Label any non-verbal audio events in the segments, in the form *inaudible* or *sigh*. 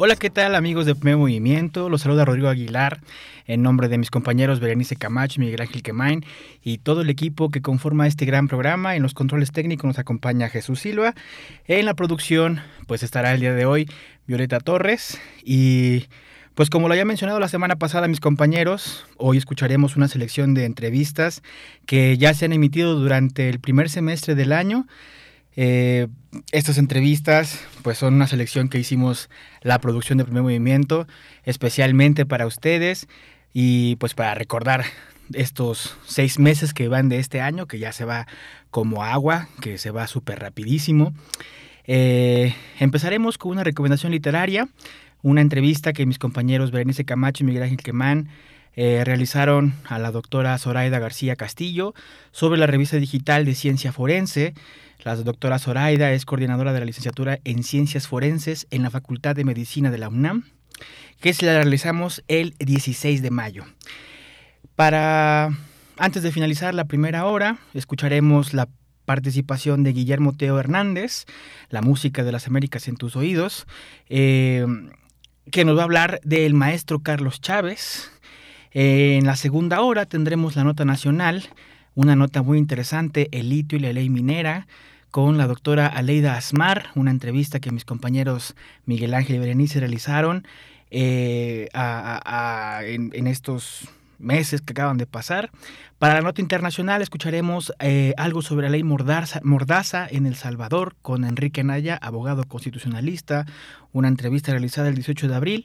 Hola, ¿qué tal amigos de Primer Movimiento? Los saluda Rodrigo Aguilar en nombre de mis compañeros Berenice Camacho, Miguel Ángel Quemain y todo el equipo que conforma este gran programa. En los controles técnicos nos acompaña Jesús Silva. En la producción, pues estará el día de hoy Violeta Torres y pues como lo había mencionado la semana pasada mis compañeros, hoy escucharemos una selección de entrevistas que ya se han emitido durante el primer semestre del año eh, estas entrevistas pues son una selección que hicimos la producción de Primer Movimiento especialmente para ustedes y pues para recordar estos seis meses que van de este año, que ya se va como agua, que se va súper rapidísimo. Eh, empezaremos con una recomendación literaria, una entrevista que mis compañeros Berenice Camacho y Miguel Ángel Quemán eh, realizaron a la doctora Zoraida García Castillo sobre la revista digital de Ciencia Forense. La doctora Zoraida es coordinadora de la licenciatura en Ciencias Forenses en la Facultad de Medicina de la UNAM, que se la realizamos el 16 de mayo. Para antes de finalizar la primera hora, escucharemos la participación de Guillermo Teo Hernández, la música de las Américas en tus oídos, eh, que nos va a hablar del maestro Carlos Chávez. en la segunda hora tendremos la nota nacional una nota muy interesante, el litio y la ley minera, con la doctora Aleida Asmar, una entrevista que mis compañeros Miguel Ángel y Berenice realizaron eh, en, estos meses que acaban de pasar. Para la nota internacional escucharemos eh, algo sobre la ley Mordaza, Mordaza en El Salvador con Enrique Naya, abogado constitucionalista, una entrevista realizada el 18 de abril.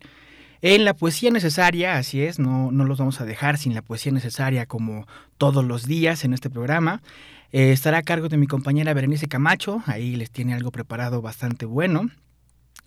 En la poesía necesaria, así es, no, no los vamos a dejar sin la poesía necesaria como todos los días en este programa. Eh, estará a cargo de mi compañera Berenice Camacho, ahí les tiene algo preparado bastante bueno.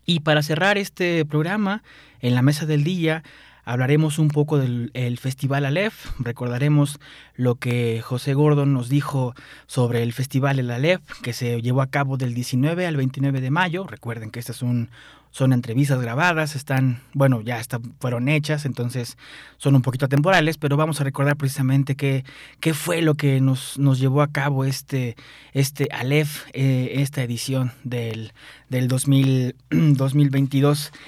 Y para cerrar este programa, en la mesa del día, hablaremos un poco del Festival Aleph, recordaremos lo que José Gordon nos dijo sobre el Festival El Aleph, que se llevó a cabo del 19 al 29 de mayo. Recuerden que este es un, son entrevistas grabadas, están, bueno, ya fueron hechas, entonces son un poquito temporales, pero vamos a recordar precisamente qué, qué fue lo que nos, nos llevó a cabo este, este Aleph, eh, esta edición del, del 2022. *clears throat*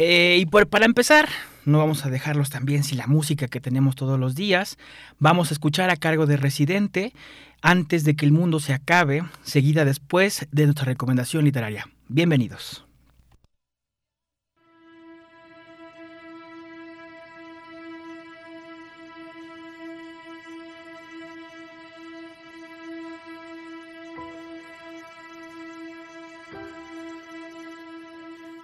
Eh, y por, para empezar, no vamos a dejarlos también sin la música que tenemos todos los días. Vamos a escuchar a cargo de Residente antes de que el mundo se acabe, seguida después de nuestra recomendación literaria. Bienvenidos.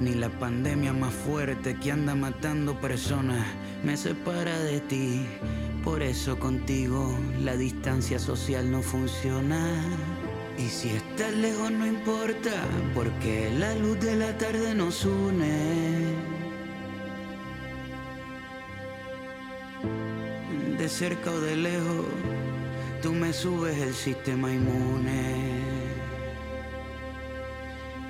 ni la pandemia más fuerte que anda matando personas me separa de ti. Por eso contigo la distancia social no funciona. Y si estás lejos no importa, porque la luz de la tarde nos une. De cerca o de lejos, tú me subes el sistema inmune.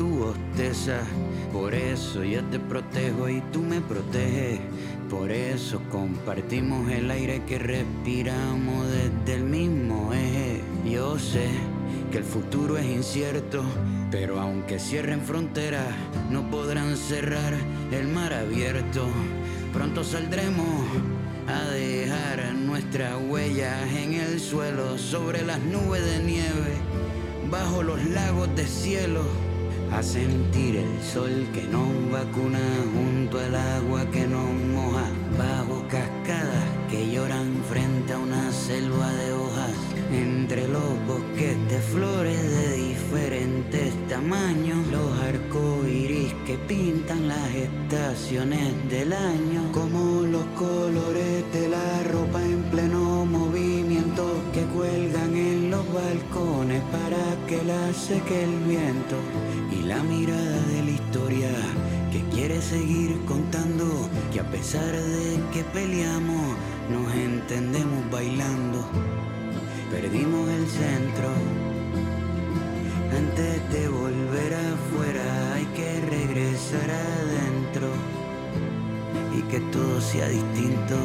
tú bostezas por eso yo te protejo y tú me proteges. Por eso compartimos el aire que respiramos desde el mismo eje. Yo sé que el futuro es incierto, pero aunque cierren fronteras, no podrán cerrar el mar abierto. Pronto saldremos a dejar nuestras huellas en el suelo, sobre las nubes de nieve, bajo los lagos de cielo a sentir el sol que nos vacuna junto al agua que nos moja, bajo cascadas que lloran frente a una selva de hojas, entre los bosques de flores de diferentes tamaños, los arcoíris que pintan las estaciones del año, como los colores de la ropa en pleno movimiento que cuelgan en balcones para que la seque el viento y la mirada de la historia que quiere seguir contando que a pesar de que peleamos nos entendemos bailando. Perdimos el centro. Antes de volver afuera hay que regresar adentro y que todo sea distinto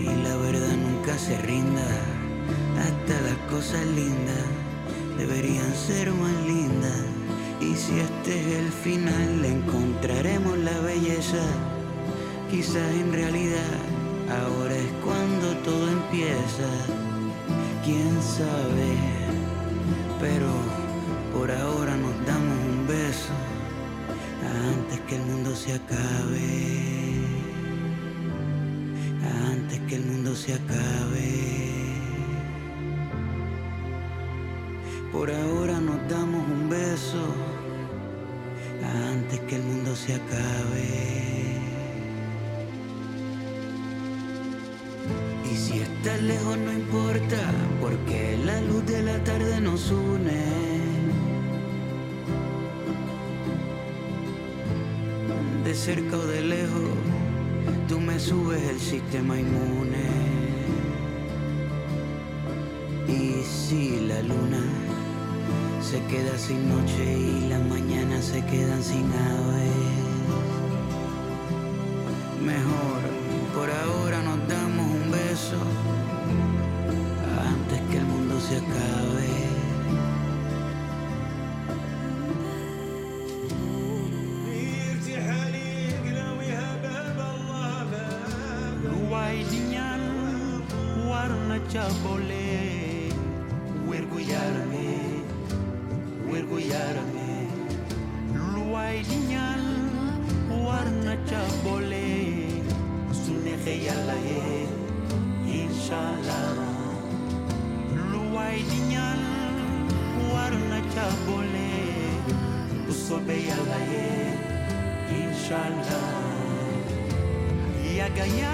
y la verdad nunca se rinda hasta las cosas lindas deberían ser más lindas y si este es el final, encontraremos la belleza. Quizás en realidad ahora es cuando todo empieza. Quién sabe, pero por ahora nos damos un beso antes que el mundo se acabe. Antes que el mundo se acabe. Por ahora nos damos un beso antes que el mundo se acabe. Y si estás lejos no importa, porque la luz de la tarde nos une. De cerca o de lejos, tú me subes el sistema inmune. Y si la luna se queda sin noche y las mañanas se quedan sin ave. я, я.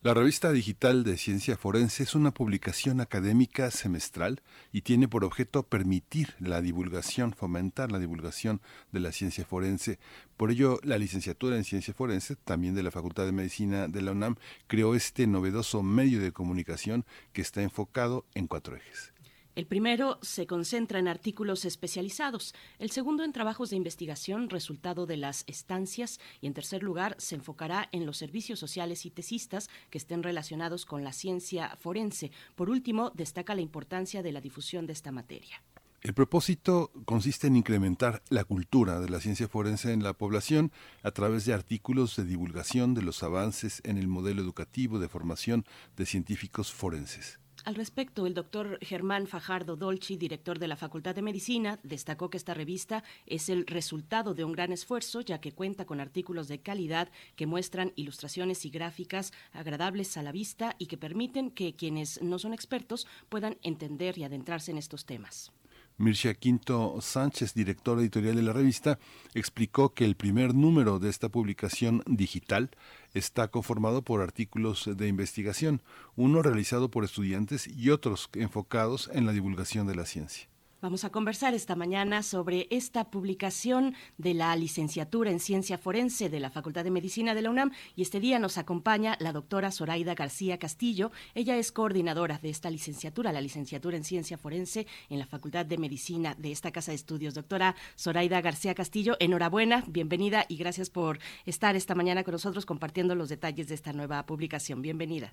La revista digital de Ciencia Forense es una publicación académica semestral y tiene por objeto permitir la divulgación, fomentar la divulgación de la ciencia forense. Por ello, la licenciatura en Ciencia Forense, también de la Facultad de Medicina de la UNAM, creó este novedoso medio de comunicación que está enfocado en cuatro ejes. El primero se concentra en artículos especializados, el segundo en trabajos de investigación resultado de las estancias y en tercer lugar se enfocará en los servicios sociales y tesistas que estén relacionados con la ciencia forense. Por último, destaca la importancia de la difusión de esta materia. El propósito consiste en incrementar la cultura de la ciencia forense en la población a través de artículos de divulgación de los avances en el modelo educativo de formación de científicos forenses. Al respecto, el doctor Germán Fajardo Dolci, director de la Facultad de Medicina, destacó que esta revista es el resultado de un gran esfuerzo, ya que cuenta con artículos de calidad que muestran ilustraciones y gráficas agradables a la vista y que permiten que quienes no son expertos puedan entender y adentrarse en estos temas. Mircea Quinto Sánchez, director editorial de la revista, explicó que el primer número de esta publicación digital está conformado por artículos de investigación, uno realizado por estudiantes y otros enfocados en la divulgación de la ciencia. Vamos a conversar esta mañana sobre esta publicación de la licenciatura en Ciencia Forense de la Facultad de Medicina de la UNAM y este día nos acompaña la doctora Zoraida García Castillo. Ella es coordinadora de esta licenciatura, la licenciatura en Ciencia Forense en la Facultad de Medicina de esta Casa de Estudios. Doctora Zoraida García Castillo, enhorabuena, bienvenida y gracias por estar esta mañana con nosotros compartiendo los detalles de esta nueva publicación. Bienvenida.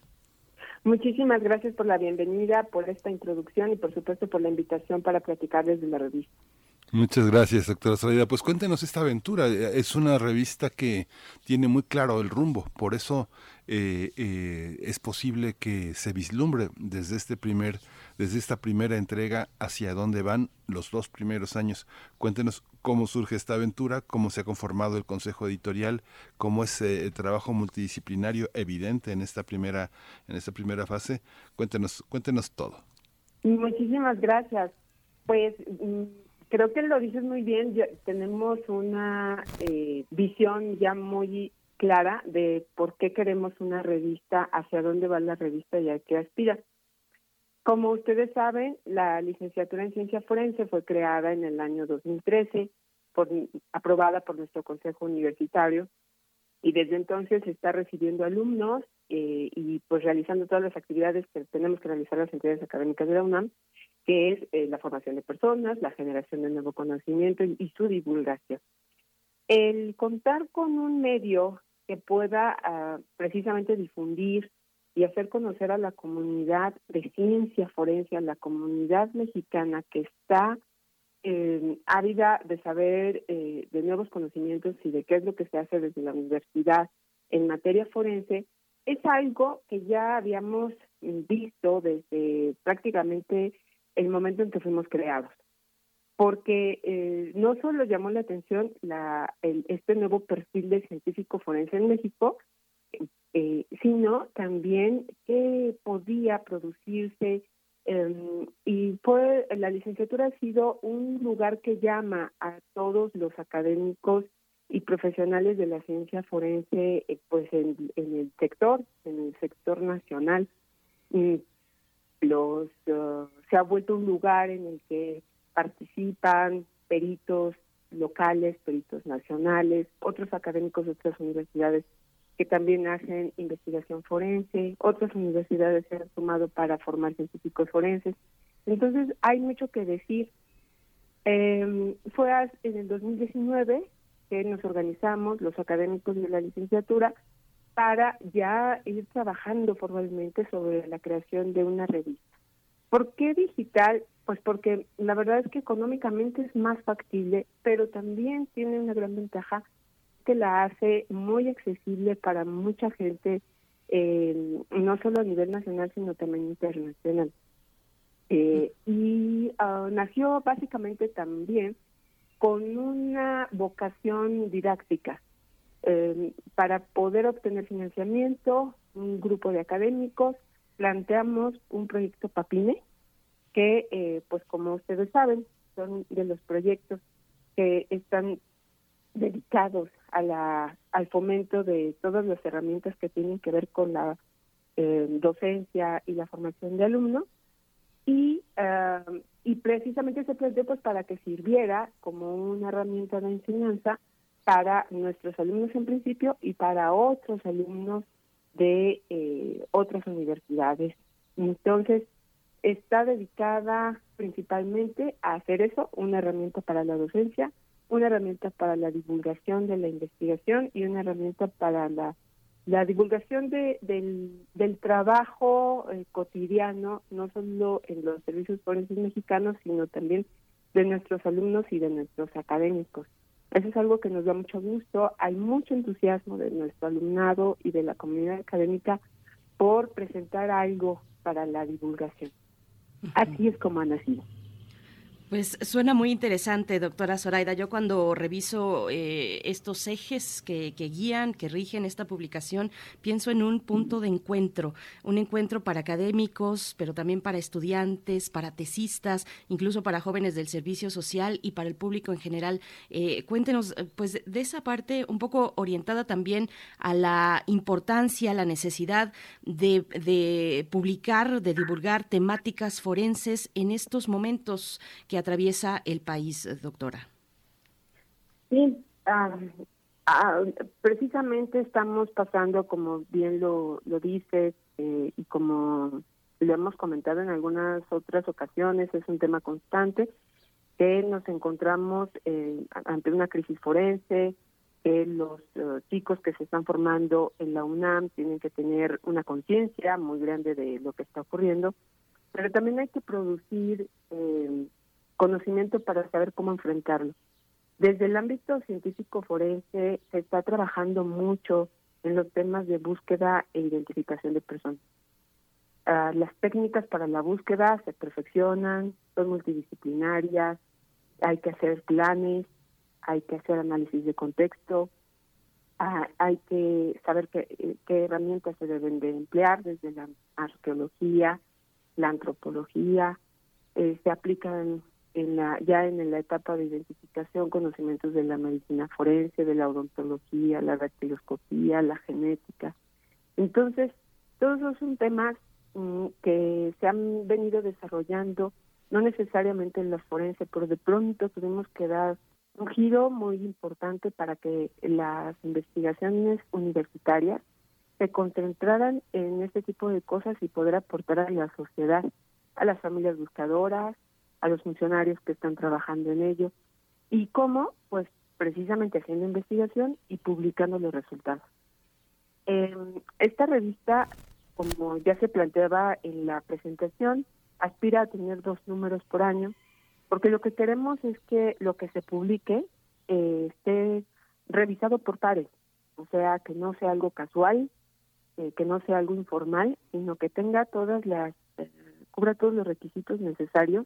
Muchísimas gracias por la bienvenida, por esta introducción y por supuesto por la invitación para platicar desde la revista. Muchas gracias, doctora Salida. Pues cuéntenos esta aventura. Es una revista que tiene muy claro el rumbo, por eso eh, eh, es posible que se vislumbre desde este primer, desde esta primera entrega hacia dónde van los dos primeros años. Cuéntenos cómo surge esta aventura, cómo se ha conformado el consejo editorial, cómo es eh, el trabajo multidisciplinario evidente en esta primera, en esta primera fase. Cuéntenos, cuéntenos todo. Muchísimas gracias. Pues mm, creo que lo dices muy bien. tenemos una visión ya muy clara de por qué queremos una revista, hacia dónde va la revista y a qué aspira. Como ustedes saben, la licenciatura en ciencia forense fue creada en el año 2013, por, aprobada por nuestro consejo universitario, y desde entonces está recibiendo alumnos eh, y pues realizando todas las actividades que tenemos que realizar las entidades académicas de la UNAM, que es eh, la formación de personas, la generación de nuevo conocimiento y su divulgación. El contar con un medio que pueda ah, precisamente difundir y hacer conocer a la comunidad de ciencia forense, a la comunidad mexicana que está eh, ávida de saber eh, de nuevos conocimientos y de qué es lo que se hace desde la universidad en materia forense, es algo que ya habíamos visto desde prácticamente el momento en que fuimos creados. Porque eh, no solo llamó la atención la, este nuevo perfil de científico forense en México, eh, sino también que podía producirse em, y fue la licenciatura ha sido un lugar que llama a todos los académicos y profesionales de la ciencia forense eh, pues en, el sector en el sector nacional. Los uh, se ha vuelto un lugar en el que participan peritos locales, peritos nacionales, otros académicos de otras universidades que también hacen investigación forense, otras universidades se han sumado para formar científicos forenses. Entonces, hay mucho que decir. Eh, fue en el 2019 que nos organizamos, los académicos de la licenciatura, para ya ir trabajando formalmente sobre la creación de una revista. ¿Por qué digital? Pues porque la verdad es que económicamente es más factible, pero también tiene una gran ventaja que la hace muy accesible para mucha gente, eh, no solo a nivel nacional, sino también internacional. Eh, y ah, nació básicamente también con una vocación didáctica eh, para poder obtener financiamiento, un grupo de académicos, planteamos un proyecto PAPINE, que, eh, pues como ustedes saben, son de los proyectos que están dedicados a la, al fomento de todas las herramientas que tienen que ver con la eh, docencia y la formación de alumnos. Y, y precisamente se planteó pues para que sirviera como una herramienta de enseñanza para nuestros alumnos en principio y para otros alumnos de eh, otras universidades. Entonces, está dedicada principalmente a hacer eso, una herramienta para la docencia, una herramienta para la divulgación de la investigación y una herramienta para la, la divulgación de, del, del trabajo eh, cotidiano, no solo en los servicios forenses mexicanos, sino también de nuestros alumnos y de nuestros académicos. Eso es algo que nos da mucho gusto. Hay mucho entusiasmo de nuestro alumnado y de la comunidad académica por presentar algo para la divulgación. Así es como ha nacido. Pues suena muy interesante, doctora Zoraida. Yo cuando reviso eh, estos ejes que, guían, que rigen esta publicación, pienso en un punto de encuentro, un encuentro para académicos, pero también para estudiantes, para tesistas, incluso para jóvenes del servicio social y para el público en general. Eh, cuéntenos, pues, de esa parte un poco orientada también a la importancia, la necesidad de, de publicar, de divulgar temáticas forenses en estos momentos que atraviesa el país, eh, doctora. Sí, ah, precisamente estamos pasando, como bien lo, lo dices, eh, y como lo hemos comentado en algunas otras ocasiones, es un tema constante, que nos encontramos eh, ante una crisis forense, que los chicos que se están formando en la UNAM tienen que tener una conciencia muy grande de lo que está ocurriendo, pero también hay que producir eh, conocimiento para saber cómo enfrentarlo. Desde el ámbito científico forense se está trabajando mucho en los temas de búsqueda e identificación de personas. Ah, las técnicas para la búsqueda se perfeccionan, son multidisciplinarias, hay que hacer planes, hay que hacer análisis de contexto, ah, hay que saber qué, qué herramientas se deben de emplear desde la arqueología, la antropología, eh, se aplican en la, ya en la etapa de identificación, conocimientos de la medicina forense, de la odontología, la dactiloscopía, la genética. Entonces, todos esos son temas mm, que se han venido desarrollando, no necesariamente en la forense, pero de pronto tuvimos que dar un giro muy importante para que las investigaciones universitarias se concentraran en este tipo de cosas y poder aportar a la sociedad, a las familias buscadoras, a los funcionarios que están trabajando en ello. ¿Y cómo? Pues precisamente haciendo investigación y publicando los resultados. Eh, esta revista, como ya se planteaba en la presentación, aspira a tener dos números por año, porque lo que queremos es que lo que se publique eh, esté revisado por pares, o sea, que no sea algo casual, eh, que no sea algo informal, sino que tenga todas las, eh, cubra todos los requisitos necesarios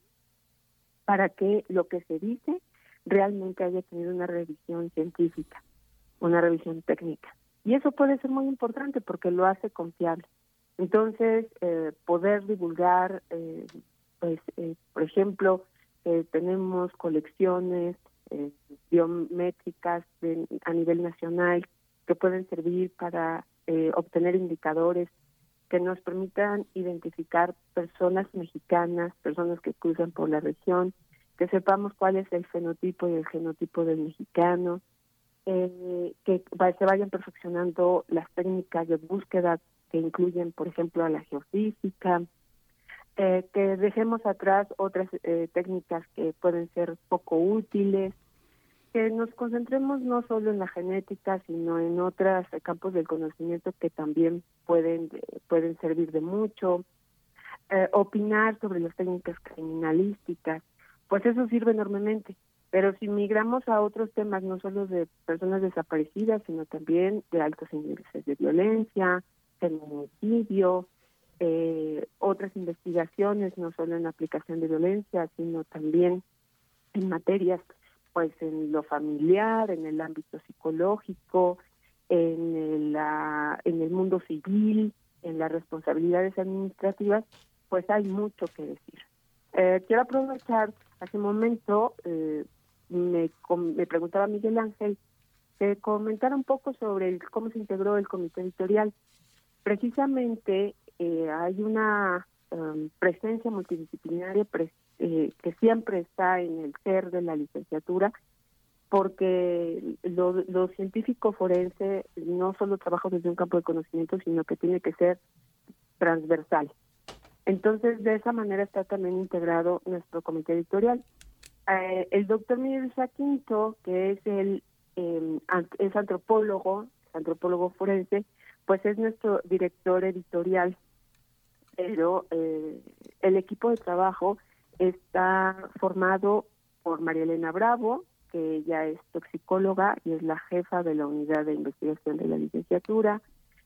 para que lo que se dice realmente haya tenido una revisión científica, una revisión técnica. Y eso puede ser muy importante porque lo hace confiable. Entonces, eh, poder divulgar, eh, pues, eh, por ejemplo, tenemos colecciones biométricas a nivel nacional que pueden servir para obtener indicadores que nos permitan identificar personas mexicanas, personas que cruzan por la región, que sepamos cuál es el fenotipo y el genotipo del mexicano, eh, que se vayan perfeccionando las técnicas de búsqueda que incluyen, por ejemplo, a la geofísica, eh, que dejemos atrás otras eh, técnicas que pueden ser poco útiles, que nos concentremos no solo en la genética, sino en otros campos del conocimiento que también pueden, pueden servir de mucho. Eh, opinar sobre las técnicas criminalísticas, pues eso sirve enormemente. Pero si migramos a otros temas, no solo de personas desaparecidas, sino también de altos índices de violencia, feminicidio, eh, otras investigaciones, no solo en aplicación de violencia, sino también en materias pues en lo familiar, en el ámbito psicológico, en el, en el mundo civil, en las responsabilidades administrativas, pues hay mucho que decir. Eh, quiero aprovechar, hace un momento eh, me, me preguntaba Miguel Ángel que comentara un poco sobre cómo se integró el comité editorial. Precisamente eh, hay una um, presencia multidisciplinaria eh, que siempre está en el ser de la licenciatura, porque lo, lo científico forense no solo trabaja desde un campo de conocimiento, sino que tiene que ser transversal. Entonces, de esa manera está también integrado nuestro comité editorial. Eh, el doctor Miguel Quinto, que es el em, es antropólogo, antropólogo forense, pues es nuestro director editorial. Pero eh, el equipo de trabajo está formado por María Elena Bravo, que ella es toxicóloga y es la jefa de la unidad de investigación de la licenciatura,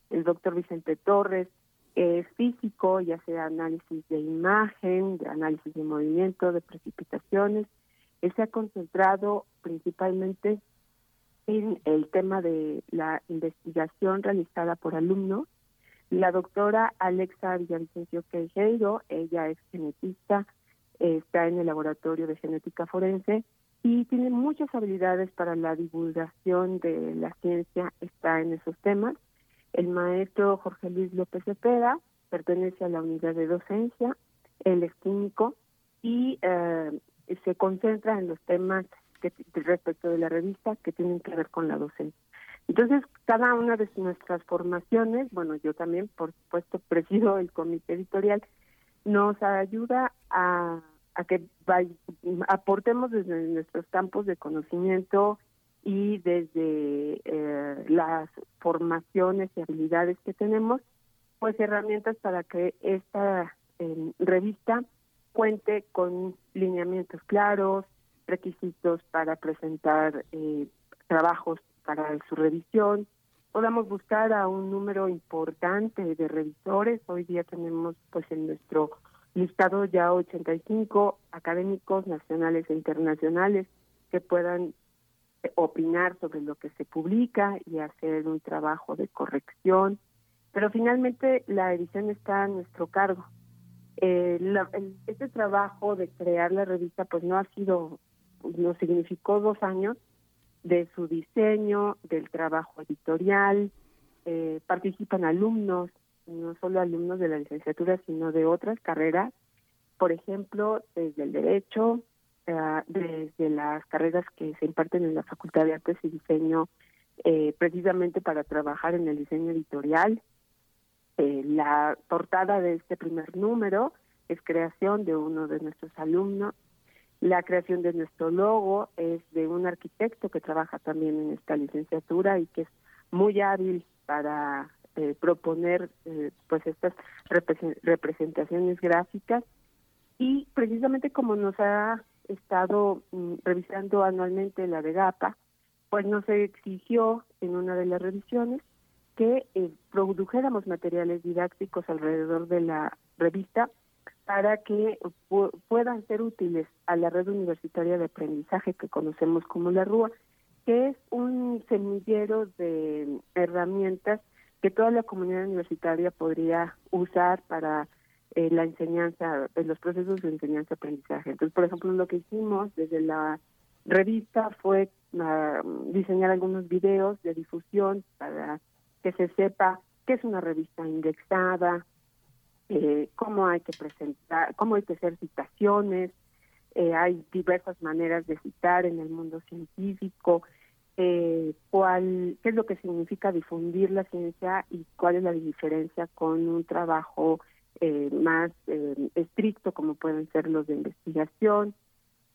el doctor Vicente Torres, es físico, ya sea análisis de imagen, de análisis de movimiento, de precipitaciones. Él se ha concentrado principalmente en el tema de la investigación realizada por alumnos. La doctora Alexa Villavicencio Quejeiro, ella es genetista, está en el laboratorio de genética forense y tiene muchas habilidades para la divulgación de la ciencia, está en esos temas. El maestro Jorge Luis López Cepeda pertenece a la unidad de docencia, él es químico y eh, se concentra en los temas que, respecto de la revista que tienen que ver con la docencia. Entonces, cada una de nuestras formaciones, bueno, yo también, por supuesto, *laughs* presido el comité editorial, nos ayuda a a que aportemos desde nuestros campos de conocimiento y desde eh, las formaciones y habilidades que tenemos, pues herramientas para que esta em, revista cuente con lineamientos claros, requisitos para presentar eh, trabajos para su revisión, podamos buscar a un número importante de revisores. Hoy día tenemos pues en nuestro listado ya 85 académicos nacionales e internacionales que puedan eh, opinar sobre lo que se publica y hacer un trabajo de corrección, pero finalmente la edición está a nuestro cargo. Eh, este trabajo de crear la revista pues no ha sido, nos significó dos años de su diseño, del trabajo editorial, eh, participan alumnos, no solo alumnos de la licenciatura, sino de otras carreras, por ejemplo, desde el derecho, eh, desde las carreras que se imparten en la Facultad de Artes y Diseño, eh, precisamente para trabajar en el diseño editorial. Eh, la portada de este primer número es creación de uno de nuestros alumnos. La creación de nuestro logo es de un arquitecto que trabaja también en esta licenciatura y que es muy hábil para eh, proponer eh, pues estas representaciones gráficas. Y precisamente como nos ha estado mm, revisando anualmente la de GAPA, pues nos exigió en una de las revisiones que eh, produjéramos materiales didácticos alrededor de la revista para que puedan ser útiles a la red universitaria de aprendizaje que conocemos como la RUA, que es un semillero de herramientas que toda la comunidad universitaria podría usar para eh, la enseñanza, en los procesos de enseñanza-aprendizaje. Entonces, por ejemplo, lo que hicimos desde la revista fue ah, diseñar algunos videos de difusión para que se sepa qué es una revista indexada, eh, cómo hay que presentar, cómo hay que hacer citaciones, eh, hay diversas maneras de citar en el mundo científico, eh, cuál, qué es lo que significa difundir la ciencia y cuál es la diferencia con un trabajo eh, más eh, estricto como pueden ser los de investigación.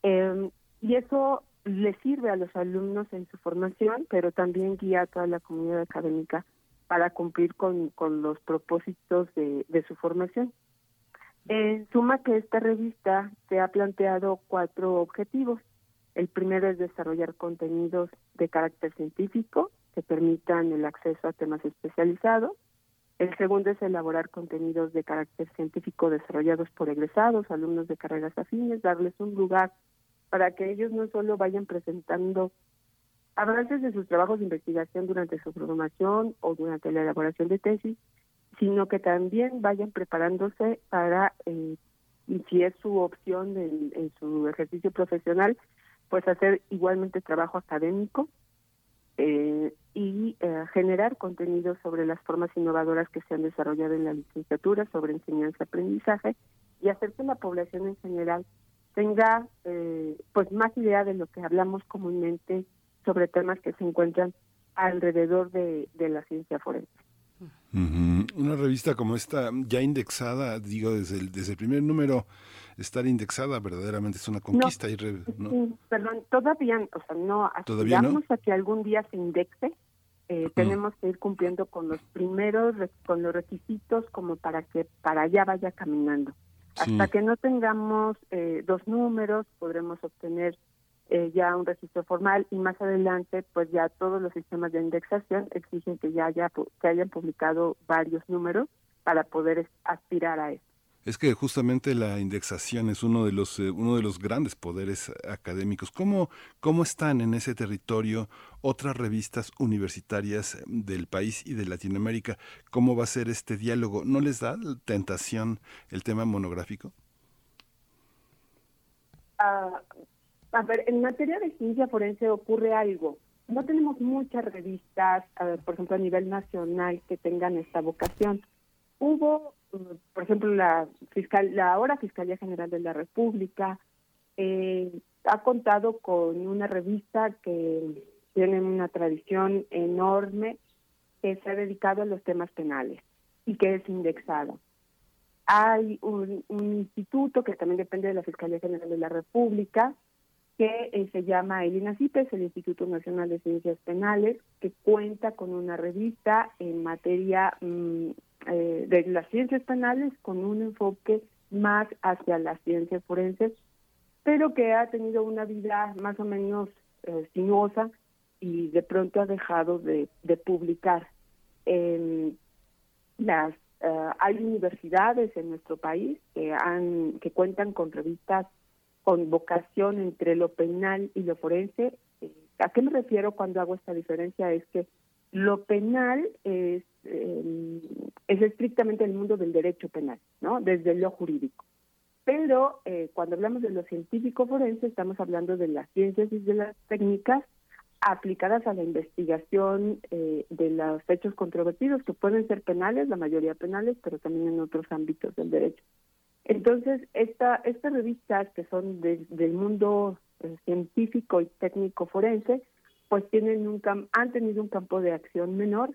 Em, y eso le sirve a los alumnos en su formación, pero también guía a toda la comunidad académica para cumplir con, con los propósitos de, de su formación. En suma que esta revista se ha planteado cuatro objetivos. El primero es desarrollar contenidos de carácter científico que permitan el acceso a temas especializados. El segundo es elaborar contenidos de carácter científico desarrollados por egresados, alumnos de carreras afines, darles un lugar para que ellos no solo vayan presentando avances de sus trabajos de investigación durante su formación o durante la elaboración de tesis, sino que también vayan preparándose para, eh, si es su opción en, en su ejercicio profesional, pues hacer igualmente trabajo académico eh, y eh, generar contenidos sobre las formas innovadoras que se han desarrollado en la licenciatura, sobre enseñanza-aprendizaje y hacer que la población en general tenga eh, pues más idea de lo que hablamos comúnmente sobre temas que se encuentran alrededor de, la ciencia forense. Una revista como esta, ya indexada, digo, desde el, desde el primer número, estar indexada verdaderamente es una conquista. y Perdón, todavía, o sea, no aspiramos a que algún día se indexe. Eh, tenemos que ir cumpliendo con los primeros, con los requisitos como para que para allá vaya caminando. Hasta que no tengamos eh, dos números, podremos obtener eh, ya un registro formal y más adelante, pues ya todos los sistemas de indexación exigen que ya haya, que hayan publicado varios números para poder aspirar a eso es que justamente la indexación es uno de los eh, uno de los grandes poderes académicos. ¿Cómo, ¿Cómo están en ese territorio otras revistas universitarias del país y de Latinoamérica? ¿Cómo va a ser este diálogo? ¿No les da tentación el tema monográfico? Ah, a ver, en materia de ciencia forense ocurre algo. No tenemos muchas revistas, por ejemplo, a nivel nacional, que tengan esta vocación. Hubo por ejemplo, la fiscal, la ahora Fiscalía General de la República eh, ha contado con una revista que tiene una tradición enorme que se ha dedicado a los temas penales y que es indexada. Hay un, instituto que también depende de la Fiscalía General de la República que eh, se llama el INACIPES, el Instituto Nacional de Ciencias Penales, que cuenta con una revista en materia mm, eh, de las ciencias penales con un enfoque más hacia las ciencias forenses, pero que ha tenido una vida más o menos eh, sinuosa y de pronto ha dejado de, publicar. las eh, hay universidades en nuestro país que han que cuentan con revistas con vocación entre lo penal y lo forense. ¿A qué me refiero cuando hago esta diferencia? Es que lo penal es, em, es estrictamente el mundo del derecho penal, ¿no? Desde lo jurídico. Pero eh, cuando hablamos de lo científico forense, estamos hablando de las ciencias y de las técnicas aplicadas a la investigación eh, de los hechos controvertidos, que pueden ser penales, la mayoría penales, pero también en otros ámbitos del derecho. Entonces, esta, estas revistas que son del mundo eh, científico y técnico forense, pues tienen un han tenido un campo de acción menor.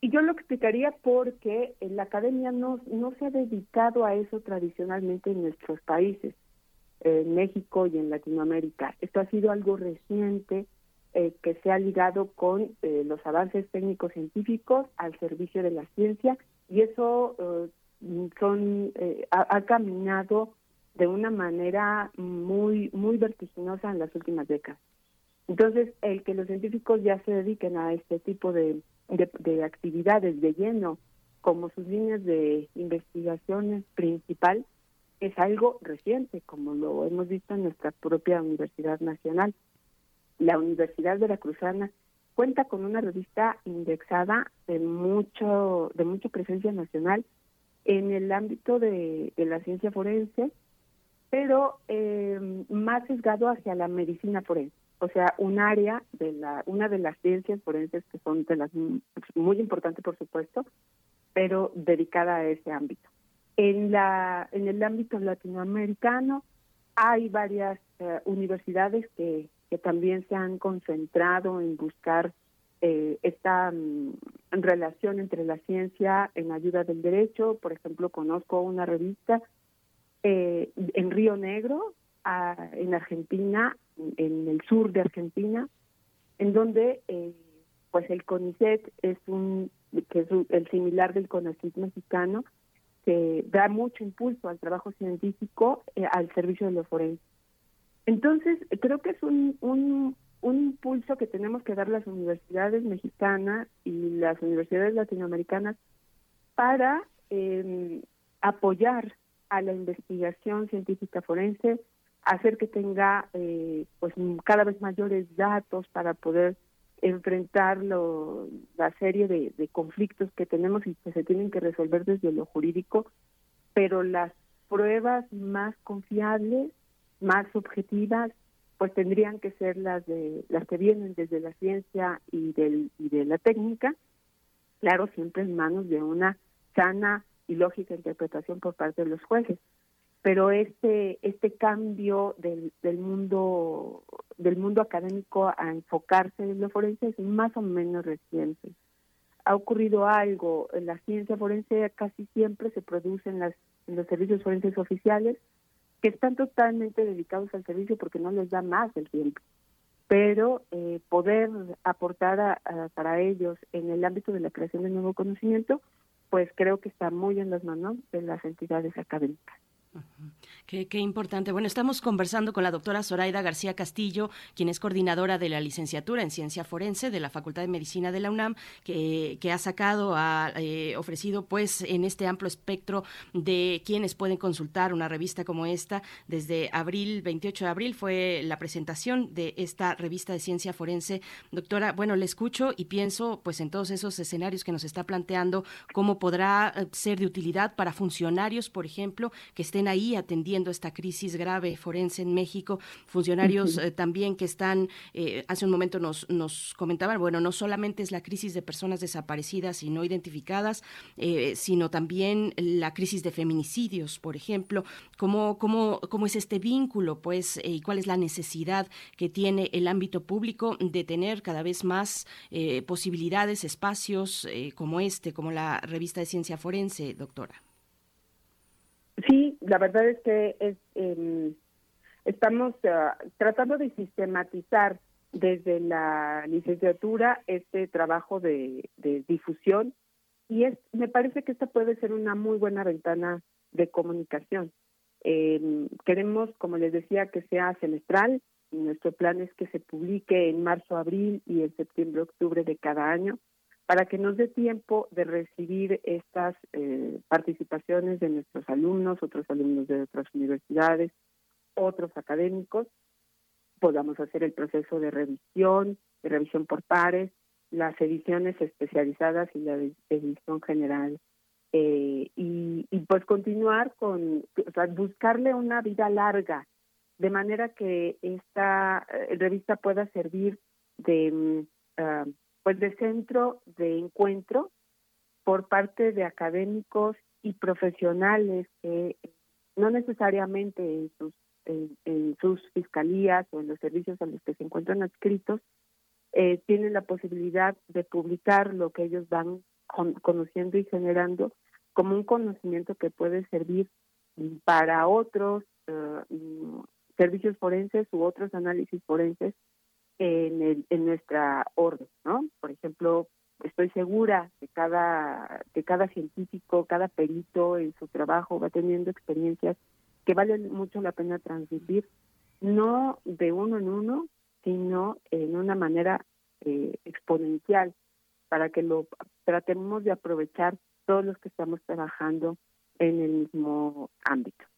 Y yo lo explicaría porque la academia no, no se ha dedicado a eso tradicionalmente en nuestros países, en México y en Latinoamérica. Esto ha sido algo reciente eh, que se ha ligado con eh, los avances técnicos científicos al servicio de la ciencia y eso eh, son ha, caminado de una manera muy muy vertiginosa en las últimas décadas. Entonces, el que los científicos ya se dediquen a este tipo de, de, actividades de lleno como sus líneas de investigación principal es algo reciente, como lo hemos visto en nuestra propia Universidad Nacional. La Universidad Veracruzana cuenta con una revista indexada de mucho de mucha presencia nacional en el ámbito de, de la ciencia forense, pero eh, más sesgado hacia la medicina forense o sea, un área de la, una de las ciencias forenses que son de las muy importantes, por supuesto, pero dedicada a ese ámbito. En la, en el ámbito latinoamericano hay varias eh, universidades que, que también se han concentrado en buscar eh, esta mm, relación entre la ciencia en ayuda del derecho. Por ejemplo, conozco una revista eh, en Río Negro en Argentina, en el sur de Argentina, en donde eh, pues el CONICET es un que es el similar del CONACYT mexicano que da mucho impulso al trabajo científico eh, al servicio de los forenses. Entonces, creo que es un, un, un impulso que tenemos que dar las universidades mexicanas y las universidades latinoamericanas para eh, apoyar a la investigación científica forense, hacer que tenga eh, pues cada vez mayores datos para poder enfrentar lo, la serie de, de conflictos que tenemos y que se tienen que resolver desde lo jurídico, pero las pruebas más confiables, más objetivas, pues tendrían que ser las de las que vienen desde la ciencia y del y de la técnica, claro, siempre en manos de una sana y lógica interpretación por parte de los jueces. Pero este este cambio del, del mundo del mundo académico a enfocarse en lo forense es más o menos reciente. Ha ocurrido algo, en la ciencia forense casi siempre se produce en, las, los servicios forenses oficiales que están totalmente dedicados al servicio porque no les da más el tiempo. Pero eh, poder aportar para ellos en el ámbito de la creación de nuevo conocimiento, pues creo que está muy en las manos de las entidades académicas. Qué, importante. Bueno, estamos conversando con la doctora Zoraida García Castillo, quien es coordinadora de la licenciatura en Ciencia Forense de la Facultad de Medicina de la UNAM, que, ha sacado, ha eh, ofrecido pues en este amplio espectro de quienes pueden consultar una revista como esta. Desde abril, 28 de abril fue la presentación de esta revista de Ciencia Forense. Doctora, bueno, le escucho y pienso pues en todos esos escenarios que nos está planteando, cómo podrá eh, ser de utilidad para funcionarios, por ejemplo, que estén ahí atendiendo esta crisis grave forense en México, funcionarios eh, también que están, eh, hace un momento nos, nos comentaban, bueno, no solamente es la crisis de personas desaparecidas y no identificadas, eh, sino también la crisis de feminicidios, por ejemplo, cómo, cómo, cómo es este vínculo, pues, y cuál es la necesidad que tiene el ámbito público de tener cada vez más posibilidades, espacios como este, como la revista de ciencia forense, doctora. Sí, la verdad es que es, em, estamos ah, tratando de sistematizar desde la licenciatura este trabajo de, difusión y es me parece que esta puede ser una muy buena ventana de comunicación. Em, queremos, como les decía, que sea semestral. Nuestro plan es que se publique en marzo, abril y en septiembre, octubre de cada año para que nos dé tiempo de recibir estas eh, participaciones de nuestros alumnos, otros alumnos de otras universidades, otros académicos, podamos hacer el proceso de revisión, de revisión por pares, las ediciones especializadas y la edición general. Eh, y, pues continuar con, o sea, buscarle una vida larga, de manera que esta eh, revista pueda servir de ah, pues de centro de encuentro por parte de académicos y profesionales que no necesariamente en sus fiscalías o en los servicios a los que se encuentran adscritos eh, tienen la posibilidad de publicar lo que ellos van conociendo y generando como un conocimiento que puede servir para otros eh, mm, servicios forenses u otros análisis forenses en, el, en nuestra orden, ¿no? Por ejemplo, estoy segura que cada, que cada científico, cada perito en su trabajo va teniendo experiencias que valen mucho la pena transmitir, no de uno en uno, sino en una manera eh, exponencial, para que lo tratemos de aprovechar todos los que estamos trabajando en el mismo ámbito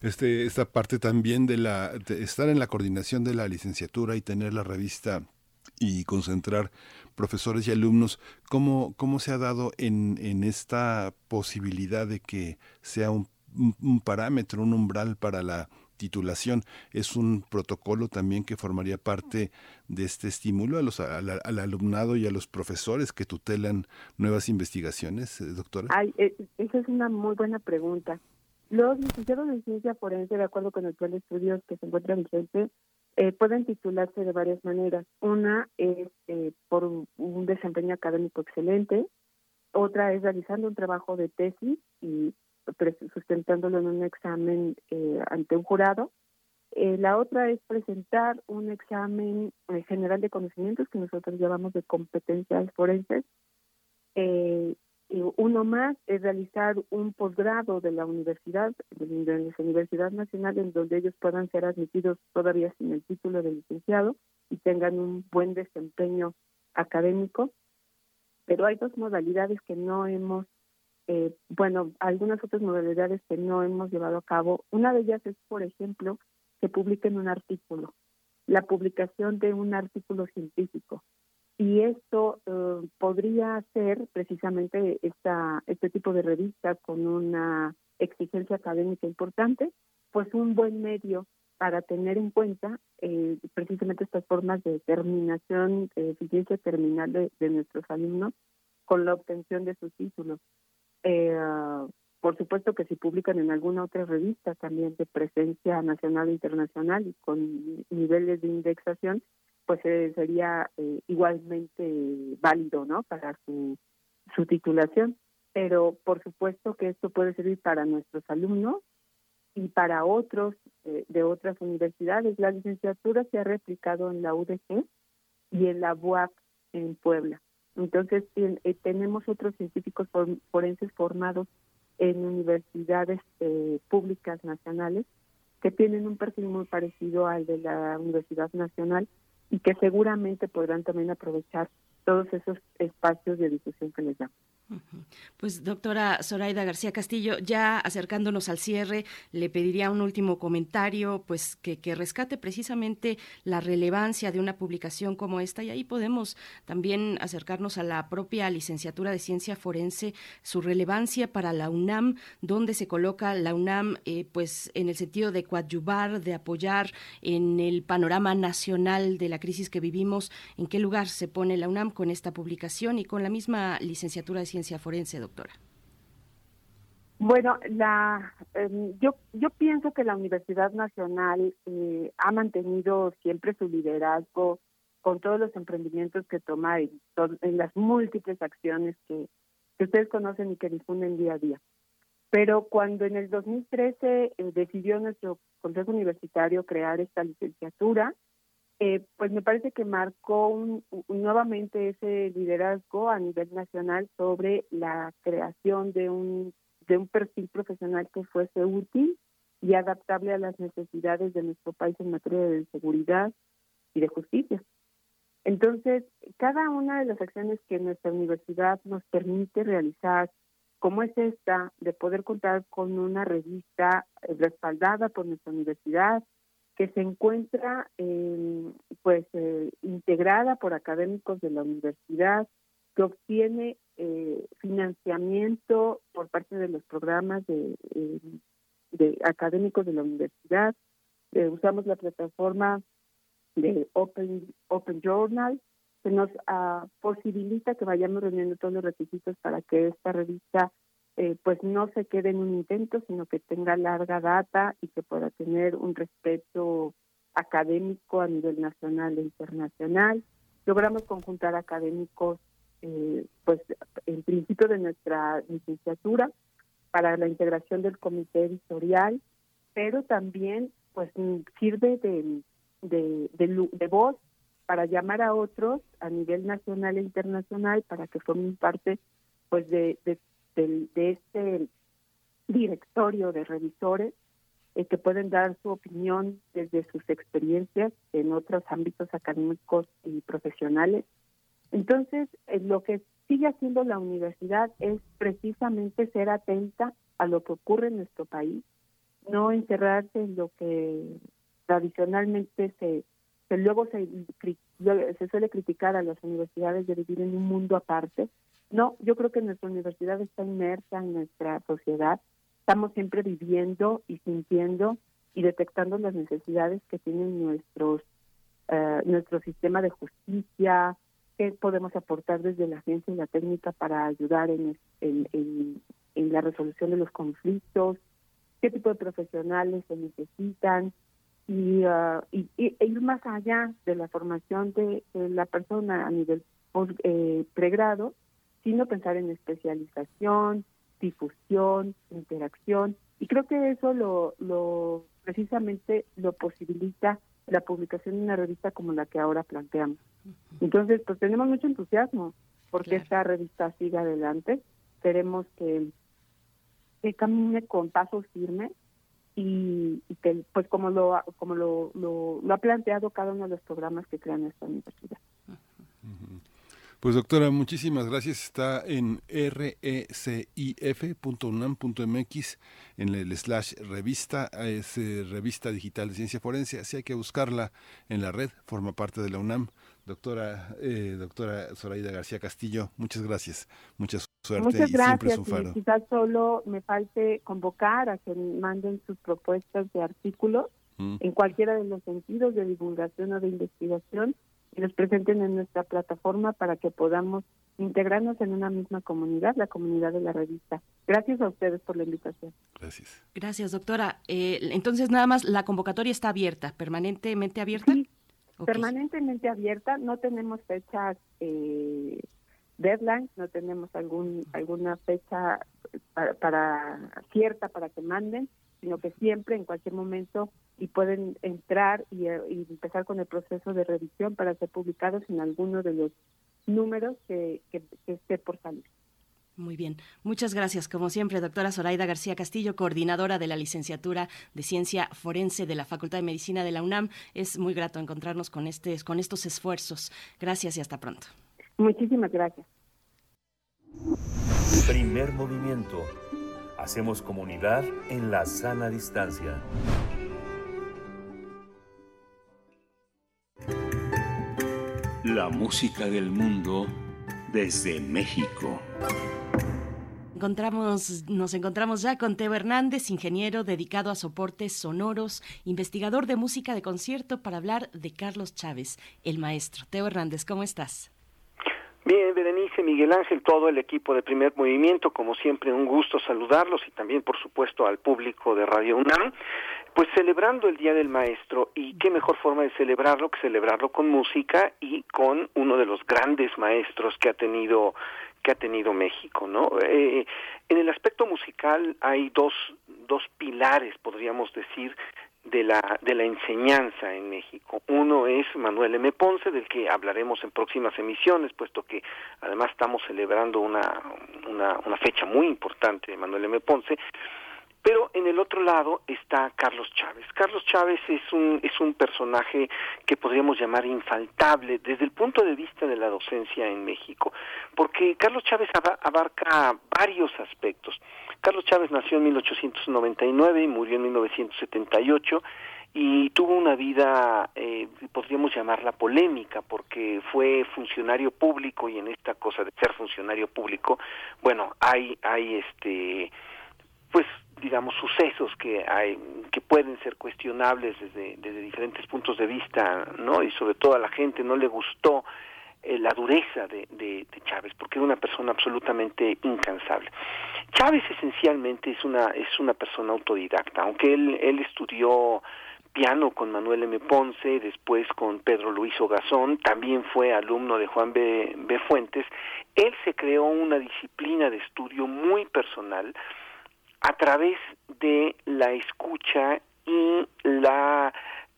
este, esta parte también de, la, estar en la coordinación de la licenciatura y tener la revista y concentrar profesores y alumnos, ¿cómo, cómo se ha dado en, esta posibilidad de que sea un, parámetro, un umbral para la titulación? ¿Es un protocolo también que formaría parte de este estímulo a los, al, alumnado y a los profesores que tutelan nuevas investigaciones, eh, doctora? Ay, eh, esa es una muy buena pregunta. Los licenciados en ciencia forense, de acuerdo con el plan de estudios que se encuentra vigente, eh, pueden titularse de varias maneras. Una es eh, por un, desempeño académico excelente, otra es realizando un trabajo de tesis y sustentándolo en un examen ante un jurado. la otra es presentar un examen general de conocimientos que nosotros llamamos de competencias forenses. Uno más es realizar un posgrado de la universidad, de la Universidad Nacional, en donde ellos puedan ser admitidos todavía sin el título de licenciado y tengan un buen desempeño académico. Pero hay dos modalidades que no hemos, eh, bueno, algunas otras modalidades que no hemos llevado a cabo. Una de ellas es, por ejemplo, que publiquen un artículo, la publicación de un artículo científico. Y esto eh, podría ser precisamente esta, este tipo de revista con una exigencia académica importante, pues un buen medio para tener en cuenta eh, precisamente estas formas de terminación, de eficiencia terminal de, nuestros alumnos con la obtención de sus títulos. Eh, por supuesto que si publican en alguna otra revista también de presencia nacional e internacional y con niveles de indexación, pues eh, sería igualmente válido, ¿no? Para su, su titulación. Pero por supuesto que esto puede servir para nuestros alumnos y para otros eh, de otras universidades. La licenciatura se ha replicado en la UDG y en la UAP en Puebla. Entonces, eh, tenemos otros científicos forenses formados en universidades eh, públicas nacionales que tienen un perfil muy parecido al de la Universidad Nacional y que seguramente podrán también aprovechar todos esos espacios de difusión que les damos. Pues doctora Zoraida García Castillo, ya acercándonos al cierre, le pediría un último comentario, pues que, rescate precisamente la relevancia de una publicación como esta y ahí podemos también acercarnos a la propia licenciatura de ciencia forense, su relevancia para la UNAM, donde se coloca la UNAM, eh, pues en el sentido de coadyuvar, de apoyar en el panorama nacional de la crisis que vivimos, en qué lugar se pone la UNAM con esta publicación y con la misma licenciatura de ciencia forense, doctora? Bueno, la, em, yo, yo pienso que la Universidad Nacional eh, ha mantenido siempre su liderazgo con todos los emprendimientos que toma en, en las múltiples acciones que, que, ustedes conocen y que difunden día a día. Pero cuando en el 2013 eh, decidió nuestro Consejo Universitario crear esta licenciatura, eh, pues me parece que marcó nuevamente ese liderazgo a nivel nacional sobre la creación de un, de un perfil profesional que fuese útil y adaptable a las necesidades de nuestro país en materia de seguridad y de justicia. Entonces, cada una de las acciones que nuestra universidad nos permite realizar, como es esta, de poder contar con una revista respaldada por nuestra universidad, que se encuentra pues eh, integrada por académicos de la universidad, que obtiene eh, financiamiento por parte de los programas de, eh, académicos de la universidad. usamos la plataforma de Open, Open Journal, que nos ah, posibilita que vayamos reuniendo todos los requisitos para que esta revista eh, pues no se quede en un intento, sino que tenga larga data y que pueda tener un respeto académico a nivel nacional e internacional. Logramos conjuntar académicos, eh, pues en principio de nuestra licenciatura, para la integración del comité editorial, pero también pues sirve de, de, de voz para llamar a otros a nivel nacional e internacional para que formen parte pues de, de de este directorio de revisores eh, que pueden dar su opinión desde sus experiencias en otros ámbitos académicos y profesionales. Entonces, eh, lo que sigue haciendo la universidad es precisamente ser atenta a lo que ocurre en nuestro país, no encerrarse en lo que tradicionalmente se, luego se, se suele criticar a las universidades de vivir en un mundo aparte, no, yo creo que nuestra universidad está inmersa en nuestra sociedad. Estamos siempre viviendo y sintiendo y detectando las necesidades que tienen nuestros eh, nuestro sistema de justicia, qué podemos aportar desde la ciencia y la técnica para ayudar en, la resolución de los conflictos, qué tipo de profesionales se necesitan y, uh, y, ir más allá de la formación de, la persona a nivel eh, pregrado sino pensar en especialización, difusión, interacción, y creo que eso lo, lo precisamente lo posibilita la publicación de una revista como la que ahora planteamos. Entonces, pues tenemos mucho entusiasmo porque esta revista siga adelante. Queremos que, que camine con pasos firmes y, que, pues como lo como lo, lo, ha planteado cada uno de los programas que crean esta universidad. Pues doctora, muchísimas gracias. Está en recif.unam.mx en el slash revista, es eh, revista digital de ciencia forense, así hay que buscarla en la red, forma parte de la UNAM. Doctora, eh, doctora Zoraida García Castillo, muchas gracias, mucha suerte muchas y gracias, siempre es un faro. quizás solo me falte convocar a que manden sus propuestas de artículos mm. en cualquiera de los sentidos de divulgación o de investigación y los presenten en nuestra plataforma para que podamos integrarnos en una misma comunidad, la comunidad de la revista. Gracias a ustedes por la invitación. Gracias. Gracias, doctora. Eh, entonces, nada más, la convocatoria está abierta, permanentemente abierta. Sí, permanentemente abierta. No tenemos fechas eh, deadline, no tenemos algún alguna fecha para, para cierta para que manden, sino que siempre, en cualquier momento, y pueden entrar y, eh, empezar con el proceso de revisión para ser publicados en alguno de los números que, que, esté por salir. Muy bien. Muchas gracias, como siempre, doctora Zoraida García Castillo, coordinadora de la licenciatura de Ciencia Forense de la Facultad de Medicina de la UNAM. Es muy grato encontrarnos con, este, con estos esfuerzos. Gracias y hasta pronto. Muchísimas gracias. Primer movimiento. Hacemos comunidad en la sana distancia. La música del mundo desde México. Encontramos, nos encontramos ya con Teo Hernández, ingeniero dedicado a soportes sonoros, investigador de música de concierto para hablar de Carlos Chávez, el maestro. Teo Hernández, ¿cómo estás? Bien, Berenice, Miguel Ángel, todo el equipo de Primer Movimiento, como siempre, un gusto saludarlos y también, por supuesto, al público de Radio UNAM. Pues celebrando el Día del Maestro, y qué mejor forma de celebrarlo que celebrarlo con música y con uno de los grandes maestros que ha tenido que ha tenido México, ¿no? Eh, en el aspecto musical hay dos, dos pilares, podríamos decir, de la, de la enseñanza en México. Uno es Manuel M. Ponce, del que hablaremos en próximas emisiones, puesto que además estamos celebrando una, una, una fecha muy importante de Manuel M. Ponce. Pero en el otro lado está Carlos Chávez. Carlos Chávez es un, es un personaje que podríamos llamar infaltable desde el punto de vista de la docencia en México, porque Carlos Chávez abarca varios aspectos. Carlos Chávez nació en 1899 y murió en 1978 y tuvo una vida, eh, podríamos llamarla polémica, porque fue funcionario público y en esta cosa de ser funcionario público, bueno, hay, hay este, pues digamos sucesos que hay que pueden ser cuestionables desde, diferentes puntos de vista no y sobre todo a la gente no le gustó eh, la dureza de, de, Chávez porque era una persona absolutamente incansable Chávez esencialmente es una es una persona autodidacta aunque él él estudió piano con Manuel M. Ponce, después con Pedro Luis Ogazón, también fue alumno de Juan B. B. Fuentes, él se creó una disciplina de estudio muy personal, a través de la escucha y la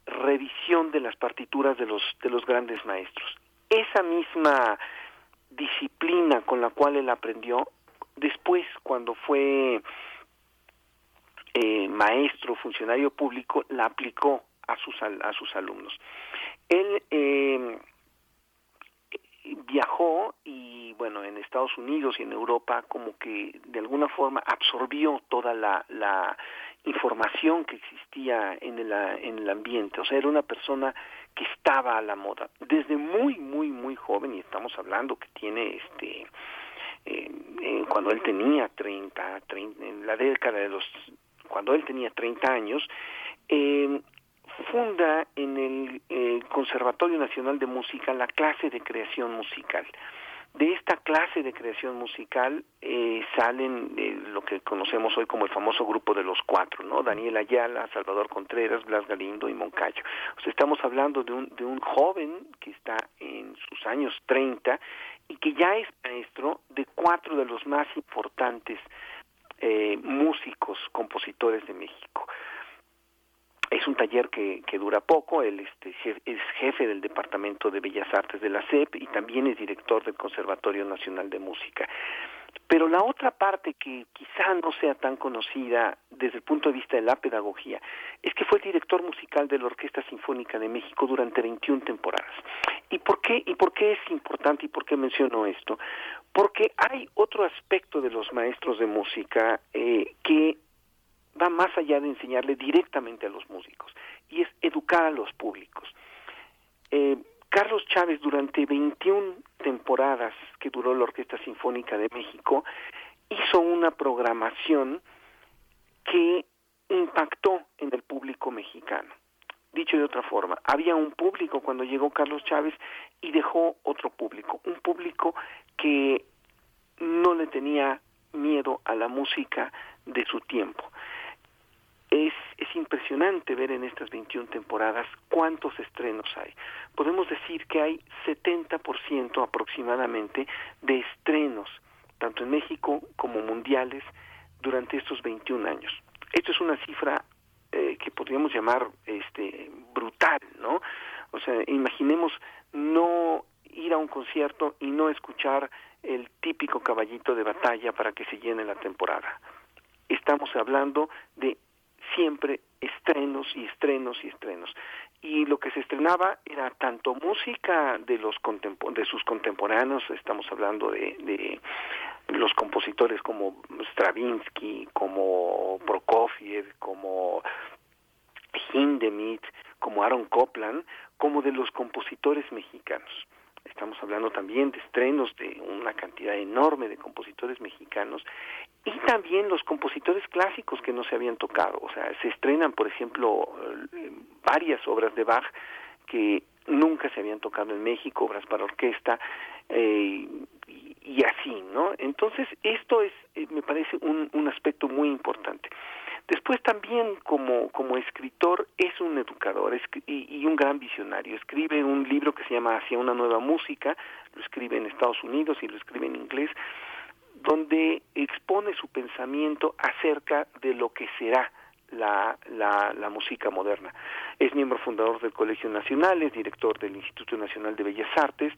revisión de las partituras de los de los grandes maestros. Esa misma disciplina con la cual él aprendió después cuando fue eh, maestro funcionario público la aplicó a sus a sus alumnos él eh, viajó y bueno en Estados Unidos y en Europa como que de alguna forma absorbió toda la, información que existía en el, en el ambiente. O sea era una persona que estaba a la moda. Desde muy muy muy joven y estamos hablando que tiene este eh, eh, cuando él tenía 30, 30 en la década de los cuando él tenía 30 años eh, funda en el eh, Conservatorio Nacional de Música la clase de creación musical. De esta clase de creación musical eh, salen eh, lo que conocemos hoy como el famoso grupo de los cuatro, ¿no? Daniel Ayala, Salvador Contreras, Blas Galindo y Moncayo. Estamos hablando de un, de un joven que está en sus años 30 y que ya es maestro de cuatro de los más importantes eh, músicos, compositores de México. Es un taller que, que dura poco, él este, es jefe del Departamento de Bellas Artes de la SEP y también es director del Conservatorio Nacional de Música. Pero la otra parte que quizá no sea tan conocida desde el punto de vista de la pedagogía es que fue el director musical de la Orquesta Sinfónica de México durante 21 temporadas. ¿Y por qué y por qué es importante y por qué menciono esto? Porque hay otro aspecto de los maestros de música eh, que va más allá de enseñarle directamente a los músicos y es educar a los públicos. Eh, Carlos Chávez durante 21 temporadas que duró la Orquesta Sinfónica de México hizo una programación que impactó en el público mexicano. Dicho de otra forma, había un público cuando llegó Carlos Chávez y dejó otro público, un público que no le tenía miedo a la música de su tiempo. Es, es impresionante ver en estas 21 temporadas cuántos estrenos hay. Podemos decir que hay 70% aproximadamente de estrenos, tanto en México como mundiales, durante estos 21 años. Esto es una cifra eh, que podríamos llamar este brutal, ¿no? O sea, imaginemos no ir a un concierto y no escuchar el típico caballito de batalla para que se llene la temporada. Estamos hablando de siempre estrenos y estrenos y estrenos. Y lo que se estrenaba era tanto música de los de sus contemporáneos, estamos hablando de, de los compositores como Stravinsky, como Prokofiev, como Hindemith, como Aaron Copland, como de los compositores mexicanos. Estamos hablando también de estrenos de una cantidad enorme de compositores mexicanos y también los compositores clásicos que no se habían tocado. O sea, se estrenan, por ejemplo, eh, varias obras de Bach que nunca se habían tocado en México, obras para orquesta eh, y, así, ¿no? Entonces, esto es, eh, me parece, un, un aspecto muy importante. Después también como, como escritor es un educador y, y, un gran visionario. Escribe un libro que se llama Hacia una nueva música, lo escribe en Estados Unidos y lo escribe en inglés, donde expone su pensamiento acerca de lo que será la, la, la, música moderna. Es miembro fundador del Colegio Nacional, es director del Instituto Nacional de Bellas Artes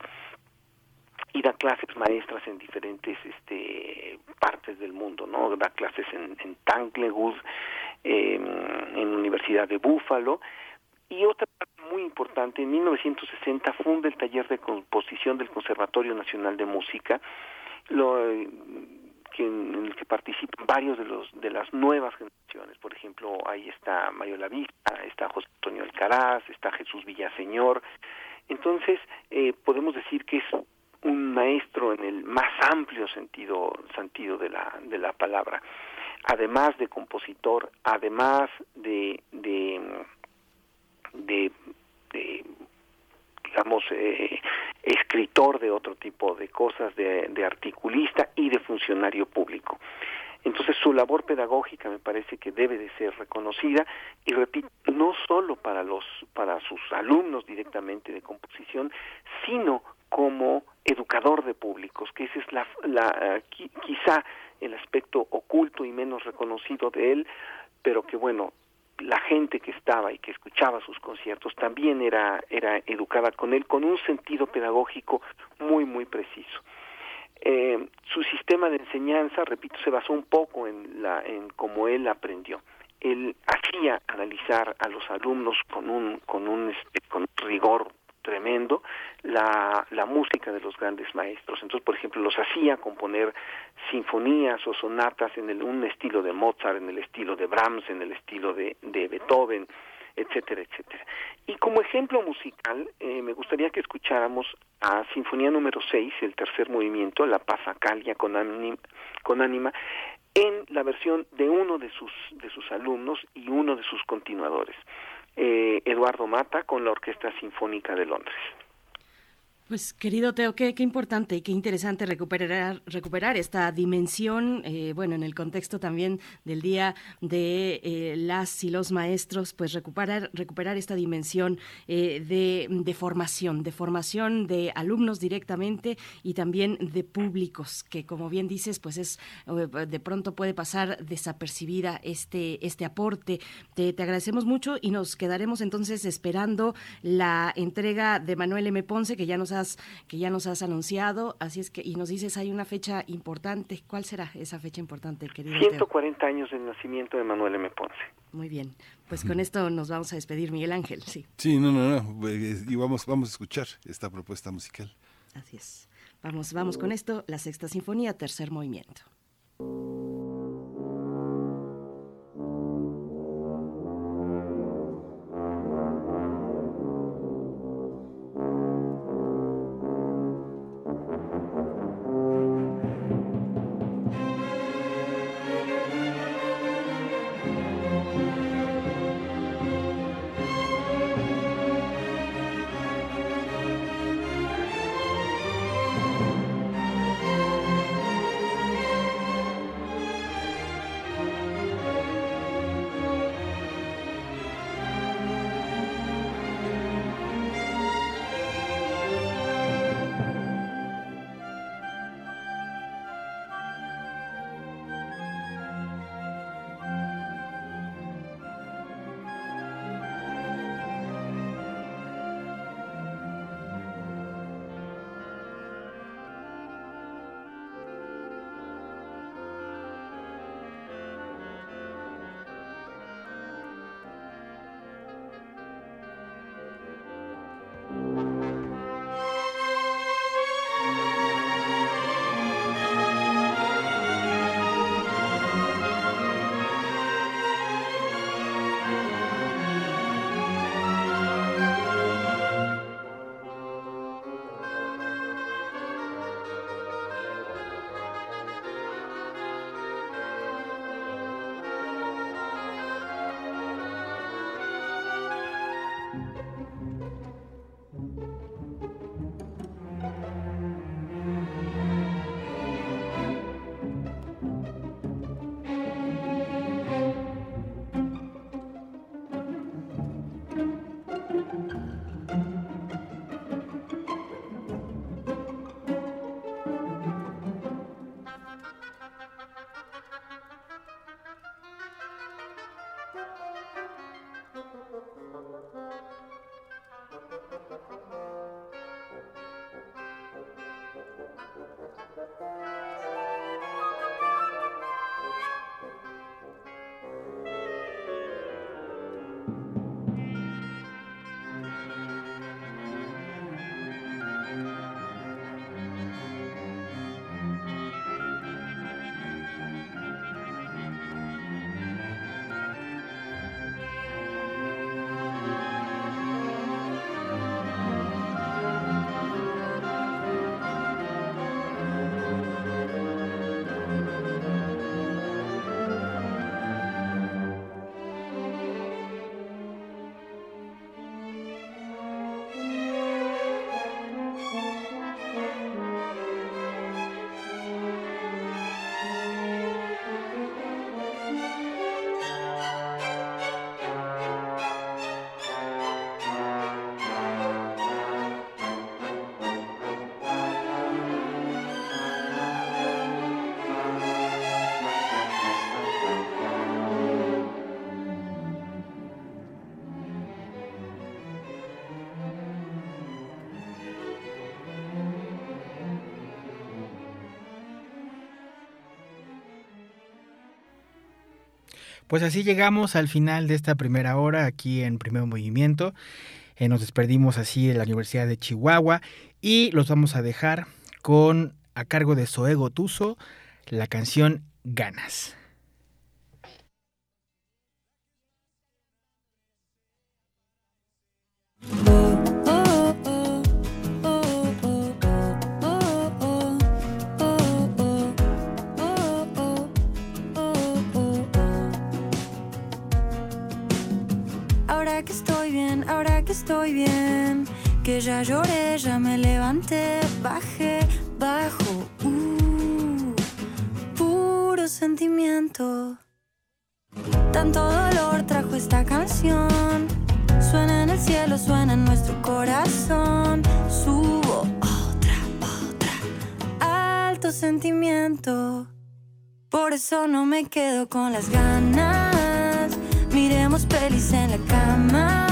y da clases maestras en diferentes este, partes del mundo, ¿no? Da clases en, en Tanglewood, en, en Universidad de Búfalo, y otra parte muy importante, en 1960 funda el taller de composición del Conservatorio Nacional de Música, lo, que, en el que participan varios de los de las nuevas generaciones. Por ejemplo, ahí está Mario Lavista, está José Antonio Alcaraz, está Jesús Villaseñor. Entonces, eh, podemos decir que es un maestro en el más amplio sentido sentido de la de la palabra. Además de compositor además de de de, digamos eh, escritor de otro tipo de cosas de, de articulista y de funcionario público. Entonces su labor pedagógica me parece que debe de ser reconocida y repito, no solo para los para sus alumnos directamente de composición, sino como educador de públicos, que ese es la, la quizá el aspecto oculto y menos reconocido de él, pero que bueno, la gente que estaba y que escuchaba sus conciertos también era era educada con él con un sentido pedagógico muy muy preciso. Eh, su sistema de enseñanza, repito, se basó un poco en la en cómo él aprendió. Él hacía analizar a los alumnos con un con un este, con rigor tremendo la, la música de los grandes maestros. Entonces, por ejemplo, los hacía componer sinfonías o sonatas en el, un estilo de Mozart, en el estilo de Brahms, en el estilo de, de Beethoven, etcétera, etcétera. Y como ejemplo musical, eh, me gustaría que escucháramos a Sinfonía número 6, el tercer movimiento, La Pasacalia con, con ánima, en la versión de uno de sus, de sus alumnos y uno de sus continuadores eh, Eduardo Mata con la Orquesta Sinfónica de Londres. Pues querido Teo, qué, importante y qué interesante recuperar, recuperar esta dimensión, eh, bueno, en el contexto también del Día de eh, las y los Maestros, pues recuperar, recuperar esta dimensión eh, de, de, formación, de formación de alumnos directamente y también de públicos, que como bien dices, pues es de pronto puede pasar desapercibida este, este aporte. Te, te agradecemos mucho y nos quedaremos entonces esperando la entrega de Manuel M. Ponce, que ya nos ha que ya nos has anunciado, así es que, y nos dices, hay una fecha importante. ¿Cuál será esa fecha importante, querido? 140 años del nacimiento de Manuel M. Ponce. Muy bien, pues con esto nos vamos a despedir, Miguel Ángel, sí. Sí, no, no, no, y vamos, vamos a escuchar esta propuesta musical. Así es. Vamos, vamos con esto, la Sexta Sinfonía, tercer movimiento. Pues así llegamos al final de esta primera hora aquí en Primer Movimiento. Eh, nos despedimos así de la Universidad de Chihuahua y los vamos a dejar con, a cargo de Soego Tuso, la canción Ganas. Bien, que ya lloré, ya me levanté, bajé, bajo, uh, puro sentimiento. Tanto dolor trajo esta canción. Suena en el cielo, suena en nuestro corazón. Subo otra, otra. Alto sentimiento. Por eso no me quedo con las ganas. Miremos pelis en la cama.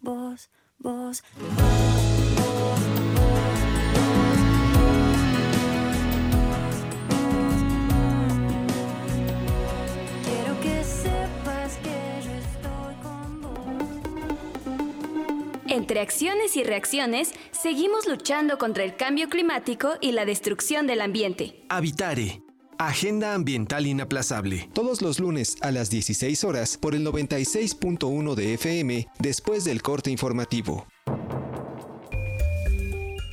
vos, vos. Quiero que sepas que yo estoy con vos. Entre acciones y reacciones, seguimos luchando contra el cambio climático y la destrucción del ambiente. Habitare. Agenda Ambiental Inaplazable. Todos los lunes a las 16 horas por el 96.1 de FM después del corte informativo.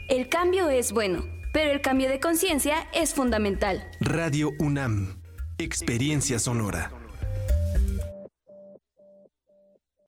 El cambio es bueno, pero el cambio de conciencia es fundamental. Radio UNAM. Experiencia sonora.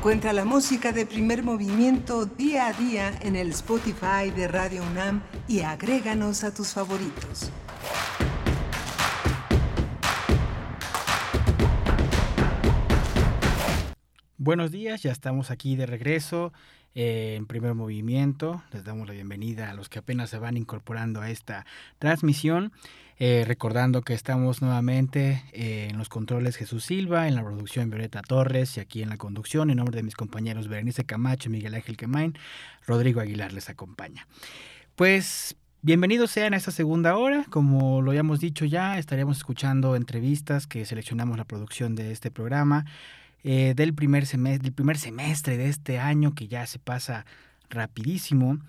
Encuentra la música de primer movimiento día a día en el Spotify de Radio UNAM y agréganos a tus favoritos. Buenos días, ya estamos aquí de regreso eh, en primer movimiento. Les damos la bienvenida a los que apenas se van incorporando a esta transmisión. Eh, recordando que estamos nuevamente eh, en los controles Jesús Silva, en la producción Violeta Torres y aquí en la conducción, en nombre de mis compañeros Berenice Camacho Miguel Ángel Quemain, Rodrigo Aguilar les acompaña. Pues bienvenidos sean a esta segunda hora. Como lo habíamos dicho ya, estaremos escuchando entrevistas que seleccionamos la producción de este programa eh, del, primer del primer semestre de este año que ya se pasa rapidísimo.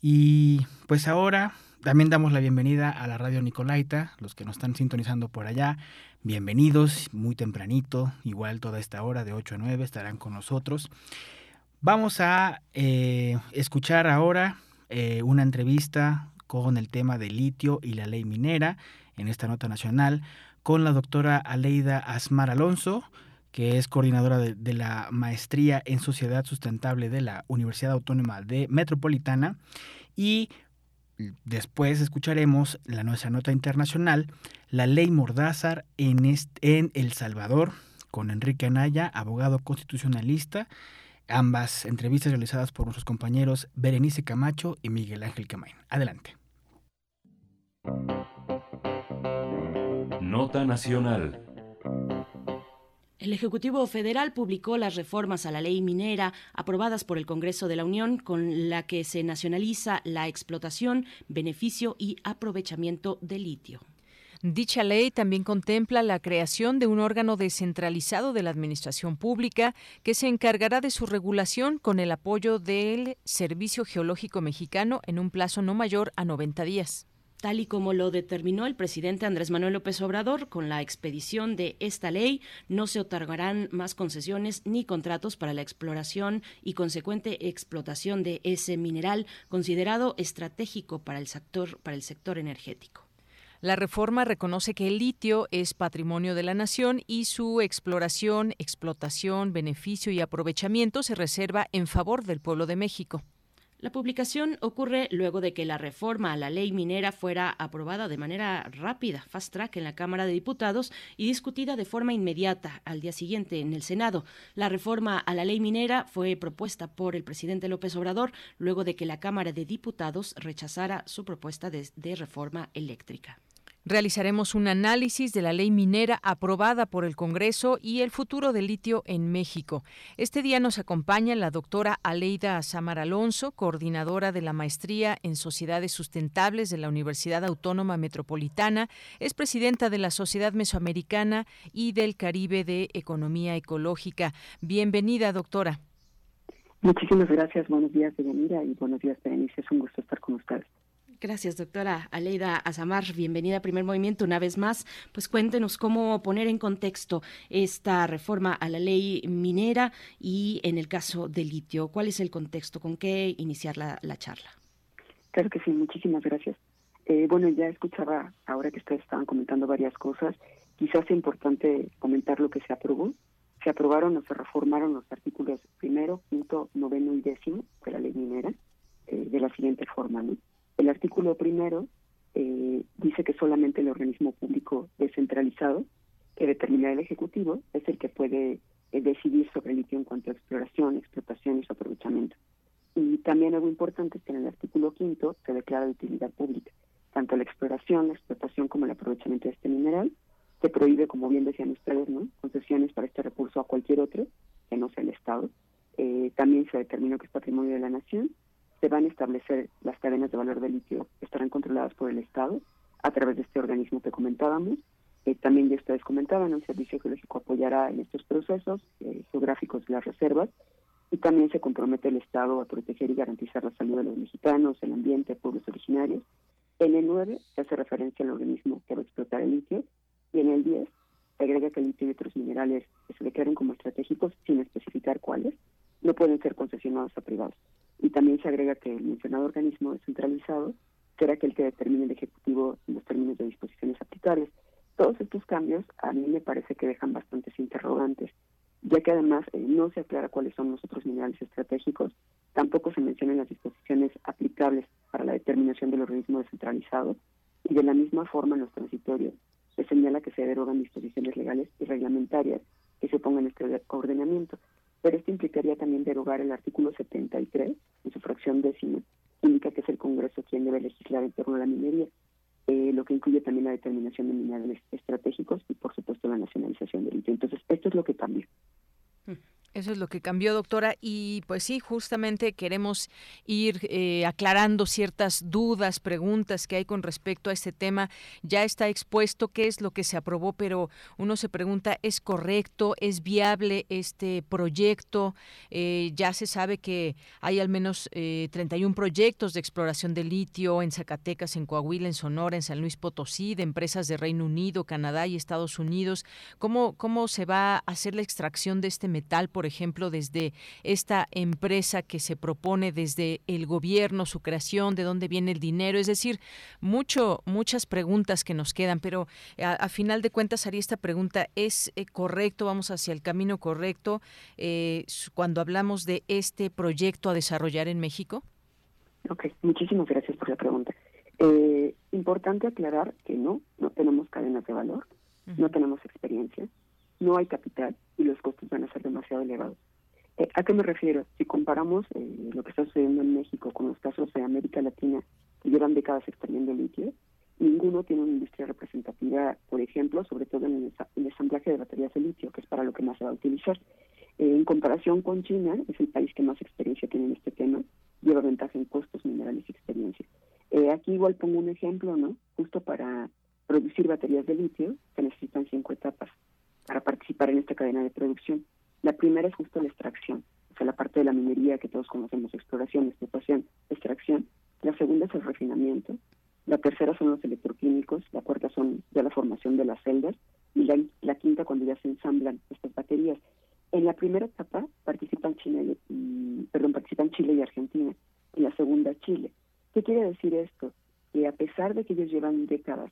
Y pues ahora también damos la bienvenida a la radio Nicolaita, los que nos están sintonizando por allá. Bienvenidos, muy tempranito, igual toda esta hora de 8 a 9 estarán con nosotros. Vamos a eh, escuchar ahora eh, una entrevista con el tema del litio y la ley minera en esta nota nacional con la doctora Aleida Asmar Alonso, que es coordinadora de, de, la Maestría en Sociedad Sustentable de la Universidad Autónoma de Metropolitana. Y Después escucharemos la nuestra nota internacional, la ley Mordázar en, El Salvador, con Enrique Anaya, abogado constitucionalista. Ambas entrevistas realizadas por nuestros compañeros Berenice Camacho y Miguel Ángel Camain. Adelante. Nota Nacional. El Ejecutivo Federal publicó las reformas a la ley minera aprobadas por el Congreso de la Unión con la que se nacionaliza la explotación, beneficio y aprovechamiento de litio. Dicha ley también contempla la creación de un órgano descentralizado de la Administración Pública que se encargará de su regulación con el apoyo del Servicio Geológico Mexicano en un plazo no mayor a 90 días tal y como lo determinó el presidente Andrés Manuel López Obrador, con la expedición de esta ley no se otorgarán más concesiones ni contratos para la exploración y consecuente explotación de ese mineral considerado estratégico para el sector, para el sector energético. La reforma reconoce que el litio es patrimonio de la nación y su exploración, explotación, beneficio y aprovechamiento se reserva en favor del pueblo de México. La publicación ocurre luego de que la reforma a la ley minera fuera aprobada de manera rápida, fast track, en la Cámara de Diputados y discutida de forma inmediata al día siguiente en el Senado. La reforma a la ley minera fue propuesta por el presidente López Obrador luego de que la Cámara de Diputados rechazara su propuesta de, de reforma eléctrica. Realizaremos un análisis de la ley minera aprobada por el Congreso y el futuro del litio en México. Este día nos acompaña la doctora Aleida Samar Alonso, coordinadora de la Maestría en Sociedades Sustentables de la Universidad Autónoma Metropolitana, es presidenta de la Sociedad Mesoamericana y del Caribe de Economía Ecológica. Bienvenida, doctora. Muchísimas gracias. Buenos días, Mira y buenos días, Berenice. Es un gusto estar con ustedes. Gracias, doctora Aleida Azamar. Bienvenida a Primer Movimiento una vez más. Pues cuéntenos cómo poner en contexto esta reforma a la ley minera y en el caso del litio. ¿Cuál es el contexto? ¿Con qué iniciar la, la charla? Claro que sí, muchísimas gracias. Eh, bueno, ya escuchaba ahora que ustedes estaban comentando varias cosas. Quizás es importante comentar lo que se aprobó. Se aprobaron o se reformaron los artículos primero, quinto, noveno y décimo de la ley minera eh, de la siguiente forma, ¿no? El artículo primero eh, dice que solamente el organismo público descentralizado que determina el Ejecutivo es el que puede eh, decidir sobre el litio en cuanto a exploración, explotación y su aprovechamiento. Y también algo importante es que en el artículo quinto se declara de utilidad pública. Tanto la exploración, la explotación como el aprovechamiento de este mineral se prohíbe, como bien decían ustedes, ¿no? concesiones para este recurso a cualquier otro que no sea el Estado. Eh, también se determinó que es patrimonio de la nación van a establecer las cadenas de valor de litio estarán controladas por el Estado a través de este organismo que comentábamos. Eh, también ya ustedes comentaban, el Servicio Geológico apoyará en estos procesos eh, geográficos de las reservas y también se compromete el Estado a proteger y garantizar la salud de los mexicanos, el ambiente, pueblos originarios. En el 9 se hace referencia al organismo que va a explotar el litio y en el 10 se agrega que el litio y otros minerales que se declaren como estratégicos sin especificar cuáles no pueden ser concesionados a privados y también se agrega que el mencionado organismo descentralizado será aquel que determine el Ejecutivo los términos de disposiciones aplicables. Todos estos cambios a mí me parece que dejan bastantes interrogantes ya que además eh, no se aclara cuáles son los otros minerales estratégicos, tampoco se mencionan las disposiciones aplicables para la determinación del organismo descentralizado y de la misma forma en los transitorios se señala que se derogan disposiciones legales y reglamentarias que se pongan en este ordenamiento, pero esto implicaría también derogar el artículo 73 en su fracción décima, indica que es el Congreso quien debe legislar en torno a la minería, eh, lo que incluye también la determinación de minerales estratégicos y por supuesto la nacionalización del litio. Entonces, esto es lo que cambia. Eso es lo que cambió, doctora. Y pues sí, justamente queremos ir eh, aclarando ciertas dudas, preguntas que hay con respecto a este tema. Ya está expuesto qué es lo que se aprobó, pero uno se pregunta, ¿es correcto? ¿Es viable este proyecto? Eh, ya se sabe que hay al menos eh, 31 proyectos de exploración de litio en Zacatecas, en Coahuila, en Sonora, en San Luis Potosí, de empresas de Reino Unido, Canadá y Estados Unidos. ¿Cómo, cómo se va a hacer la extracción de este metal, por ejemplo, desde esta empresa que se propone desde el gobierno, su creación, de dónde viene el dinero, es decir, mucho, muchas preguntas que nos quedan, pero a, final de cuentas haría esta pregunta, ¿es eh, correcto, vamos hacia el camino correcto eh, cuando hablamos de este proyecto a desarrollar en México? Ok, muchísimas gracias por la pregunta. Eh, importante aclarar que no, no tenemos cadenas de valor, no tenemos experiencia, no hay capital y los costos van a ser demasiado elevados. Eh, ¿A qué me refiero? Si comparamos eh, lo que está sucediendo en México con los casos de América Latina que llevan décadas extrayendo litio, ninguno tiene una industria representativa, por ejemplo, sobre todo en el, ensamblaje de baterías de litio, que es para lo que más se va a utilizar. Eh, en comparación con China, es el país que más experiencia tiene en este tema, lleva ventaja en costos, minerales y experiencia. aquí igual pongo un ejemplo, ¿no? Justo para producir baterías de litio se necesitan cinco etapas en esta cadena de producción. La primera es justo la extracción, o sea, la parte de la minería que todos conocemos, exploración, explotación, extracción. La segunda es el refinamiento. La tercera son los electroquímicos. La cuarta son ya la formación de las celdas. Y la, la quinta cuando ya se ensamblan estas baterías. En la primera etapa participan Chile y, perdón, participan Chile y Argentina. En la segunda Chile. ¿Qué quiere decir esto? Que a pesar de que ellos llevan décadas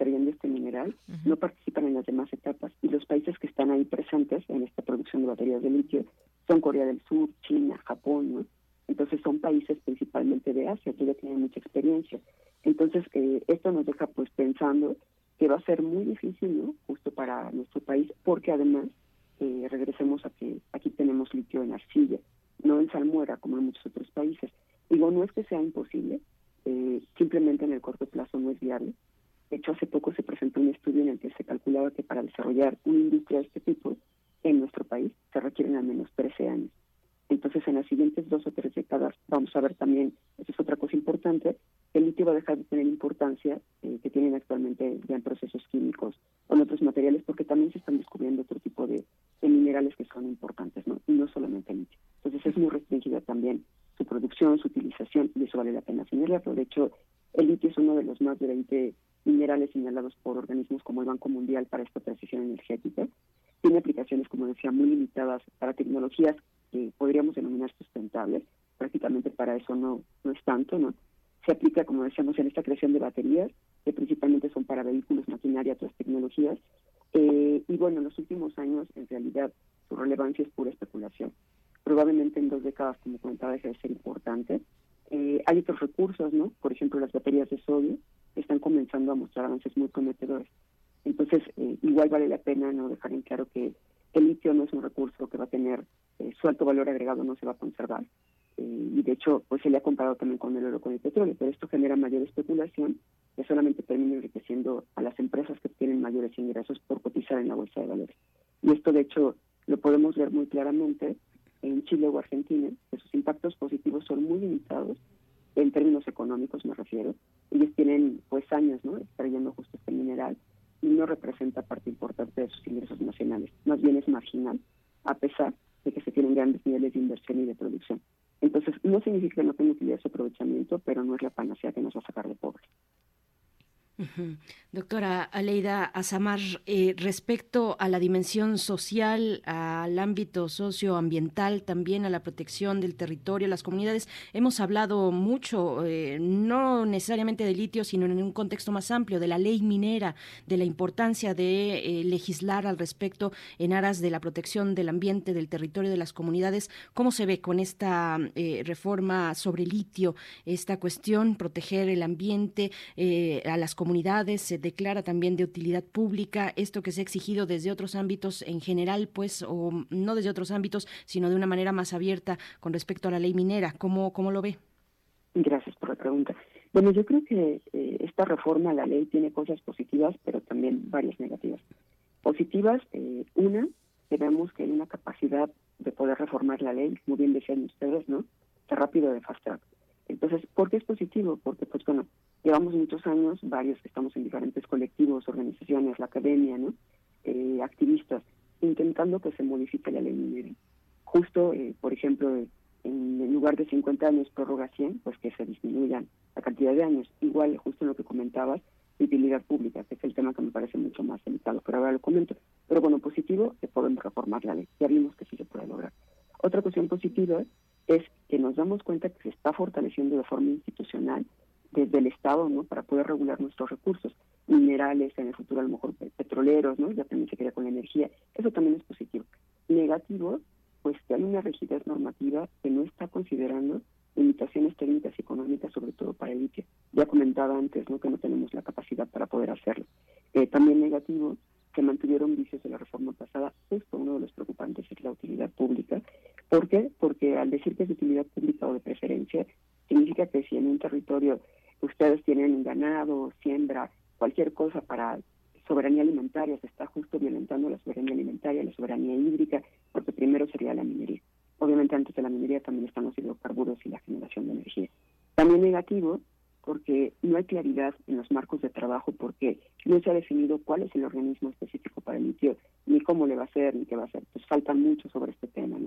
extrayendo este mineral, no participan en las demás etapas y los países que están ahí presentes en esta producción de baterías de litio son Corea del Sur, China, Japón, ¿no? Entonces son países principalmente de Asia que ya tienen mucha experiencia. Entonces eh, esto nos deja pues pensando que va a ser muy difícil, ¿no? Justo para nuestro país, porque además eh, regresemos a que aquí tenemos litio en arcilla, no en salmuera como en muchos otros países. Digo, no es que sea imposible, eh, simplemente en el corto plazo no es viable, de hecho, hace poco se presentó un estudio en el que se calculaba que para desarrollar una industria de este tipo en nuestro país se requieren al menos 13 años. Entonces, en las siguientes dos o tres décadas vamos a ver también, esa es otra cosa importante, el litio va a dejar de tener importancia eh, que tienen actualmente ya en procesos químicos o en otros materiales, porque también se están descubriendo otro tipo de, minerales que son importantes, ¿no? Y no solamente el litio. Entonces, es muy restringida también su producción, su utilización, y eso vale la pena señalarlo. De hecho, el litio es uno de los más de 20 minerales señalados por organismos como el Banco Mundial para esta transición energética. Tiene aplicaciones, como decía, muy limitadas para tecnologías que podríamos denominar sustentables. Prácticamente para eso no, no es tanto, ¿no? Se aplica, como decíamos, en esta creación de baterías, que principalmente son para vehículos, maquinaria, otras tecnologías. Eh, y bueno, en los últimos años, en realidad, su relevancia es pura especulación. Probablemente en dos décadas, como comentaba, deje de ser importante. Eh, hay otros recursos, ¿no? Por ejemplo, las baterías de sodio, están comenzando a mostrar avances muy prometedores. Entonces, eh, igual vale la pena no dejar en claro que el litio no es un recurso que va a tener eh, su alto valor agregado, no se va a conservar. Eh, y de hecho, pues se le ha comparado también con el oro con el petróleo, pero esto genera mayor especulación que solamente termina enriqueciendo a las empresas que tienen mayores ingresos por cotizar en la bolsa de valores. Y esto, de hecho, lo podemos ver muy claramente en Chile o Argentina, que sus impactos positivos son muy limitados en términos económicos me refiero, ellos tienen pues años ¿no? extrayendo justo este mineral y no representa parte importante de sus ingresos nacionales, más bien es marginal, a pesar de que se tienen grandes niveles de inversión y de producción. Entonces, no significa que no tenga utilidad su aprovechamiento, pero no es la panacea que nos va a sacar de Doctora Aleida Azamar, eh, respecto a la dimensión social, al ámbito socioambiental, también a la protección del territorio, las comunidades, hemos hablado mucho, eh, no necesariamente de litio, sino en un contexto más amplio, de la ley minera, de la importancia de eh, legislar al respecto en aras de la protección del ambiente, del territorio, de las comunidades. ¿Cómo se ve con esta reforma sobre litio, esta cuestión, proteger el ambiente, a las comunidades? Se declara también de utilidad pública, esto que se ha exigido desde otros ámbitos en general, pues, o no desde otros ámbitos, sino de una manera más abierta con respecto a la ley minera. ¿Cómo, cómo lo ve? Gracias por la pregunta. Bueno, yo creo que eh, esta reforma a la ley tiene cosas positivas, pero también varias negativas. Positivas, eh, una, que vemos que hay una capacidad de poder reformar la ley, como bien decían ustedes, ¿no? Está rápido de fast track. Entonces, ¿por qué es positivo? Porque, pues bueno, llevamos muchos años, varios que estamos en diferentes colectivos, organizaciones, la academia, ¿no? Eh, activistas, intentando que se modifique la ley minera. Justo, eh, por ejemplo, en, lugar de 50 años prórroga 100, pues que se disminuyan la cantidad de años. Igual, justo lo que comentabas, utilidad pública, que es el tema que me parece mucho más delicado, pero ahora lo comento. Pero bueno, positivo, que podemos reformar la ley. Ya vimos que sí se puede lograr. Otra cuestión positiva es que nos damos cuenta que se está fortaleciendo de forma institucional desde el Estado, ¿no? Para poder regular nuestros recursos minerales, en el futuro a lo mejor petroleros, ¿no? Ya también se queda con la energía. Eso también es positivo. Negativo, pues que hay una rigidez normativa que no está considerando limitaciones técnicas y económicas, sobre todo para el litio. Ya comentaba antes, ¿no? Que no tenemos la capacidad para poder hacerlo. Eh, también negativo, que mantuvieron vicios de la reforma pasada, justo uno de los preocupantes es la utilidad pública. ¿Por qué? Porque al decir que es utilidad pública o de preferencia, significa que si en un territorio ustedes tienen ganado, siembra, cualquier cosa para soberanía alimentaria, se está justo violentando la soberanía alimentaria, la soberanía hídrica, porque primero sería la minería. Obviamente antes de la minería también están los hidrocarburos y la generación de energía. También negativo porque no hay claridad en los marcos de trabajo porque no se ha definido cuál es el organismo específico para el litio, ni cómo le va a hacer, ni qué va a hacer. Pues faltan mucho sobre este tema.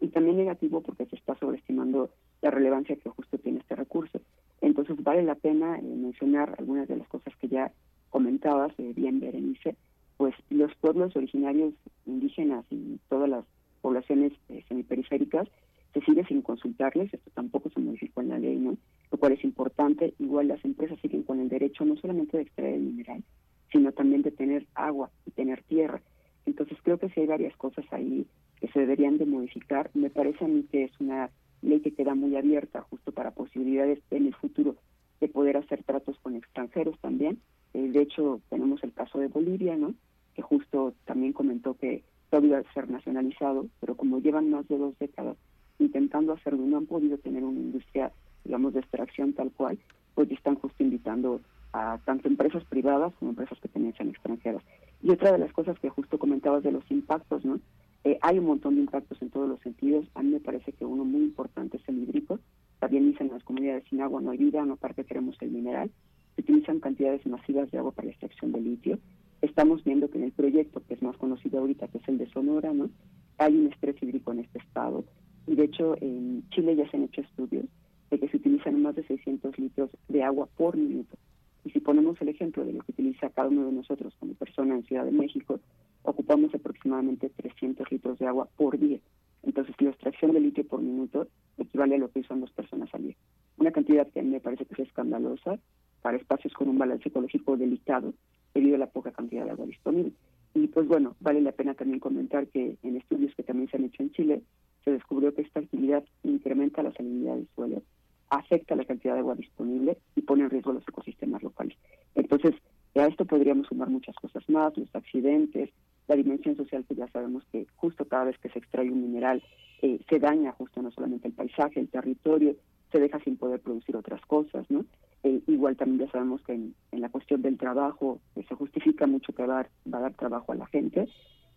Y también negativo porque se está sobreestimando la relevancia que justo tiene este recurso. Entonces vale la pena eh, mencionar algunas de las cosas que ya comentabas, eh, bien Berenice, pues los pueblos originarios indígenas y todas las poblaciones eh, semiperiféricas se sigue sin consultarles, esto tampoco se modificó en la ley, ¿no? Lo cual es importante, igual las empresas siguen con el derecho no solamente de extraer el mineral, sino también de tener agua y tener tierra. Entonces creo que sí hay varias cosas ahí que se deberían de modificar. Me parece a mí que es una ley que queda muy abierta justo para posibilidades en el futuro de poder hacer tratos con extranjeros también. Eh, de hecho, tenemos el caso de Bolivia, ¿no? Que justo también comentó que todavía a ser nacionalizado, pero como llevan más de dos décadas intentando hacerlo, no han podido tener una industria, digamos, de extracción tal cual, pues están justo invitando a tanto empresas privadas como empresas que tenían extranjeras. Y otra de las cosas que justo comentabas de los impactos, ¿no? Eh, hay un montón de impactos en todos los sentidos. A mí me parece que uno muy importante es el hídrico. También dicen las comunidades sin agua no hay vida, no aparte queremos el mineral. Se utilizan cantidades masivas de agua para la extracción de litio. Estamos viendo que en el proyecto, que es más conocido ahorita, que es el de Sonora, ¿no? hay un estrés hídrico en este estado. Y de hecho, en Chile ya se han hecho estudios de que se utilizan más de 600 litros de agua por minuto. Y si ponemos el ejemplo de lo que utiliza cada uno de nosotros como persona en Ciudad de México, ocupamos aproximadamente 300 litros de agua por día. Entonces, la extracción de litio por minuto equivale a lo que usan dos personas al día. Una cantidad que a mí me parece que es escandalosa para espacios con un balance ecológico delicado debido a la poca cantidad de agua disponible. Y pues bueno, vale la pena también comentar que en estudios que también se han hecho en Chile, se descubrió que esta actividad incrementa la salinidad del suelo, afecta la cantidad de agua disponible y pone en riesgo los ecosistemas locales. Entonces, a esto podríamos sumar muchas cosas más, los accidentes, la dimensión social que ya sabemos que justo cada vez que se extrae un mineral eh, se daña justo no solamente el paisaje, el territorio, se deja sin poder producir otras cosas, ¿no? Eh, igual también ya sabemos que en, la cuestión del trabajo se justifica mucho que va a, dar, dar trabajo a la gente,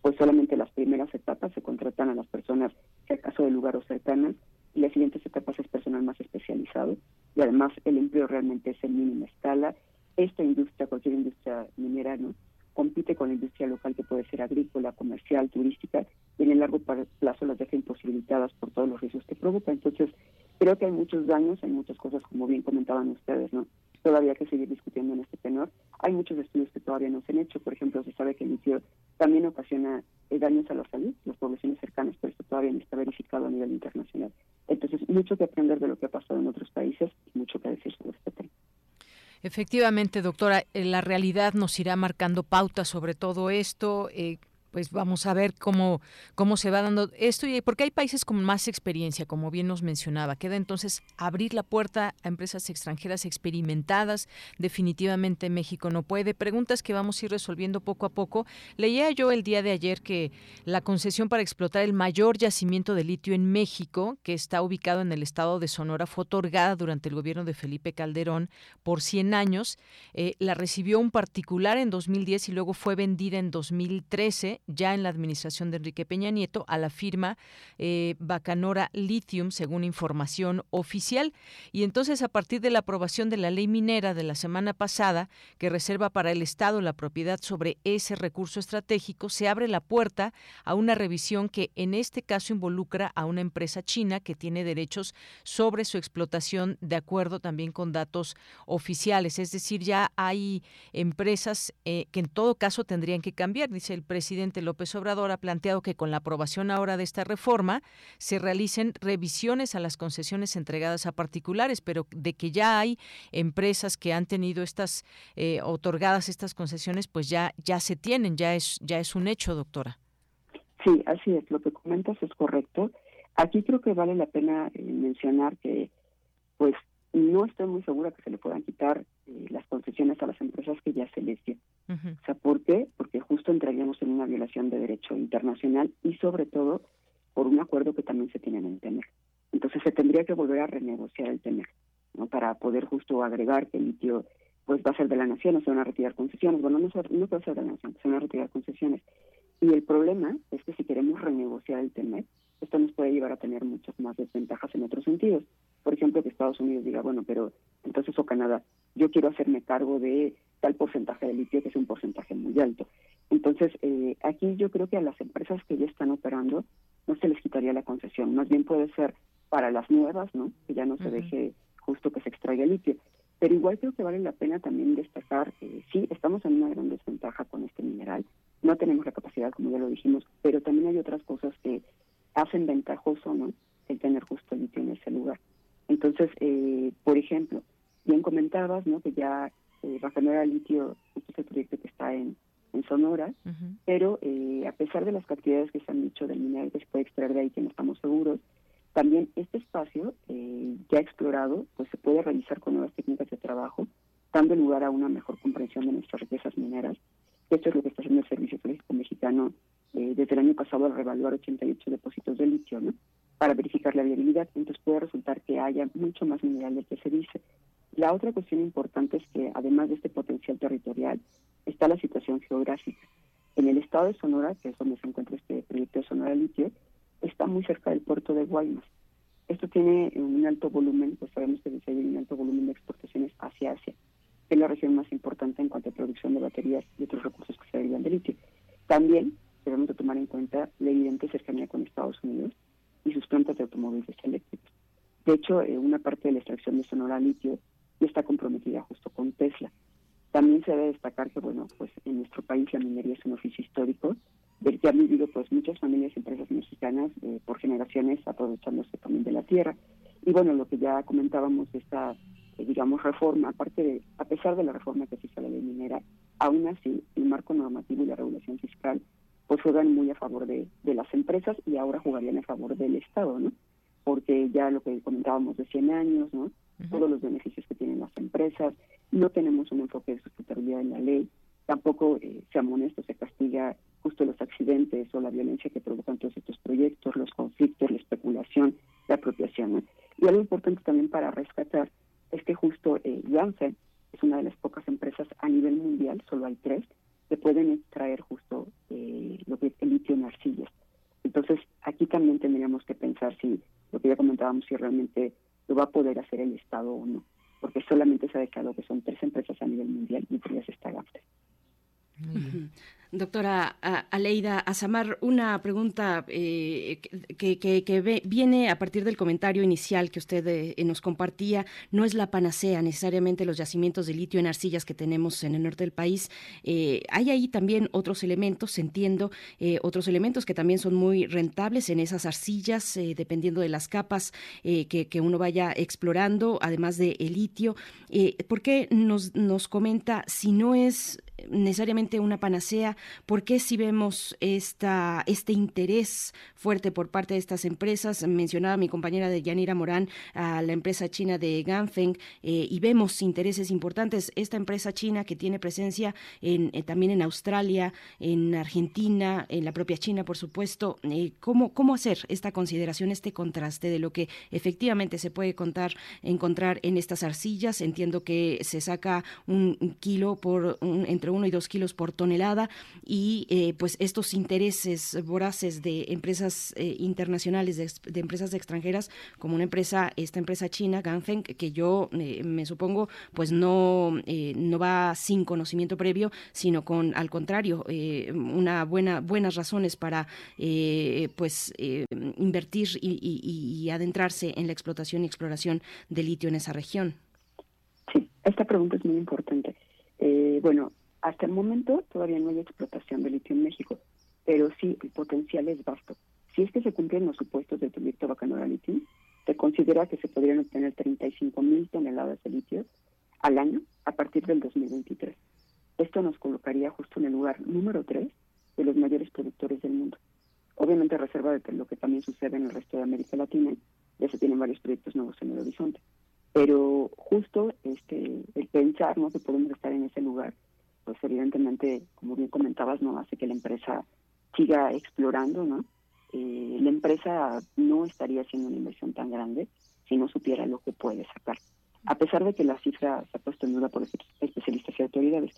pues solamente las primeras etapas se contratan a las personas, si acaso de lugar o cercanas, y las siguientes etapas es personal más especializado, y además el empleo realmente es en mínima escala. Esta industria, cualquier industria minera, ¿no? Compite con la industria local que puede ser agrícola, comercial, turística, y en el largo plazo las deja imposibilitadas por todos los riesgos que provoca. Entonces, creo que hay muchos daños, hay muchas cosas, como bien comentaban ustedes, ¿no? Todavía hay que seguir discutiendo en este tenor. Hay muchos estudios que todavía no se han hecho. Por ejemplo, se sabe que el litio también ocasiona eh, daños a la salud, las poblaciones cercanas, pero esto todavía no está verificado a nivel internacional. Entonces, mucho que aprender de lo que ha pasado en otros países y mucho que decir sobre este tema. Efectivamente, doctora, eh, la realidad nos irá marcando pautas sobre todo esto. Eh, pues vamos a ver cómo, cómo se va dando esto, y porque hay países con más experiencia, como bien nos mencionaba. Queda entonces abrir la puerta a empresas extranjeras experimentadas. Definitivamente México no puede. Preguntas que vamos a ir resolviendo poco a poco. Leía yo el día de ayer que la concesión para explotar el mayor yacimiento de litio en México, que está ubicado en el estado de Sonora, fue otorgada durante el gobierno de Felipe Calderón por 100 años. Eh, la recibió un particular en 2010 y luego fue vendida en 2013 ya en la administración de Enrique Peña Nieto a la firma eh, Bacanora Lithium, según información oficial. Y entonces, a partir de la aprobación de la ley minera de la semana pasada, que reserva para el Estado la propiedad sobre ese recurso estratégico, se abre la puerta a una revisión que en este caso involucra a una empresa china que tiene derechos sobre su explotación de acuerdo también con datos oficiales. Es decir, ya hay empresas eh, que en todo caso tendrían que cambiar, dice el presidente López Obrador ha planteado que con la aprobación ahora de esta reforma se realicen revisiones a las concesiones entregadas a particulares, pero de que ya hay empresas que han tenido estas eh, otorgadas estas concesiones, pues ya ya se tienen, ya es ya es un hecho, doctora. Sí, así es. Lo que comentas es correcto. Aquí creo que vale la pena eh, mencionar que, pues, no estoy muy segura que se le puedan quitar eh, las concesiones a las empresas que ya se les dio. O sea, ¿por qué? Porque justo entraríamos en una violación de derecho internacional y sobre todo por un acuerdo que también se tiene en el TEMEC. Entonces se tendría que volver a renegociar el TEMEC, ¿no? Para poder justo agregar que el litio pues va a ser de la nación, o se van a retirar concesiones. Bueno, no, no puede ser de la nación, se van a retirar concesiones. Y el problema es que si queremos renegociar el TEMEC, esto nos puede llevar a tener muchas más desventajas en otros sentidos. Por ejemplo, que Estados Unidos diga, bueno, pero entonces o Canadá, yo quiero hacerme cargo de tal porcentaje de litio, que es un porcentaje muy alto. Entonces, eh, aquí yo creo que a las empresas que ya están operando no se les quitaría la concesión, más bien puede ser para las nuevas, ¿no? Que ya no se deje justo que se extraiga el litio. Pero igual creo que vale la pena también destacar, eh, sí, estamos en una gran desventaja con este mineral, no tenemos la capacidad, como ya lo dijimos, pero también hay otras cosas que hacen ventajoso, ¿no? El tener justo el litio en ese lugar. Entonces, eh, por ejemplo, bien comentabas, ¿no? Que ya eh, el Litio, este es el proyecto que está en, en Sonora, pero eh, a pesar de las cantidades que se han dicho del mineral que se puede extraer de ahí, que no estamos seguros, también este espacio eh, ya explorado, pues se puede realizar con nuevas técnicas de trabajo, dando lugar a una mejor comprensión de nuestras riquezas mineras. Esto es lo que está haciendo el Servicio Geológico Mexicano eh, desde el año pasado al revaluar 88 depósitos de litio, ¿no? para verificar la viabilidad, entonces puede resultar que haya mucho más mineral del que se dice. La otra cuestión importante es que además de este potencial territorial, está la situación geográfica. En el estado de Sonora, que es donde se encuentra este proyecto de Sonora Litio, está muy cerca del puerto de Guaymas. Esto tiene un alto volumen, pues sabemos que hay un alto volumen de exportaciones hacia Asia, que es la región más importante en cuanto a producción de baterías y otros recursos que se derivan de litio. También debemos de tomar en cuenta la evidente cercanía con Estados Unidos, y sus plantas de automóviles eléctricos. De hecho, eh, una parte de la extracción de Sonora litio está comprometida justo con Tesla. También se debe destacar que, bueno, pues en nuestro país la minería es un oficio histórico, del que han vivido pues muchas familias y empresas mexicanas eh, por generaciones aprovechándose también de la tierra. Y bueno, lo que ya comentábamos, esta, eh, digamos, reforma, aparte de, a pesar de la reforma que se hizo a la ley minera, aún así el marco normativo y la regulación fiscal pues juegan muy a favor de, las empresas y ahora jugarían a favor del Estado, ¿no? Porque ya lo que comentábamos de 100 años, ¿no? Todos los beneficios que tienen las empresas, no tenemos un enfoque de sustentabilidad en la ley, tampoco, eh, seamos honestos, se castiga justo los accidentes o la violencia que provocan todos estos proyectos, los conflictos, la especulación, la apropiación. ¿no? Y algo importante también para rescatar es que justo eh, Janssen es una de las pocas empresas a nivel mundial, solo hay tres, se pueden extraer justo eh, lo que es el litio en arcillas. Entonces, aquí también tendríamos que pensar si, lo que ya comentábamos, si realmente lo va a poder hacer el Estado o no, porque solamente se ha declarado que son tres empresas a nivel mundial y entre ellas está GAFTE. Doctora Aleida Azamar, una pregunta eh, que, viene a partir del comentario inicial que usted eh, nos compartía. No es la panacea necesariamente los yacimientos de litio en arcillas que tenemos en el norte del país. Eh, hay ahí también otros elementos, entiendo, otros elementos que también son muy rentables en esas arcillas, dependiendo de las capas que, uno vaya explorando, además de el litio. ¿Por qué nos, nos comenta si no es necesariamente una panacea? ¿Por qué si vemos esta, este interés fuerte por parte de estas empresas? Mencionaba mi compañera de Yanira Morán a la empresa china de Ganfeng eh, y vemos intereses importantes. Esta empresa china que tiene presencia en, eh, también en Australia, en Argentina, en la propia China, por supuesto. Eh, ¿cómo, ¿Cómo hacer esta consideración, este contraste de lo que efectivamente se puede contar, encontrar en estas arcillas? Entiendo que se saca un kilo por entre uno y dos kilos por tonelada y eh, pues estos intereses voraces de empresas eh, internacionales, de, empresas extranjeras, como una empresa, esta empresa china, Ganfeng, que yo eh, me supongo pues no, no va sin conocimiento previo, sino con, al contrario, una buena, buenas razones para pues invertir y adentrarse en la explotación y exploración de litio en esa región. Sí, esta pregunta es muy importante. bueno, hasta el momento todavía no hay explotación de litio en México, pero sí el potencial es vasto. Si es que se cumplen los supuestos del proyecto Bacanora Litio, se considera que se podrían obtener 35 mil toneladas de litio al año a partir del 2023. Esto nos colocaría justo en el lugar número 3 de los mayores productores del mundo. Obviamente reserva de lo que también sucede en el resto de América Latina, ya se tienen varios proyectos nuevos en el horizonte. Pero justo este el pensar ¿no? que podemos estar en ese lugar pues evidentemente, como bien comentabas, no hace que la empresa siga explorando, ¿no? Eh, la empresa no estaría haciendo una inversión tan grande si no supiera lo que puede sacar. A pesar de que la cifra se ha puesto en duda por especialistas y autoridades.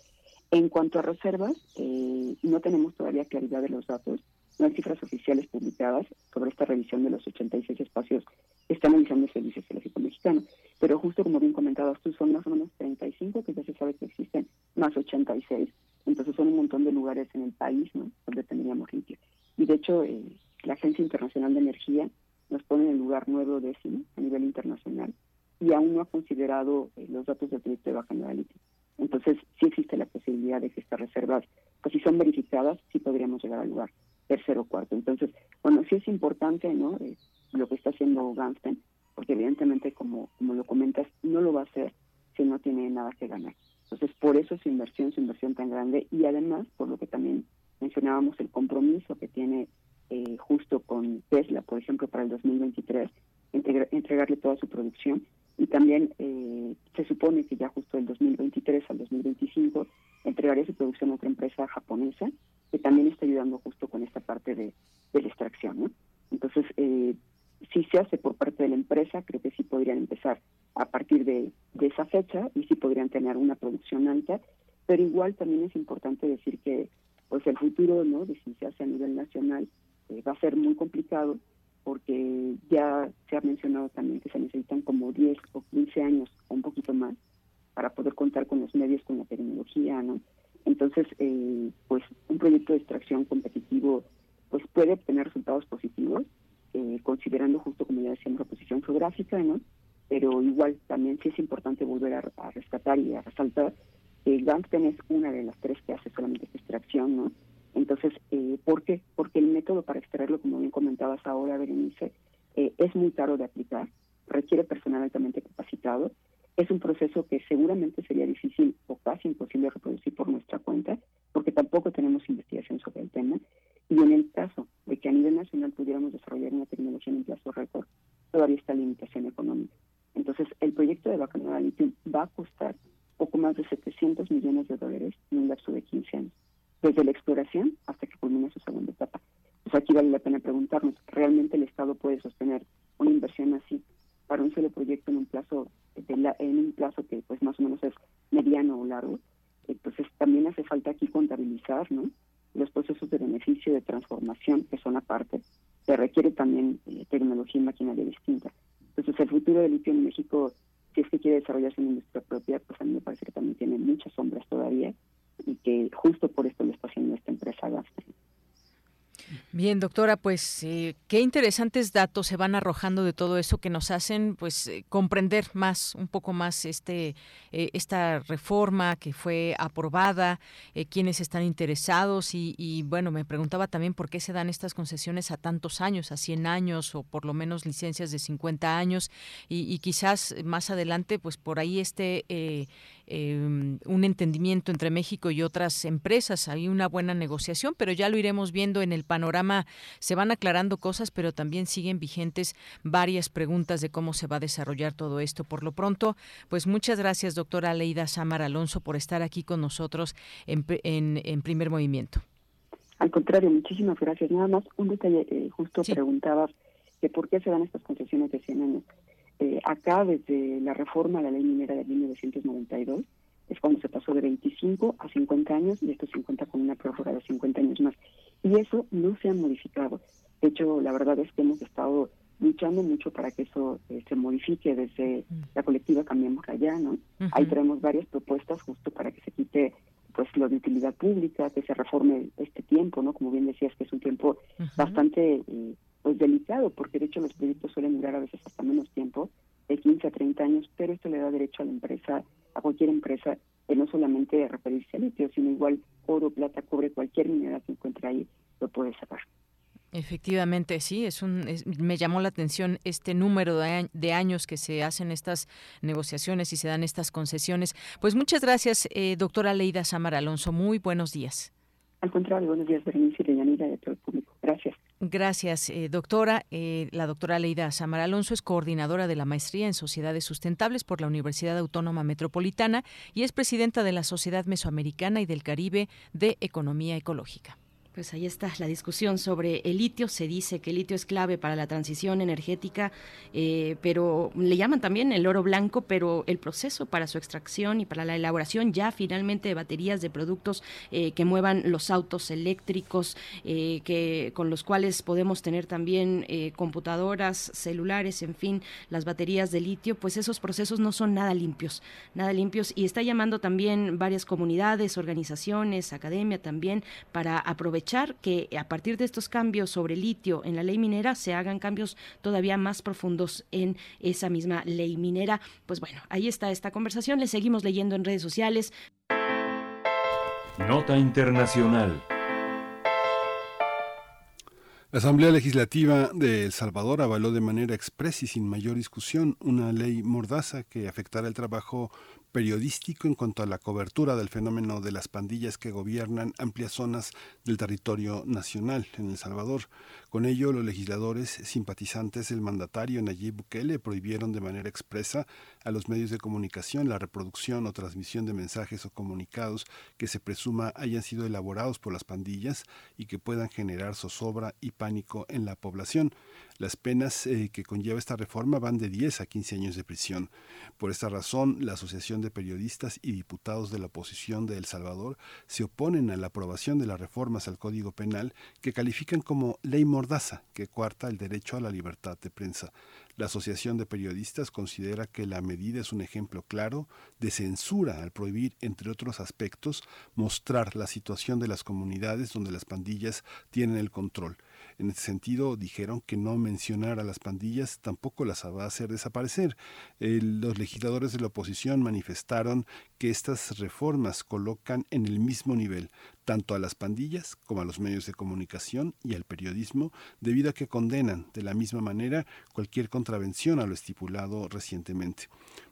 En cuanto a reservas, eh, no tenemos todavía claridad de los datos, no hay cifras oficiales publicadas sobre esta revisión de los 86 espacios que está analizando el Servicio Geológico Mexicano. Pero justo como bien comentabas tú, son más o menos 35 que ya se sabe que existen, más 86. Entonces son un montón de lugares en el país donde tendríamos litio. Y de hecho, eh, la Agencia Internacional de Energía nos pone en el lugar nuevo décimo a nivel internacional y aún no ha considerado eh, los datos del proyecto de Baja Litio. Entonces, sí existe la posibilidad de que estas reservas, pues si son verificadas, sí podríamos llegar al lugar tercero cuarto. Entonces, bueno, sí es importante, ¿no? Eh, lo que está haciendo Gansten, porque evidentemente, como, como lo comentas, no lo va a hacer si no tiene nada que ganar. Entonces, por eso su inversión, su inversión tan grande y además, por lo que también mencionábamos, el compromiso que tiene eh, justo con Tesla, por ejemplo, para el 2023, entregarle toda su producción. Y también eh, se supone que ya justo del 2023 al 2025 entregaría su producción a otra empresa japonesa que también está ayudando justo con esta parte de, la extracción. ¿no? Entonces, eh, si se hace por parte de la empresa, creo que sí podrían empezar a partir de, esa fecha y sí podrían tener una producción alta, pero igual también es importante decir que pues el futuro no de si se hace a nivel nacional eh, va a ser muy complicado porque ya se ha mencionado también que se necesitan como 10 o 15 años o un poquito más para poder contar con los medios, con la tecnología, ¿no? Entonces, eh, pues un proyecto de extracción competitivo pues puede obtener resultados positivos, eh, considerando justo como ya decíamos la posición geográfica, ¿no? Pero igual también sí es importante volver a, rescatar y a resaltar que Gangsten es una de las tres que hace solamente esta extracción, ¿no? Entonces, eh, ¿por qué? Porque el método para extraerlo, como bien comentabas ahora, Berenice, eh, es muy caro de aplicar, requiere personal altamente capacitado es un proceso que seguramente sería difícil o casi imposible reproducir por nuestra cuenta, porque tampoco tenemos investigación sobre el tema. Y en el caso de que a nivel nacional pudiéramos desarrollar una tecnología en un plazo récord, todavía está limitación económica. Entonces, el proyecto de Bacanora Lithium va a costar poco más de 700 millones de dólares en un lapso de 15 años, desde la exploración hasta que culmine su segunda etapa. Pues aquí vale la pena preguntarnos, ¿realmente el Estado puede sostener una inversión así para un solo proyecto en un plazo en un plazo que pues más o menos es mediano o largo. Entonces también hace falta aquí contabilizar ¿no? los procesos de beneficio de transformación que son aparte. Se requiere también eh, tecnología y maquinaria distinta. Entonces el futuro del litio en México, si es que quiere desarrollarse en industria propia, pues a mí me parece que también tiene muchas sombras todavía. y que justo por esto lo está haciendo esta empresa Gastra. Bien, doctora, pues eh, qué interesantes datos se van arrojando de todo eso que nos hacen pues eh, comprender más, un poco más este eh, esta reforma que fue aprobada, quiénes están interesados y, bueno, me preguntaba también por qué se dan estas concesiones a tantos años, a 100 años o por lo menos licencias de 50 años y, y quizás más adelante pues por ahí esté Em, un entendimiento entre México y otras empresas. Hay una buena negociación, pero ya lo iremos viendo en el panorama. Se van aclarando cosas, pero también siguen vigentes varias preguntas de cómo se va a desarrollar todo esto. Por lo pronto, pues muchas gracias, doctora Leida Samar Alonso, por estar aquí con nosotros en, en, primer movimiento. Al contrario, muchísimas gracias. Nada más un detalle, eh, justo preguntaba que por qué se dan estas concesiones de 100 años. Eh, acá, desde la reforma a la ley minera de 1992, es cuando se pasó de 25 a 50 años y esto 50 con una prórroga de 50 años más. Y eso no se ha modificado. De hecho, la verdad es que hemos estado luchando mucho para que eso eh, se modifique desde la colectiva Cambiemos Allá, ¿no? Ahí traemos varias propuestas justo para que se quite pues lo de utilidad pública, que se reforme este tiempo, ¿no? Como bien decías, que es un tiempo bastante eh, pues delicado, porque de hecho los proyectos suelen durar a veces hasta menos tiempo, de 15 a 30 años, pero esto le da derecho a la empresa, a cualquier empresa, que no solamente referirse a litio, sino igual oro, plata, cobre, cualquier mineral que encuentre ahí, lo puede sacar. Efectivamente, sí, es un, me llamó la atención este número de, de, años que se hacen estas negociaciones y se dan estas concesiones. Pues muchas gracias, eh, doctora Leida Samar Alonso. Muy buenos días. Al contrario, buenos días, Berenice y Yanira y a todo el público. Gracias. Gracias, eh, doctora. Eh, la doctora Leida Samar Alonso es coordinadora de la maestría en Sociedades Sustentables por la Universidad Autónoma Metropolitana y es presidenta de la Sociedad Mesoamericana y del Caribe de Economía Ecológica. Pues ahí está la discusión sobre el litio. Se dice que el litio es clave para la transición energética, eh, pero le llaman también el oro blanco, pero el proceso para su extracción y para la elaboración ya finalmente de baterías de productos eh, que muevan los autos eléctricos, eh, que con los cuales podemos tener también computadoras, celulares, en fin, las baterías de litio, pues esos procesos no son nada limpios, nada limpios y está llamando también varias comunidades, organizaciones, academia también para aprovechar que a partir de estos cambios sobre litio en la ley minera se hagan cambios todavía más profundos en esa misma ley minera. Pues bueno, ahí está esta conversación, le seguimos leyendo en redes sociales. Nota Internacional. La Asamblea Legislativa de El Salvador avaló de manera expresa y sin mayor discusión una ley mordaza que afectará el trabajo periodístico en cuanto a la cobertura del fenómeno de las pandillas que gobiernan amplias zonas del territorio nacional en El Salvador. Con ello, los legisladores simpatizantes del mandatario Nayib Bukele prohibieron de manera expresa a los medios de comunicación la reproducción o transmisión de mensajes o comunicados que se presuma hayan sido elaborados por las pandillas y que puedan generar zozobra y pánico en la población. Las penas eh, que conlleva esta reforma van de 10 a 15 años de prisión. Por esta razón, la Asociación de Periodistas y Diputados de la Oposición de El Salvador se oponen a la aprobación de las reformas al Código Penal que califican como ley mordaza, que cuarta el derecho a la libertad de prensa. La Asociación de Periodistas considera que la medida es un ejemplo claro de censura al prohibir, entre otros aspectos, mostrar la situación de las comunidades donde las pandillas tienen el control. En ese sentido, dijeron que no mencionar a las pandillas tampoco las va a hacer desaparecer. los legisladores de la oposición manifestaron que estas reformas colocan en el mismo nivel tanto a las pandillas como a los medios de comunicación y al periodismo, debido a que condenan de la misma manera cualquier contravención a lo estipulado recientemente.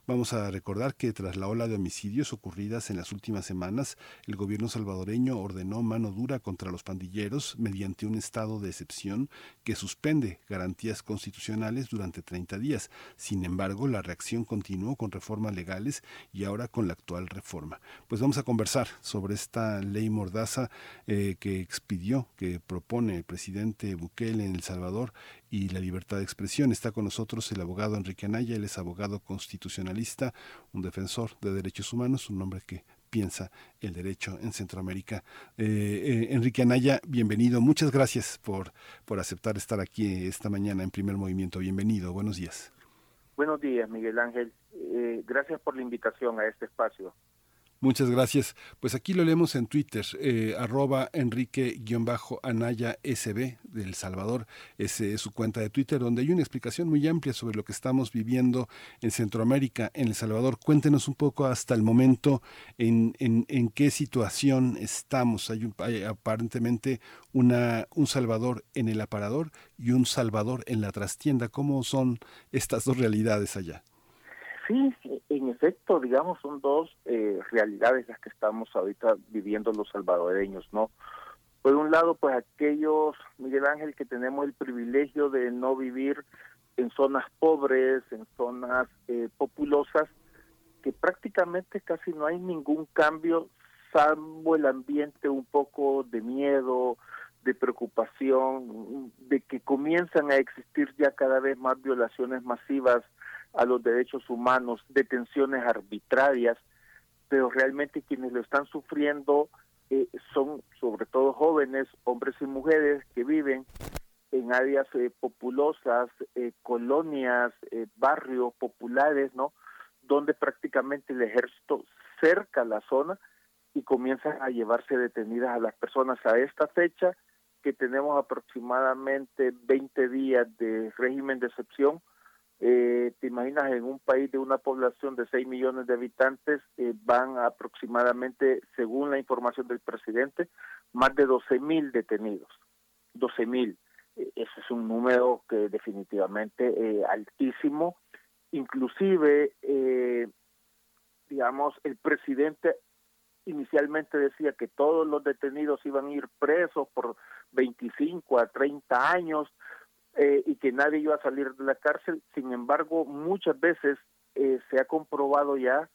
Vamos a recordar que tras la ola de homicidios ocurridas en las últimas semanas, el gobierno salvadoreño ordenó mano dura contra los pandilleros mediante un estado de excepción que suspende garantías constitucionales durante 30 días. Sin embargo, la reacción continuó con reformas legales y ahora con la actual reforma. Pues vamos a conversar sobre esta ley mordaza eh, que expidió, que propone el presidente Bukele en El Salvador y la libertad de expresión. Está con nosotros el abogado Enrique Anaya, él es abogado constitucionalista, un defensor de derechos humanos, un hombre que piensa el derecho en Centroamérica. Eh, eh, Enrique Anaya, bienvenido. Muchas gracias por, por aceptar estar aquí esta mañana en primer movimiento. Bienvenido. Buenos días. Buenos días, Miguel Ángel. Eh, gracias por la invitación a este espacio. Muchas gracias. Pues aquí lo leemos en Twitter, eh, arroba Enrique-Anaya SB del Salvador. Ese es su cuenta de Twitter, donde hay una explicación muy amplia sobre lo que estamos viviendo en Centroamérica, en El Salvador. Cuéntenos un poco hasta el momento en, en, qué situación estamos. Hay, un, hay aparentemente una, un Salvador en el aparador y un Salvador en la trastienda. ¿Cómo son estas dos realidades allá? Sí, en efecto, digamos, son dos eh, realidades las que estamos ahorita viviendo los salvadoreños, ¿no? Por un lado, pues aquellos, Miguel Ángel, que tenemos el privilegio de no vivir en zonas pobres, en zonas eh, populosas, que prácticamente casi no hay ningún cambio, salvo el ambiente un poco de miedo, de preocupación, de que comienzan a existir ya cada vez más violaciones masivas a los derechos humanos, detenciones arbitrarias, pero realmente quienes lo están sufriendo eh, son sobre todo jóvenes, hombres y mujeres que viven en áreas eh, populosas, eh, colonias, barrios populares, ¿no? Donde prácticamente el ejército cerca la zona y comienzan a llevarse detenidas a las personas a esta fecha que tenemos aproximadamente 20 días de régimen de excepción eh, te imaginas en un país de una población de 6 millones de habitantes, eh, van aproximadamente, según la información del presidente, más de 12 mil detenidos. 12 mil. Eh, ese es un número que definitivamente eh, altísimo. Inclusive, digamos, el presidente inicialmente decía que todos los detenidos iban a ir presos por 25 a 30 años, eh, y que nadie iba a salir de la cárcel. Sin embargo, muchas veces eh, se ha comprobado ya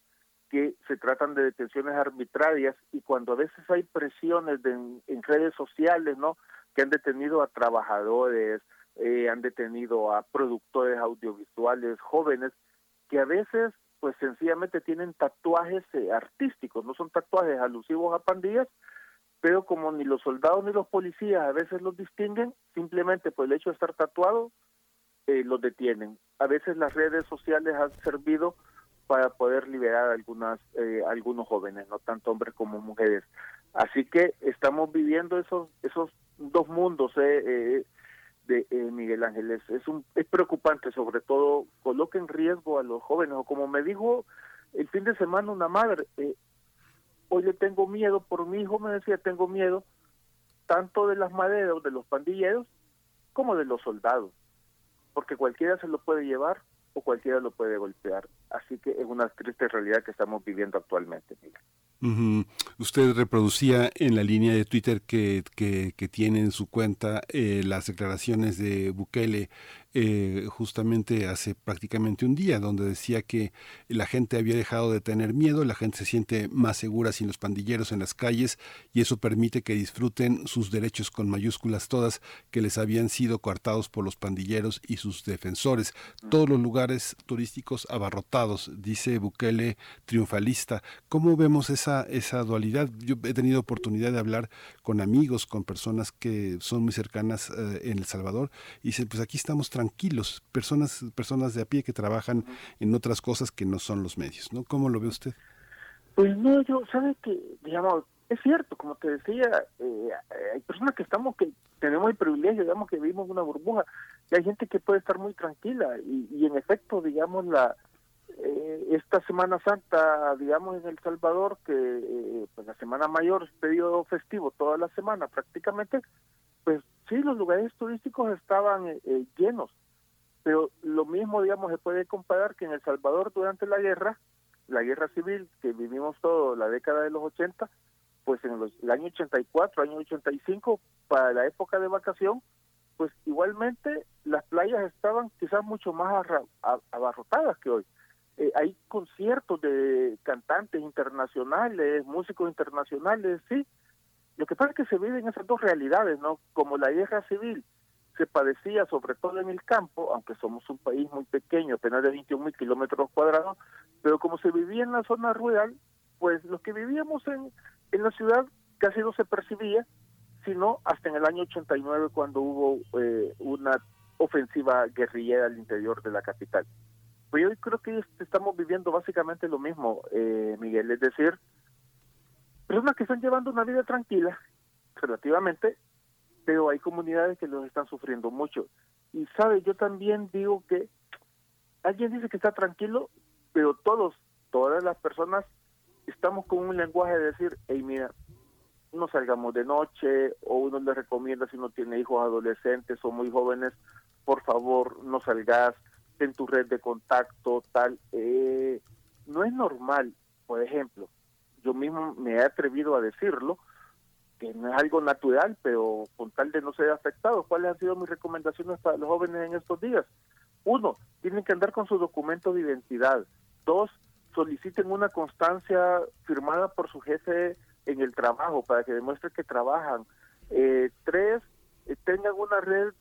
que se tratan de detenciones arbitrarias y cuando a veces hay presiones en, redes sociales, ¿no? Que han detenido a trabajadores, eh, han detenido a productores audiovisuales jóvenes que a veces pues sencillamente tienen tatuajes artísticos, no son tatuajes alusivos a pandillas, pero como ni los soldados ni los policías a veces los distinguen, simplemente por el hecho de estar tatuado, eh, los detienen. A veces las redes sociales han servido para poder liberar algunas, eh, algunos jóvenes, no tanto hombres como mujeres. Así que estamos viviendo esos, esos dos mundos eh, de Miguel Ángeles. Es, un, es preocupante, sobre todo, coloca en riesgo a los jóvenes, o como me dijo el fin de semana una madre, hoy le tengo miedo, por mi hijo me decía, tengo miedo tanto de las maderas, de los pandilleros, como de los soldados, porque cualquiera se lo puede llevar o cualquiera lo puede golpear. Así que es una triste realidad que estamos viviendo actualmente. Usted reproducía en la línea de Twitter que, que, tiene en su cuenta eh, las declaraciones de Bukele eh, justamente hace prácticamente un día, donde decía que la gente había dejado de tener miedo, la gente se siente más segura sin los pandilleros en las calles y eso permite que disfruten sus derechos con mayúsculas todas que les habían sido coartados por los pandilleros y sus defensores. Todos los lugares turísticos abarrotados, dice Bukele triunfalista. ¿Cómo vemos esa, esa dualidad? Yo he tenido oportunidad de hablar con amigos, con personas que son muy cercanas eh, en El Salvador y dicen, pues aquí estamos tranquilos, personas, personas de a pie que trabajan en otras cosas que no son los medios, ¿no? ¿Cómo lo ve usted? Pues no, yo, sabe que, digamos, es cierto, como te decía, eh, hay personas que estamos, que tenemos el privilegio, digamos, que vivimos una burbuja, y hay gente que puede estar muy tranquila, y, en efecto, digamos, la eh, esta Semana Santa, digamos, en El Salvador, que eh, pues la Semana Mayor es periodo festivo toda la semana prácticamente, pues sí, los lugares turísticos estaban eh, eh, llenos, pero lo mismo, digamos, se puede comparar que en El Salvador durante la guerra, la guerra civil que vivimos todo la década de los 80, pues en los, el año 84, año 85, para la época de vacación, pues igualmente las playas estaban quizás mucho más abarrotadas que hoy. Eh, hay conciertos de cantantes internacionales, músicos internacionales, sí, lo que pasa es que se viven esas dos realidades, ¿no? Como la guerra civil se padecía sobre todo en el campo, aunque somos un país muy pequeño, apenas de 21 mil kilómetros cuadrados, pero como se vivía en la zona rural, pues los que vivíamos en, en la ciudad casi no se percibía, sino hasta en el año 89 cuando hubo eh, una ofensiva guerrillera al interior de la capital. Pues yo creo que estamos viviendo básicamente lo mismo, eh, Miguel, es decir, personas que están llevando una vida tranquila, relativamente, pero hay comunidades que los están sufriendo mucho. Y sabe, yo también digo que alguien dice que está tranquilo, pero todos, todas las personas estamos con un lenguaje de decir, hey, mira, no salgamos de noche, o uno le recomienda si uno tiene hijos adolescentes o muy jóvenes, por favor, no salgas en tu red de contacto, tal. Eh, no es normal, por ejemplo, yo mismo me he atrevido a decirlo, que no es algo natural, pero con tal de no ser afectado, ¿cuáles han sido mis recomendaciones para los jóvenes en estos días? Uno, tienen que andar con su documento de identidad. Dos, soliciten una constancia firmada por su jefe en el trabajo para que demuestre que trabajan. Eh, tres, eh, tengan una red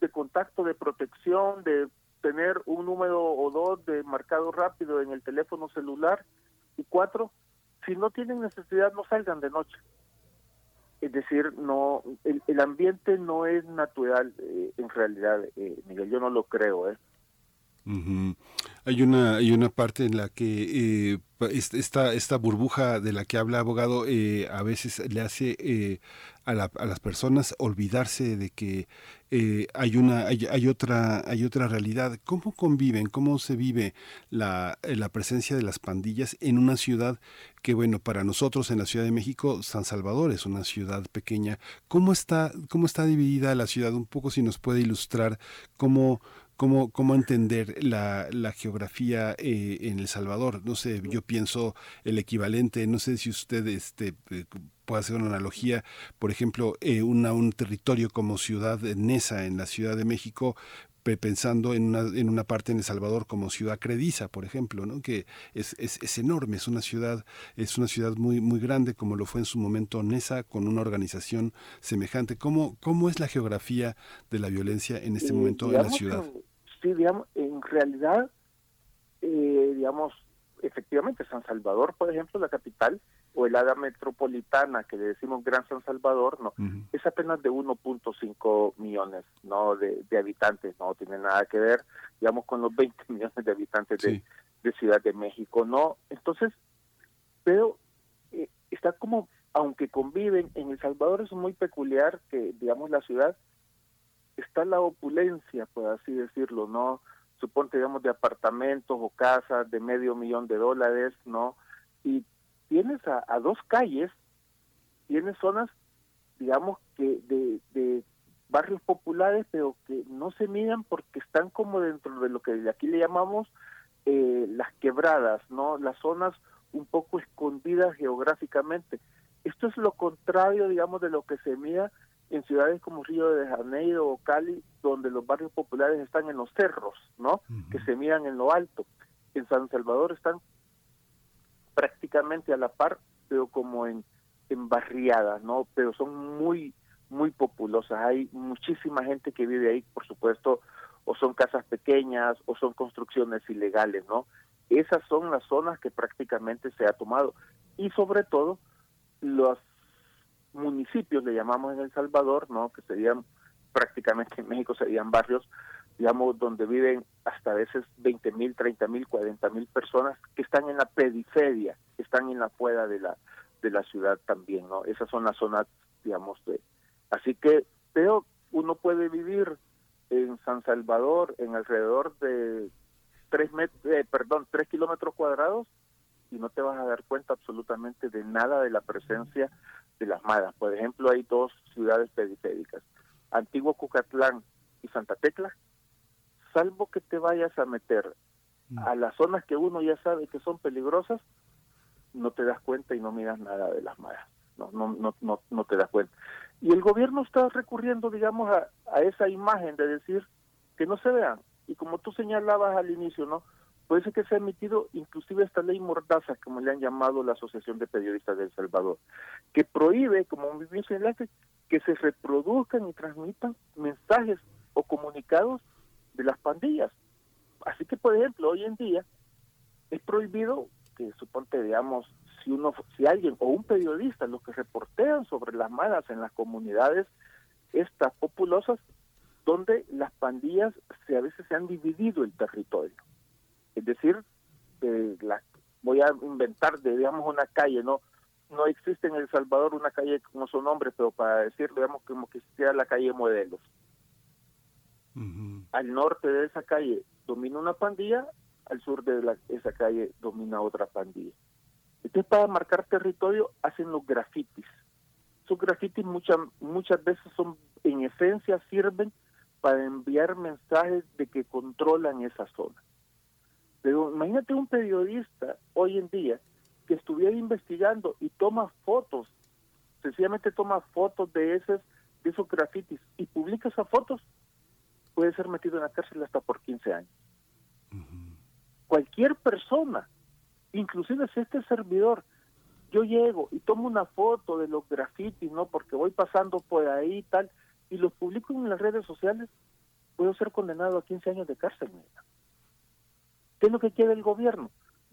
de contacto, de protección, de tener un número o dos de marcado rápido en el teléfono celular. Y cuatro, si no tienen necesidad, no salgan de noche. Es decir, no el, ambiente no es natural eh, en realidad, Miguel, yo no lo creo. ¿eh? Hay una, hay una parte en la que eh, esta, esta burbuja de la que habla abogado eh, a veces le hace eh, a, la, a, las personas olvidarse de que eh, hay una hay, otra hay otra realidad. ¿Cómo conviven? ¿Cómo se vive la, la presencia de las pandillas en una ciudad que bueno para nosotros en la Ciudad de México San Salvador es una ciudad pequeña. ¿Cómo está cómo está dividida la ciudad? Un poco si nos puede ilustrar cómo cómo, cómo entender la, la geografía eh, en El Salvador. No sé, yo pienso el equivalente, no sé si usted este, eh, puede hacer una analogía, por ejemplo, eh, una, un territorio como Ciudad Nesa en la Ciudad de México, pensando en una, en una parte en El Salvador como ciudad Crediza, por ejemplo, ¿no? que es, es, es, enorme, es una ciudad, es una ciudad muy, muy grande, como lo fue en su momento Nesa, con una organización semejante. ¿Cómo, cómo es la geografía de la violencia en este momento en la ciudad? sí, digamos, en realidad, eh, digamos, efectivamente San Salvador, por ejemplo, la capital, o el área metropolitana que le decimos Gran San Salvador, no, es apenas de 1.5 millones, no, de, habitantes, no tiene nada que ver, digamos, con los 20 *laughs* millones de habitantes de, Ciudad de México, no, entonces, pero eh, está como, aunque conviven, en El Salvador es muy peculiar que, digamos, la ciudad está la opulencia, por así decirlo, ¿no? Suponte, digamos, de apartamentos o casas de medio millón de dólares, ¿no? Y tienes a, dos calles, tienes zonas, digamos, que de, de barrios populares, pero que no se miran porque están como dentro de lo que aquí le llamamos eh, las quebradas, ¿no? Las zonas un poco escondidas geográficamente. Esto es lo contrario, digamos, de lo que se mira en ciudades como Río de Janeiro o Cali, donde los barrios populares están en los cerros, ¿no? Que se miran en lo alto. En San Salvador están prácticamente a la par, pero como en, en barriadas, ¿no? Pero son muy, muy populosas. Hay muchísima gente que vive ahí, por supuesto, o son casas pequeñas o son construcciones ilegales, ¿no? Esas son las zonas que prácticamente se ha tomado. Y sobre todo, los municipios, le llamamos en El Salvador, ¿no? Que serían prácticamente en México serían barrios, digamos, donde viven hasta a veces 20 mil, 30 mil, 40 mil personas que están en la periferia, que están en la fuera de la, de la ciudad también, ¿no? Esas son las zonas, digamos, de... Así que, pero uno puede vivir en San Salvador en alrededor de tres met eh, perdón, tres kilómetros cuadrados y no te vas a dar cuenta absolutamente de nada de la presencia de las malas. Por ejemplo, hay dos ciudades periféricas, Antiguo Cucatlán y Santa Tecla, salvo que te vayas a meter mm. a las zonas que uno ya sabe que son peligrosas, no te das cuenta y no miras nada de las malas. No, no, no, no, no te das cuenta. Y el gobierno está recurriendo, digamos, a, a esa imagen de decir que no se vean. Y como tú señalabas al inicio, ¿no? Puede ser que se ha emitido inclusive esta ley mordaza, como le han llamado la Asociación de Periodistas de El Salvador, que prohíbe, como bien señalaste, que se reproduzcan y transmitan mensajes o comunicados de las pandillas. Así que, por ejemplo, hoy en día es prohibido que, suponte, digamos, si uno, si alguien o un periodista, los que reportean sobre las malas en las comunidades estas populosas, donde las pandillas se, a veces se han dividido el territorio. Es decir, la, voy a inventar, digamos, una calle, ¿no? no existe en El Salvador una calle como su nombre, pero para decirlo, digamos, como que existiera la calle Modelos. Al norte de esa calle domina una pandilla, al sur de la, esa calle domina otra pandilla. Entonces, para marcar territorio, hacen los grafitis. Esos grafitis muchas, muchas veces son, en esencia, sirven para enviar mensajes de que controlan esa zona. Pero imagínate un periodista hoy en día que estuviera investigando y toma fotos, sencillamente toma fotos de esos, de esos grafitis y publica esas fotos, puede ser metido en la cárcel hasta por 15 años. Cualquier persona, inclusive si este servidor, yo llego y tomo una foto de los grafitis, ¿no? Porque voy pasando por ahí y tal, y los publico en las redes sociales, puedo ser condenado a 15 años de cárcel. ¿Qué es lo que quiere el gobierno?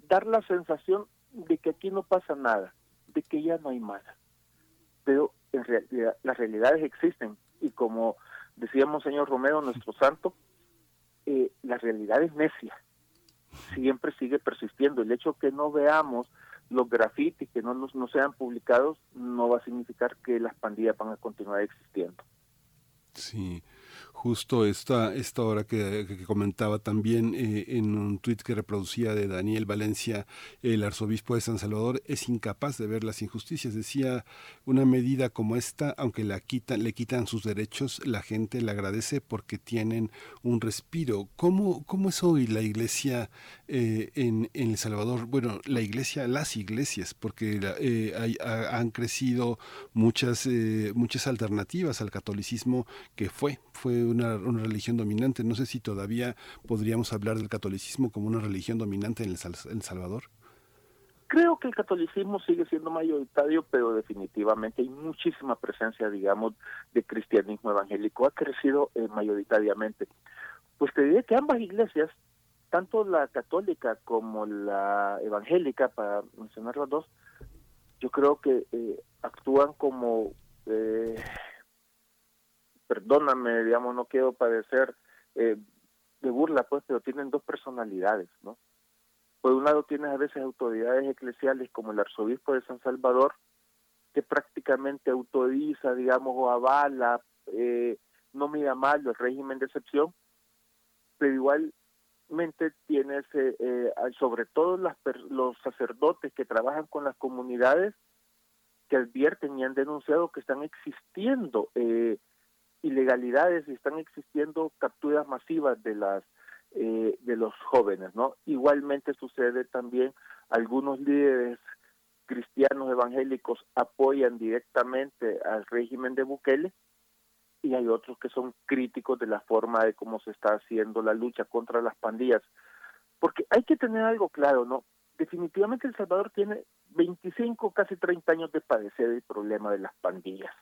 Dar la sensación de que aquí no pasa nada, de que ya no hay nada. Pero en realidad las realidades existen y como decíamos señor Romero, nuestro santo, eh, la realidad es necia, siempre sigue persistiendo. El hecho que no veamos los grafitis, que no, no sean publicados, no va a significar que las pandillas van a continuar existiendo. Sí, justo esta, esta hora que, comentaba también eh, en un tuit que reproducía de Daniel Valencia, el arzobispo de San Salvador, es incapaz de ver las injusticias. Decía, una medida como esta, aunque la quitan, le quitan sus derechos, la gente le agradece porque tienen un respiro. ¿Cómo, cómo es hoy la iglesia eh, en, El Salvador? Bueno, la iglesia, las iglesias, porque eh, han crecido muchas, muchas alternativas al catolicismo que fue, fue una, religión dominante. No sé si todavía podríamos hablar del catolicismo como una religión dominante en El, Salvador. Creo que el catolicismo sigue siendo mayoritario, pero definitivamente hay muchísima presencia, digamos, de cristianismo evangélico. Ha crecido eh, mayoritariamente. Pues te diré que ambas iglesias, tanto la católica como la evangélica, para mencionar las dos, yo creo que eh, actúan como eh, perdóname, digamos, no quiero padecer eh, de burla, pues, pero tienen dos personalidades, ¿no? Por un lado tienes a veces autoridades eclesiales como el arzobispo de San Salvador, que prácticamente autoriza, digamos, o avala, eh, no mira mal el régimen de excepción, pero igualmente tienes, eh, eh sobre todo las, los sacerdotes que trabajan con las comunidades, que advierten y han denunciado que están existiendo eh, ilegalidades y están existiendo capturas masivas de las eh, de los jóvenes, ¿no? Igualmente sucede también algunos líderes cristianos evangélicos apoyan directamente al régimen de Bukele y hay otros que son críticos de la forma de cómo se está haciendo la lucha contra las pandillas. Porque hay que tener algo claro, ¿no? Definitivamente El Salvador tiene 25, casi 30 años de padecer el problema de las pandillas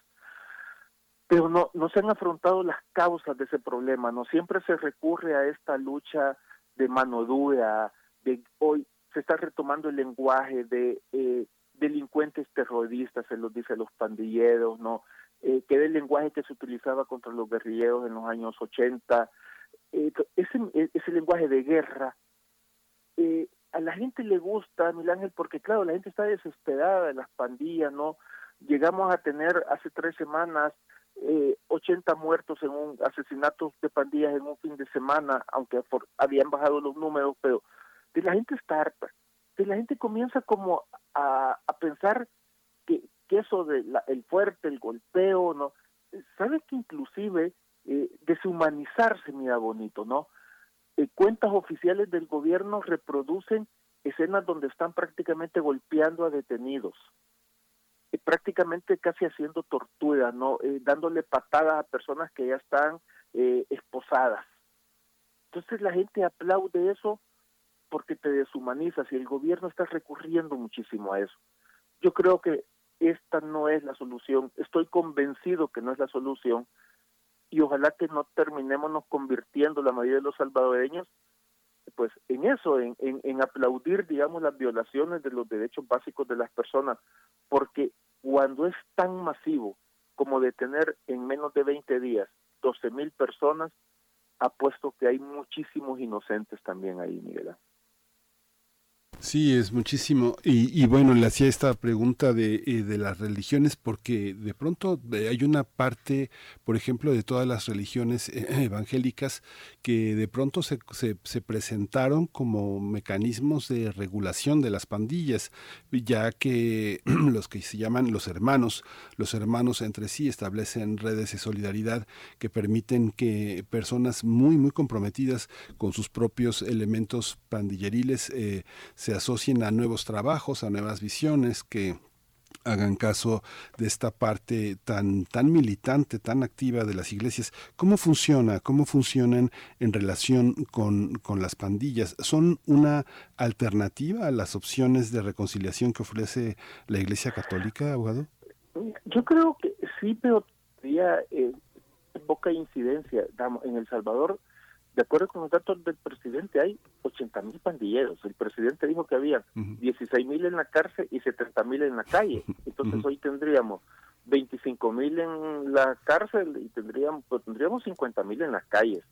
pero no, no se han afrontado las causas de ese problema, no siempre se recurre a esta lucha de mano dura, de hoy se está retomando el lenguaje de eh, delincuentes terroristas, se los dice los pandilleros, no eh, que era el lenguaje que se utilizaba contra los guerrilleros en los años 80, eh, ese, ese lenguaje de guerra, eh, a la gente le gusta, Milán Ángel, porque claro, la gente está desesperada de las pandillas, ¿no? Llegamos a tener hace tres semanas eh, 80 muertos en un asesinato de pandillas en un fin de semana, aunque habían bajado los números, pero de la gente está harta, de la gente comienza como a, a pensar que, eso de la, el fuerte, el golpeo, ¿no? Sabe que inclusive eh, deshumanizarse, mira bonito, ¿no? Eh, cuentas oficiales del gobierno reproducen escenas donde están prácticamente golpeando a detenidos, eh, prácticamente casi haciendo tortura, no, eh, dándole patadas a personas que ya están eh, esposadas. Entonces la gente aplaude eso porque te deshumanizas y el gobierno está recurriendo muchísimo a eso. Yo creo que esta no es la solución. Estoy convencido que no es la solución y ojalá que no terminemos nos convirtiendo la mayoría de los salvadoreños pues en eso, en, en, en, aplaudir, digamos, las violaciones de los derechos básicos de las personas, porque cuando es tan masivo como detener en menos de 20 días 12 mil personas, apuesto que hay muchísimos inocentes también ahí, Miguel. Sí, es muchísimo. Y, bueno, le hacía esta pregunta de, eh, de, las religiones porque de pronto eh, hay una parte, por ejemplo, de todas las religiones eh, *clears throat* evangélicas que de pronto se, se, presentaron como mecanismos de regulación de las pandillas, ya que *clears throat* los que se llaman los hermanos, los hermanos entre sí establecen redes de solidaridad que permiten que personas muy, muy comprometidas con sus propios elementos pandilleriles se asocien a nuevos trabajos, a nuevas visiones, que hagan caso de esta parte tan tan militante, tan activa de las iglesias. ¿Cómo funciona? ¿Cómo funcionan en relación con, con las pandillas? ¿Son una alternativa a las opciones de reconciliación que ofrece la Iglesia Católica, abogado? Yo creo que sí, pero eh, poca incidencia. En El Salvador de acuerdo con los datos del presidente, hay 80 mil pandilleros. El presidente dijo que había 16 mil en la cárcel y 70 mil en la calle. Entonces hoy tendríamos 25 mil en la cárcel y tendríamos, pues, tendríamos 50 mil en las calles.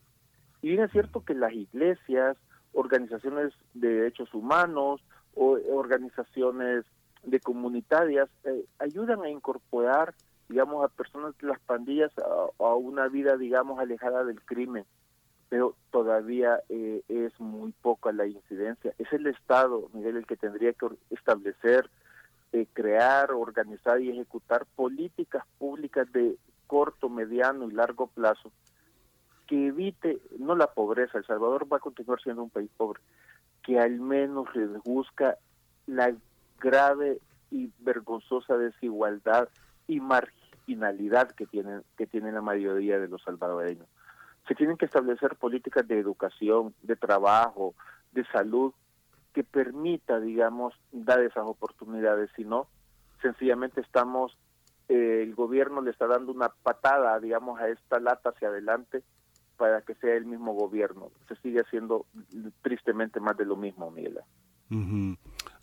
Y bien es cierto que las iglesias, organizaciones de derechos humanos o organizaciones de comunitarias eh, ayudan a incorporar, digamos, a personas de las pandillas a una vida, digamos, alejada del crimen pero todavía eh, es muy poca la incidencia. Es el Estado, Miguel, el que tendría que establecer, eh, crear, organizar y ejecutar políticas públicas de corto, mediano y largo plazo que evite, no la pobreza, El Salvador va a continuar siendo un país pobre, que al menos reduzca la grave y vergonzosa desigualdad y marginalidad que tienen que tiene la mayoría de los salvadoreños se tienen que establecer políticas de educación, de trabajo, de salud, que permita, digamos, dar esas oportunidades. Si no, sencillamente estamos, eh, el gobierno le está dando una patada, digamos, a esta lata hacia adelante para que sea el mismo gobierno. Se sigue haciendo tristemente más de lo mismo, Miguel.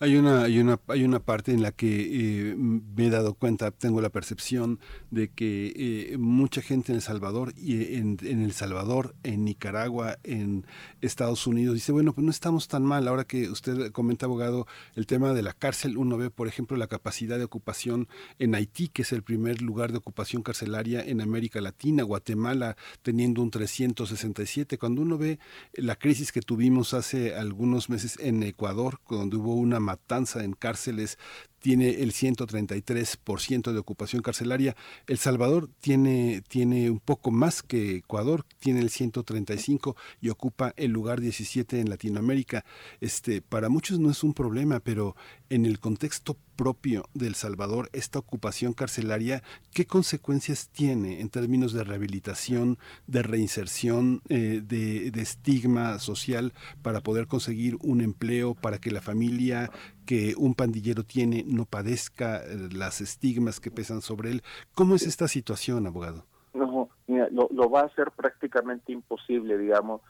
Hay una, hay una, hay una parte en la que eh, me he dado cuenta, tengo la percepción de que eh, mucha gente en El Salvador y en, en, El Salvador, en Nicaragua, en Estados Unidos, dice, bueno, pues no estamos tan mal. Ahora que usted comenta, abogado, el tema de la cárcel, uno ve, por ejemplo, la capacidad de ocupación en Haití, que es el primer lugar de ocupación carcelaria en América Latina, Guatemala teniendo un 367. Cuando uno ve la crisis que tuvimos hace algunos meses en Ecuador, donde hubo una matanza en cárceles tiene el 133% de ocupación carcelaria. El Salvador tiene, tiene un poco más que Ecuador, tiene el 135 y ocupa el lugar 17 en Latinoamérica. Este, para muchos no es un problema, pero en el contexto propio del Salvador, esta ocupación carcelaria, ¿qué consecuencias tiene en términos de rehabilitación, de reinserción, eh, de, de estigma social para poder conseguir un empleo, para que la familia que un pandillero tiene no padezca eh, las estigmas que pesan sobre él. ¿Cómo es esta situación, abogado? No, mira, lo, lo va a hacer prácticamente imposible, digamos.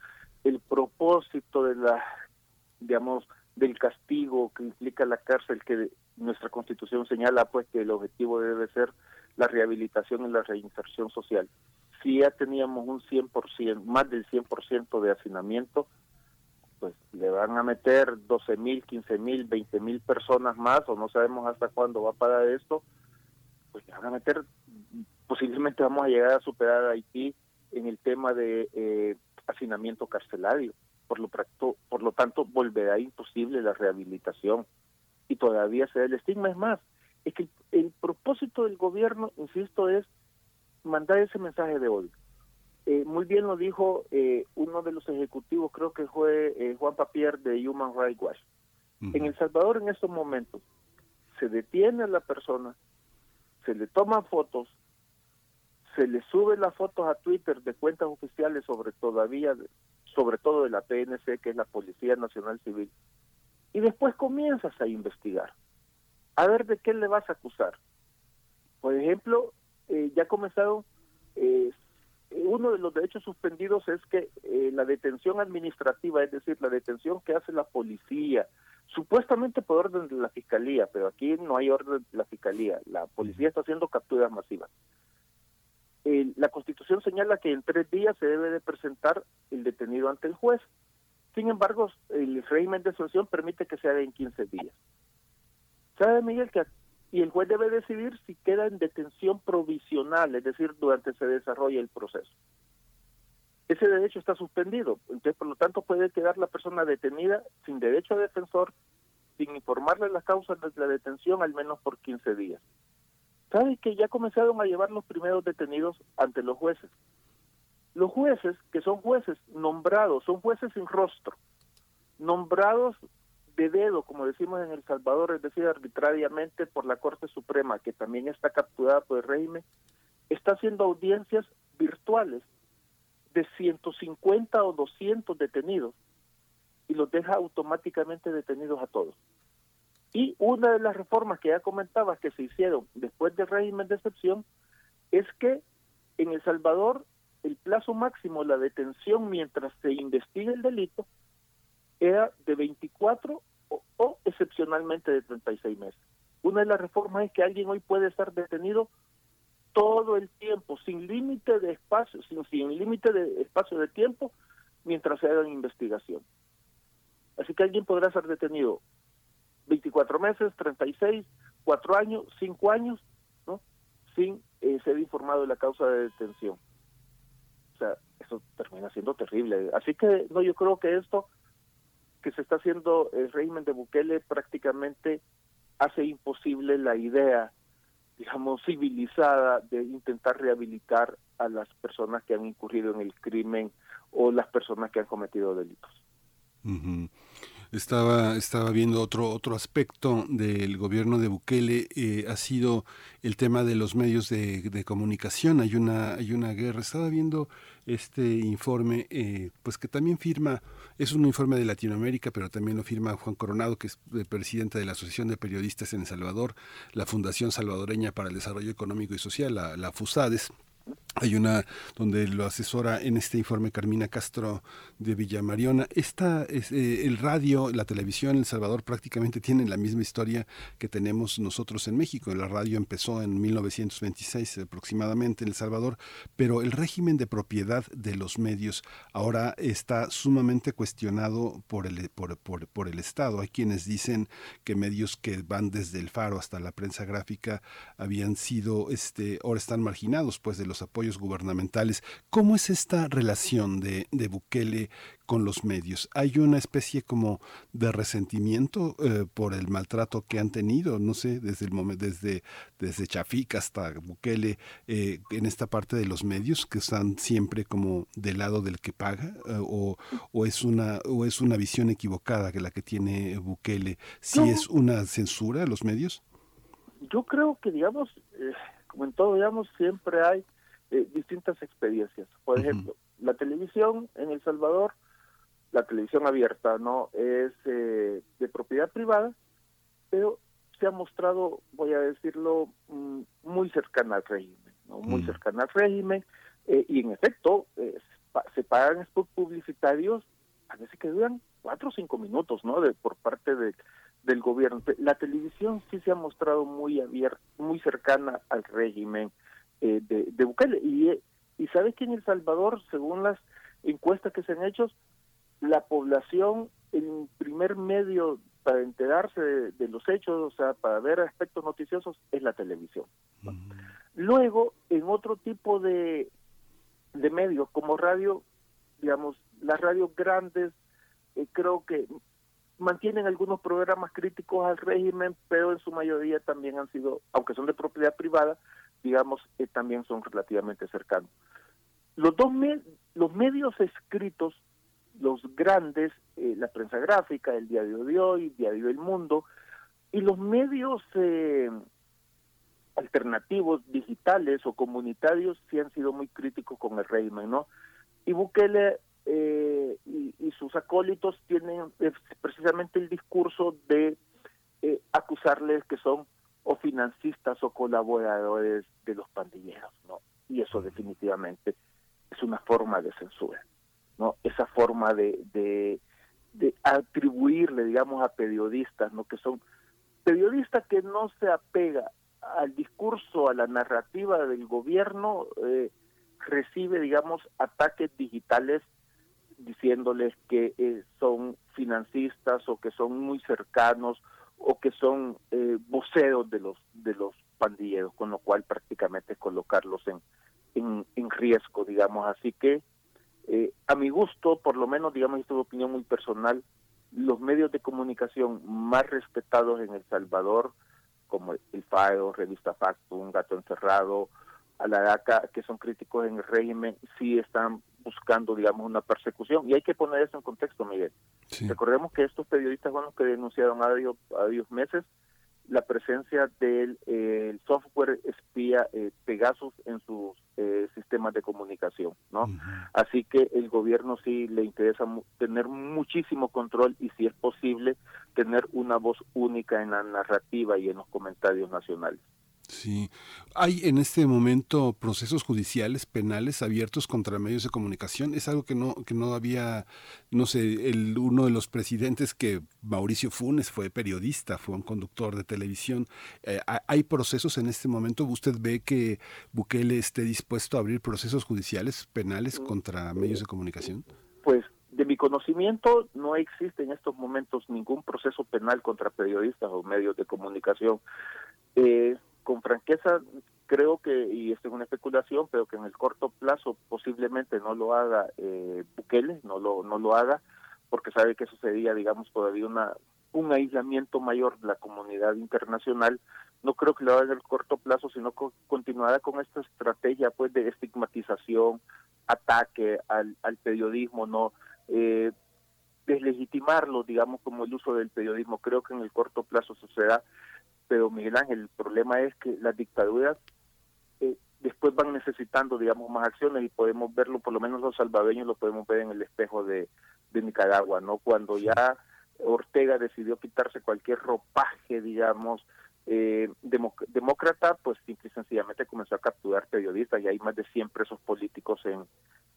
El propósito de la, digamos, del castigo que implica la cárcel, que nuestra constitución señala, pues que el objetivo debe ser la rehabilitación y la reinserción social. Si ya teníamos un 100%, más del 100% de hacinamiento, pues le van a meter 12 mil, 15 mil, 20 mil personas más, o no sabemos hasta cuándo va a parar esto, pues le van a meter, posiblemente vamos a llegar a superar a Haití en el tema de eh, hacinamiento carcelario. Por lo, por lo tanto, volverá imposible la rehabilitación y todavía se da el estigma. Es más, es que el propósito del gobierno, insisto, es mandar ese mensaje de odio eh, muy bien lo dijo eh, uno de los ejecutivos, creo que fue eh, Juan Papier de Human Rights Watch. En El Salvador en estos momentos se detiene a la persona, se le toman fotos, se le suben las fotos a Twitter de cuentas oficiales sobre todavía, sobre todo de la PNC, que es la Policía Nacional Civil, y después comienzas a investigar. A ver de qué le vas a acusar. Por ejemplo, ya comenzaron eh, uno de los derechos suspendidos es que eh, la detención administrativa, es decir, la detención que hace la policía, supuestamente por orden de la fiscalía, pero aquí no hay orden de la fiscalía, la policía está haciendo capturas masivas. la Constitución señala que en tres días se debe de presentar el detenido ante el juez. Sin embargo, el régimen de excepción permite que se haga en 15 días. ¿Sabe, Miguel, que y el juez debe decidir si queda en detención provisional, es decir, durante se desarrolla el proceso. Ese derecho está suspendido, entonces por lo tanto puede quedar la persona detenida sin derecho a defensor, sin informarle las causas de la detención al menos por 15 días. ¿Sabe que ya comenzaron a llevar los primeros detenidos ante los jueces? Los jueces, que son jueces nombrados, son jueces sin rostro, nombrados de dedo, como decimos en El Salvador, es decir, arbitrariamente por la Corte Suprema, que también está capturada por el régimen, está haciendo audiencias virtuales de 150 o 200 detenidos y los deja automáticamente detenidos a todos. Y una de las reformas que ya comentaba que se hicieron después del régimen de excepción es que en El Salvador el plazo máximo, la detención mientras se investiga el delito, era de 24 o, excepcionalmente de 36 meses. Una de las reformas es que alguien hoy puede estar detenido todo el tiempo, sin límite de espacio, sin, sin límite de espacio de tiempo, mientras se haga investigación. Así que alguien podrá ser detenido 24 meses, 36, 4 años, 5 años, ¿no? Sin eh, ser informado de la causa de detención. O sea, eso termina siendo terrible. Así que, no, yo creo que esto que se está haciendo el régimen de Bukele prácticamente hace imposible la idea, digamos, civilizada de intentar rehabilitar a las personas que han incurrido en el crimen o las personas que han cometido delitos. Estaba, estaba viendo otro, otro aspecto del gobierno de Bukele, eh, ha sido el tema de los medios de, comunicación. Hay una, hay una guerra. Estaba viendo este informe, eh, pues que también firma, es un informe de Latinoamérica, pero también lo firma Juan Coronado, que es presidente de la Asociación de Periodistas en El Salvador, la Fundación Salvadoreña para el Desarrollo Económico y Social, la, la FUSADES hay una donde lo asesora en este informe Carmina Castro de Villamariona. Esta es, eh, el radio, la televisión El Salvador prácticamente tienen la misma historia que tenemos nosotros en México. La radio empezó en 1926 aproximadamente en El Salvador, pero el régimen de propiedad de los medios ahora está sumamente cuestionado por el, por, por, por el Estado. Hay quienes dicen que medios que van desde el Faro hasta la prensa gráfica habían sido, este, ahora están marginados pues de los apoyos gubernamentales. ¿Cómo es esta relación de, de Bukele con los medios? ¿Hay una especie como de resentimiento eh, por el maltrato que han tenido? No sé, desde el momento, desde, desde Chafik hasta Bukele, eh, en esta parte de los medios que están siempre como del lado del que paga, eh, o, o, es una, o es una visión equivocada que la que tiene Bukele. ¿Si es una censura a los medios? Yo creo que, digamos, como en todo, digamos, siempre hay eh, distintas experiencias. Por ejemplo, la televisión en El Salvador, la televisión abierta, no es eh, de propiedad privada, pero se ha mostrado, voy a decirlo, mm, muy cercana al régimen, ¿no? muy cercana al régimen, eh, y en efecto se pagan spots publicitarios a veces que duran cuatro o cinco minutos, ¿no? De, por parte de, del gobierno. La televisión sí se ha mostrado muy abierta, muy cercana al régimen eh, de, de Bukele. Y, y sabes que en El Salvador, según las encuestas que se han hecho, la población, el primer medio para enterarse de, los hechos, o sea, para ver aspectos noticiosos, es la televisión. Luego, en otro tipo de, de medios, como radio, digamos, las radios grandes, eh, creo que mantienen algunos programas críticos al régimen, pero en su mayoría también han sido, aunque son de propiedad privada, digamos, eh, también son relativamente cercanos. Los dos los medios escritos, los grandes, eh, la prensa gráfica, el diario de hoy, el diario del mundo, y los medios eh, alternativos, digitales o comunitarios, sí han sido muy críticos con el régimen, ¿no? Y Bukele y, y, sus acólitos tienen precisamente el discurso de acusarles que son o financistas o colaboradores de los pandilleros, ¿no? Y eso definitivamente es una forma de censura, ¿no? Esa forma de, de, de atribuirle, digamos, a periodistas, ¿no? Que son periodistas que no se apega al discurso, a la narrativa del gobierno, eh, recibe, digamos, ataques digitales diciéndoles que eh, son financistas o que son muy cercanos o que son eh, de los de los pandilleros, con lo cual prácticamente colocarlos en, en, riesgo, digamos. Así que, eh, a mi gusto, por lo menos, digamos, esto es una opinión muy personal, los medios de comunicación más respetados en El Salvador, como el FAO, Revista Un Gato Encerrado, a la DACA, que son críticos en el régimen, sí están buscando, digamos, una persecución. Y hay que poner eso en contexto, Miguel. Recordemos que estos periodistas fueron los que denunciaron a varios, meses la presencia del eh, software espía eh, Pegasus en sus eh, sistemas de comunicación, ¿no? Así que el gobierno sí le interesa tener muchísimo control y si es posible tener una voz única en la narrativa y en los comentarios nacionales. Sí, hay en este momento procesos judiciales penales abiertos contra medios de comunicación. Es algo que no que no había, no sé, el uno de los presidentes que Mauricio Funes fue periodista, fue un conductor de televisión. Eh, hay procesos en este momento. ¿Usted ve que Bukele esté dispuesto a abrir procesos judiciales penales contra medios de comunicación? Pues de mi conocimiento no existe en estos momentos ningún proceso penal contra periodistas o medios de comunicación. Eh, con franqueza creo que, y esto es una especulación, pero que en el corto plazo posiblemente no lo haga eh, Bukele, no lo, no lo haga, porque sabe que eso sería, digamos, todavía una, un aislamiento mayor de la comunidad internacional. No creo que lo haga en el corto plazo, sino que continuará con esta estrategia pues de estigmatización, ataque al, al periodismo, no eh, deslegitimarlo, digamos, como el uso del periodismo. Creo que en el corto plazo sucederá pero Miguel Ángel, el problema es que las dictaduras eh, después van necesitando, digamos, más acciones y podemos verlo, por lo menos los salvadoreños lo podemos ver en el espejo de, Nicaragua, ¿no? Cuando ya Ortega decidió quitarse cualquier ropaje, digamos, eh, demócrata, pues simple y sencillamente comenzó a capturar periodistas y hay más de 100 presos políticos en,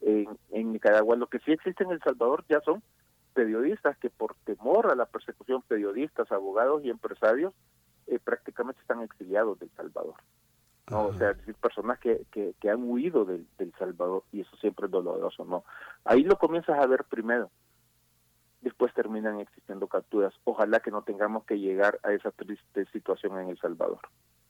en, en Nicaragua. Lo que sí existe en El Salvador ya son periodistas que por temor a la persecución, periodistas, abogados y empresarios, eh, prácticamente están exiliados del Salvador. ¿no? O sea, decir, personas que, que, que han huido del, del, Salvador y eso siempre es doloroso, ¿no? Ahí lo comienzas a ver primero, después terminan existiendo capturas. Ojalá que no tengamos que llegar a esa triste situación en El Salvador.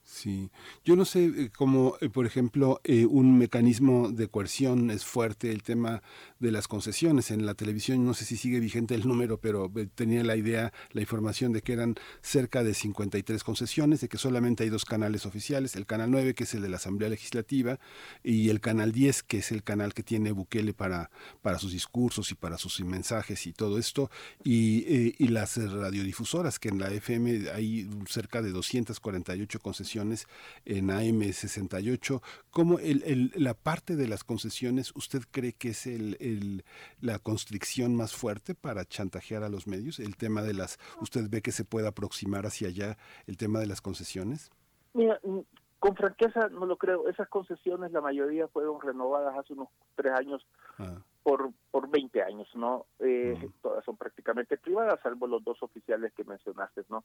Sí, yo no sé eh, cómo, eh, por ejemplo, eh, un mecanismo de coerción es fuerte, el tema de las concesiones. En la televisión, no sé si sigue vigente el número, pero tenía la idea, la información de que eran cerca de 53 concesiones, de que solamente hay dos canales oficiales, el canal 9, que es el de la Asamblea Legislativa, y el canal 10, que es el canal que tiene Bukele para, para sus discursos y para sus mensajes y todo esto, y, y las radiodifusoras, que en la FM hay cerca de 248 concesiones en AM68. ¿Cómo el, la parte de las concesiones usted cree que es el, la constricción más fuerte para chantajear a los medios? El tema de las, ¿usted ve que se puede aproximar hacia allá el tema de las concesiones? Mira, mm, con franqueza no lo creo. Esas concesiones, la mayoría fueron renovadas hace unos tres años ah. por, por 20 años, ¿no? Eh, todas son prácticamente privadas, salvo los dos oficiales que mencionaste, ¿no?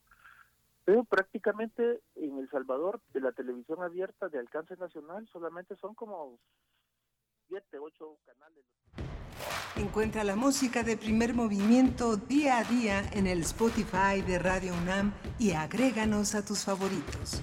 Pero prácticamente en El Salvador, de la televisión abierta de alcance nacional, solamente son como siete, ocho canales. Encuentra la música de primer movimiento día a día en el Spotify de Radio UNAM y agréganos a tus favoritos.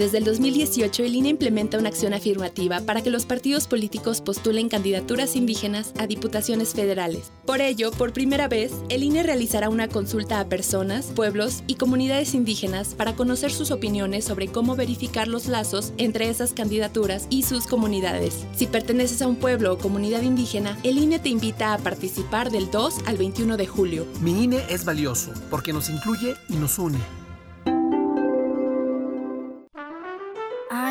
Desde el 2018, el INE implementa una acción afirmativa para que los partidos políticos postulen candidaturas indígenas a diputaciones federales. Por ello, por primera vez, el INE realizará una consulta a personas, pueblos y comunidades indígenas para conocer sus opiniones sobre cómo verificar los lazos entre esas candidaturas y sus comunidades. Si perteneces a un pueblo o comunidad indígena, el INE te invita a participar del 2 al 21 de julio. Mi INE es valioso porque nos incluye y nos une.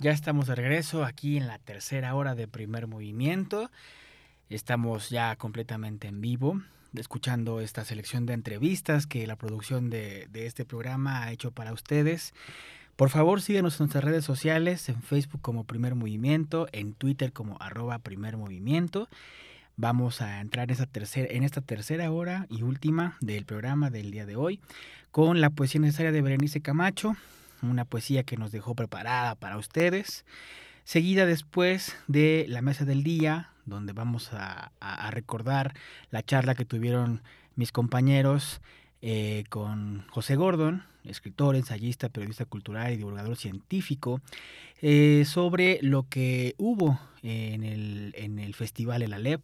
Ya estamos de regreso aquí en la tercera hora de primer movimiento. Estamos ya completamente en vivo, escuchando esta selección de entrevistas que la producción de, este programa ha hecho para ustedes. Por favor, síguenos en nuestras redes sociales, en Facebook como Primer Movimiento, en Twitter como arroba Primer Movimiento. Vamos a entrar en, tercera, en esta tercera hora y última del programa del día de hoy con la poesía necesaria de Berenice Camacho, una poesía que nos dejó preparada para ustedes, seguida después de la mesa del día, donde vamos a, recordar la charla que tuvieron mis compañeros eh, con José Gordon, escritor, ensayista, periodista cultural y divulgador científico, eh, sobre lo que hubo en el, en el festival El Alep,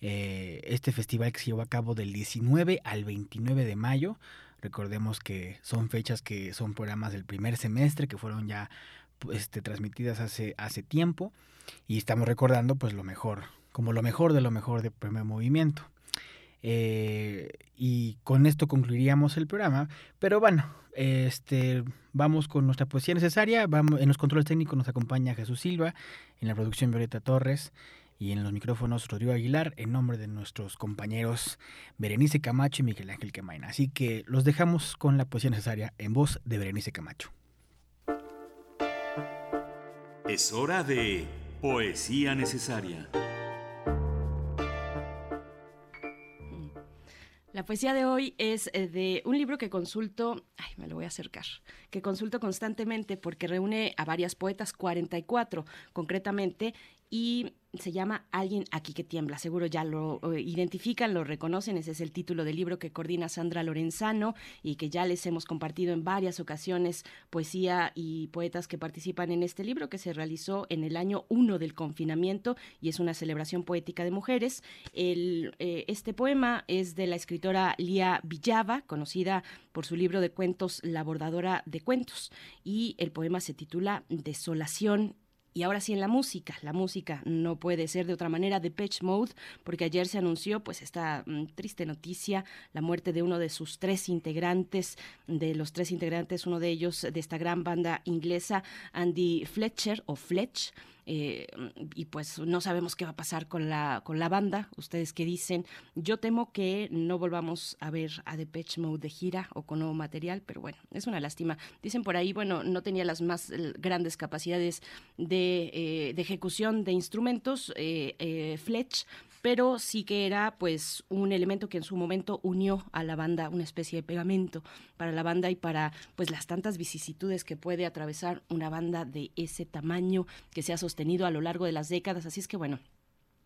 eh, este festival que se llevó a cabo del 19 al 29 de mayo. Recordemos que son fechas que son programas del primer semestre que fueron ya este, transmitidas hace, hace tiempo y estamos recordando pues lo mejor, como lo mejor de lo mejor de primer movimiento. Eh, y con esto concluiríamos el programa. Pero bueno, este, vamos con nuestra poesía necesaria. Vamos, en los controles técnicos nos acompaña Jesús Silva, en la producción Violeta Torres y en los micrófonos Rodrigo Aguilar, en nombre de nuestros compañeros Berenice Camacho y Miguel Ángel Quemaina. Así que los dejamos con la poesía necesaria en voz de Berenice Camacho. Es hora de Poesía Necesaria. La poesía de hoy es eh, de un libro que consulto, ay, me lo voy a acercar, que consulto constantemente porque reúne a varias poetas, 44 concretamente, y se llama Alguien aquí que tiembla. Seguro ya lo eh, identifican, lo reconocen. Ese es el título del libro que coordina Sandra Lorenzano y que ya les hemos compartido en varias ocasiones poesía y poetas que participan en este libro que se realizó en el año 1 del confinamiento y es una celebración poética de mujeres. El, eh, este poema es de la escritora Lía Villava, conocida por su libro de cuentos La bordadora de cuentos y el poema se titula Desolación y ahora sí en la música, la música no puede ser de otra manera de Pitch Mode, porque ayer se anunció pues esta mm, triste noticia, la muerte de uno de sus tres integrantes, de los tres integrantes, uno de ellos de esta gran banda inglesa, Andy Fletcher o Fletch. Eh, y pues no sabemos qué va a pasar con la, con la banda. Ustedes qué dicen. Yo temo que no volvamos a ver a Depeche Mode de gira o con nuevo material, pero bueno, es una lástima. Dicen por ahí, bueno, no tenía las más grandes capacidades de, eh, de ejecución de instrumentos, eh, eh, Fletch, pero sí que era pues un elemento que en su momento unió a la banda, una especie de pegamento para la banda y para pues las tantas vicisitudes que puede atravesar una banda de ese tamaño que se ha sostenido a lo largo de las décadas. Así es que bueno,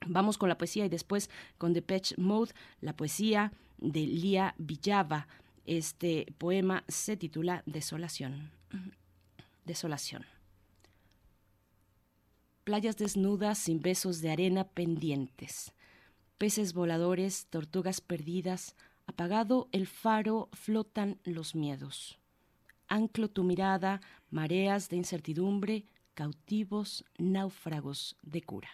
vamos con la poesía y después con Depeche Mode, la poesía de Lía Villava. Este poema se titula Desolación. Desolación. Playas desnudas sin besos de arena pendientes. Peces voladores, tortugas perdidas, apagado el faro, flotan los miedos. Anclo tu mirada, mareas de incertidumbre, cautivos, náufragos de cura.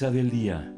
del día.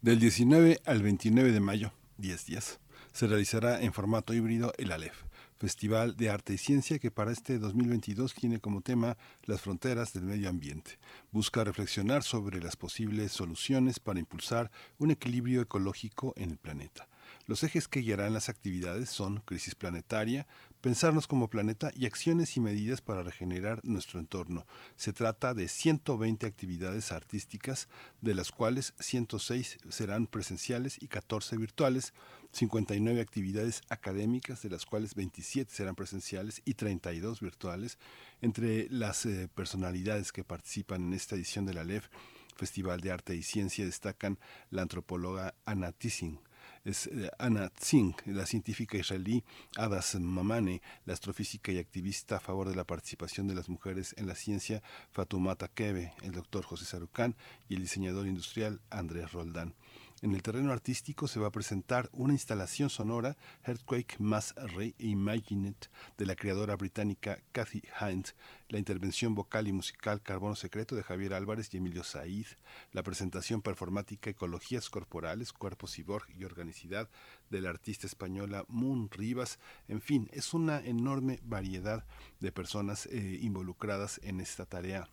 Del 19 al 29 de mayo, 10 días, se realizará en formato híbrido el ALEF, Festival de Arte y Ciencia que para este 2022 tiene como tema las fronteras del medio ambiente. Busca reflexionar sobre las posibles soluciones para impulsar un equilibrio ecológico en el planeta. Los ejes que guiarán las actividades son crisis planetaria, pensarnos como planeta y acciones y medidas para regenerar nuestro entorno. Se trata de 120 actividades artísticas, de las cuales 106 serán presenciales y 14 virtuales, 59 actividades académicas, de las cuales 27 serán presenciales y 32 virtuales. Entre las eh, personalidades que participan en esta edición de la LEF, Festival de Arte y Ciencia, destacan la antropóloga Anna Tissing, es eh, Anna Tsing, la científica israelí Adas Mamane, la astrofísica y activista a favor de la participación de las mujeres en la ciencia Fatumata Kebe, el doctor José Sarucán y el diseñador industrial Andrés Roldán. En el terreno artístico se va a presentar una instalación sonora, Earthquake Mass Reimagined, de la creadora británica Kathy Hines, la intervención vocal y musical Carbono Secreto de Javier Álvarez y Emilio Said, la presentación performática Ecologías Corporales, Cuerpo Cyborg y Organicidad de la artista española Moon Rivas. En fin, es una enorme variedad de personas eh, involucradas en esta tarea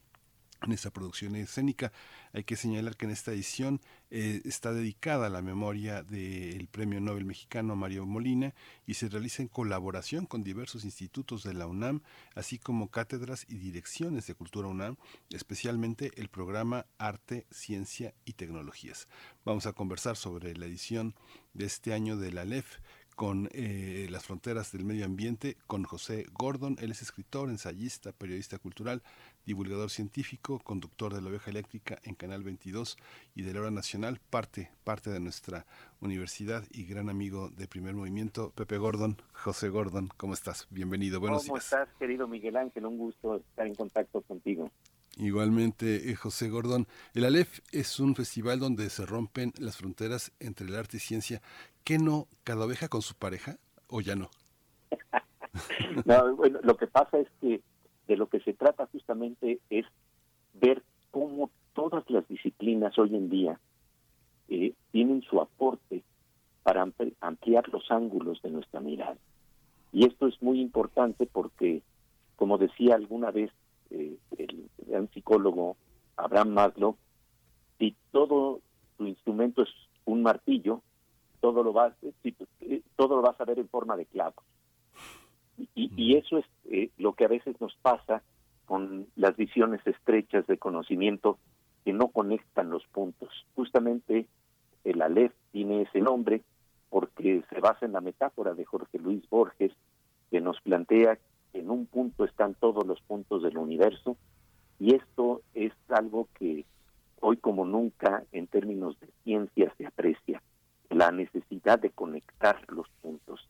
en esta producción escénica. Hay que señalar que en esta edición eh, está dedicada a la memoria del Premio Nobel mexicano Mario Molina y se realiza en colaboración con diversos institutos de la UNAM, así como cátedras y direcciones de Cultura UNAM, especialmente el programa Arte, Ciencia y Tecnologías. Vamos a conversar sobre la edición de este año de la LEF con eh, las fronteras del medio ambiente, con José Gordon. Él es escritor, ensayista, periodista cultural, divulgador científico, conductor de la oveja eléctrica en Canal 22 y de la hora nacional, parte, parte de nuestra universidad y gran amigo de primer movimiento, Pepe Gordon. José Gordon, ¿cómo estás? Bienvenido, buenos ¿Cómo días. estás, querido Miguel Ángel? Un gusto estar en contacto contigo. Igualmente, eh, José Gordón. El Aleph es un festival donde se rompen las fronteras entre el arte y ciencia. ¿Qué no? ¿Cada oveja con su pareja o ya no? *laughs* No, bueno, lo que pasa es que de lo que se trata justamente es ver cómo todas las disciplinas hoy en día eh, tienen su aporte para ampli- ampliar los ángulos de nuestra mirada. Y esto es muy importante porque, como decía alguna vez eh, el gran psicólogo Abraham Maslow, si todo tu instrumento es un martillo, todo lo vas, si tu- eh, todo lo vas a ver en forma de clavos. Y, y eso es eh, lo que a veces nos pasa con las visiones estrechas de conocimiento que no conectan los puntos. Justamente el Aleph tiene ese nombre porque se basa en la metáfora de Jorge Luis Borges, que nos plantea en un punto están todos los puntos del universo, y esto es algo que hoy como nunca en términos de ciencia se aprecia, la necesidad de conectar los puntos.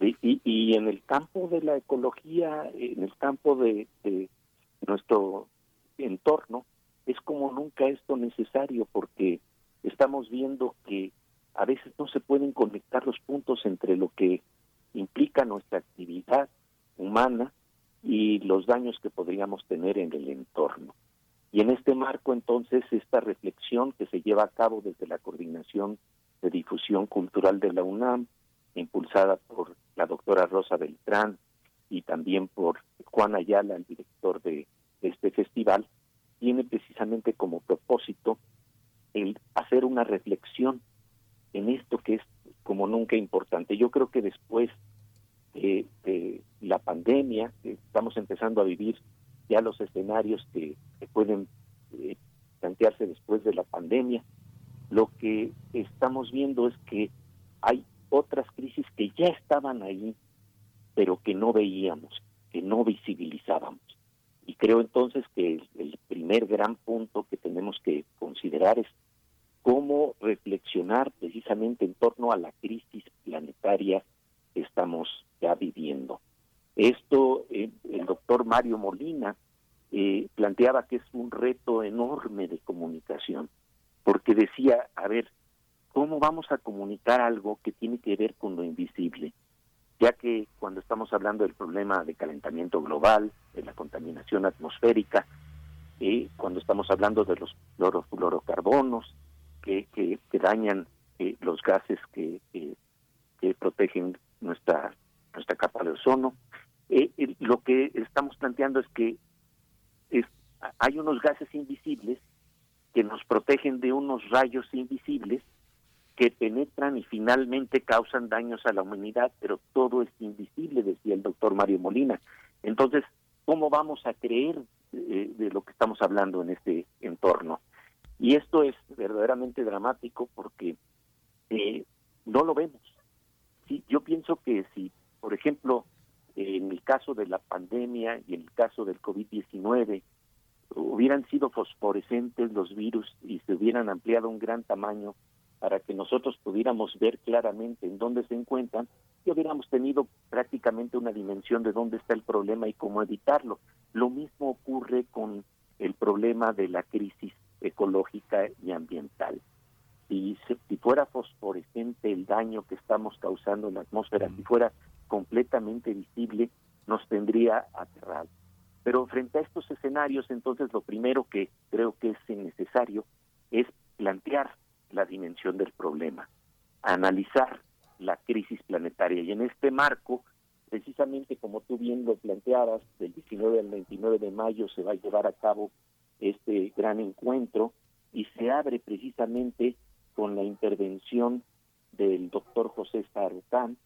Y, en el campo de la ecología, en el campo de nuestro entorno, es como nunca esto necesario porque estamos viendo que a veces no se pueden conectar los puntos entre lo que implica nuestra actividad humana y los daños que podríamos tener en el entorno. Y en este marco, entonces, esta reflexión que se lleva a cabo desde la Coordinación de Difusión Cultural de la UNAM, impulsada por la doctora Rosa Beltrán y también por Juan Ayala, el director de, este festival, tiene precisamente como propósito el hacer una reflexión en esto que es como nunca importante. Yo creo que después de, la pandemia, estamos empezando a vivir ya los escenarios que, pueden eh, plantearse después de la pandemia, lo que estamos viendo es que hay otras crisis que ya estaban ahí, pero que no veíamos, que no visibilizábamos. Y creo entonces que el, el primer gran punto que tenemos que considerar es cómo reflexionar precisamente en torno a la crisis planetaria estamos ya viviendo. Esto, eh, el doctor Mario Molina eh, planteaba que es un reto enorme de comunicación, porque decía, a ver, ¿cómo vamos a comunicar algo que tiene que ver con lo invisible? Ya que cuando estamos hablando del problema de calentamiento global, de la contaminación atmosférica, eh, cuando estamos hablando de los fluorofluorocarbonos que, que, que dañan eh, los gases que protegen nuestra nuestra capa de ozono, eh, eh, lo que estamos planteando es que hay unos gases invisibles que nos protegen de unos rayos invisibles que penetran y finalmente causan daños a la humanidad, pero todo es invisible, decía el doctor Mario Molina. Entonces, ¿cómo vamos a creer eh, de lo que estamos hablando en este entorno? Y esto es verdaderamente dramático porque no lo vemos. Sí, yo pienso que si, por ejemplo, en el caso de la pandemia y en el caso del COVID-19, hubieran sido fosforescentes los virus y se hubieran ampliado un gran tamaño para que nosotros pudiéramos ver claramente en dónde se encuentran y hubiéramos tenido prácticamente una dimensión de dónde está el problema y cómo evitarlo. Lo mismo ocurre con el problema de la crisis ecológica y ambiental. Si, si fuera fosforescente el daño que estamos causando en la atmósfera, si fuera completamente visible, nos tendría aterrado. Pero frente a estos escenarios, entonces lo primero que creo que es necesario es plantear la dimensión del problema, analizar la crisis planetaria. Y en este marco, precisamente como tú bien lo planteabas, del 19 al 29 de mayo se va a llevar a cabo este gran encuentro y se abre precisamente con la intervención del doctor José Sarucán,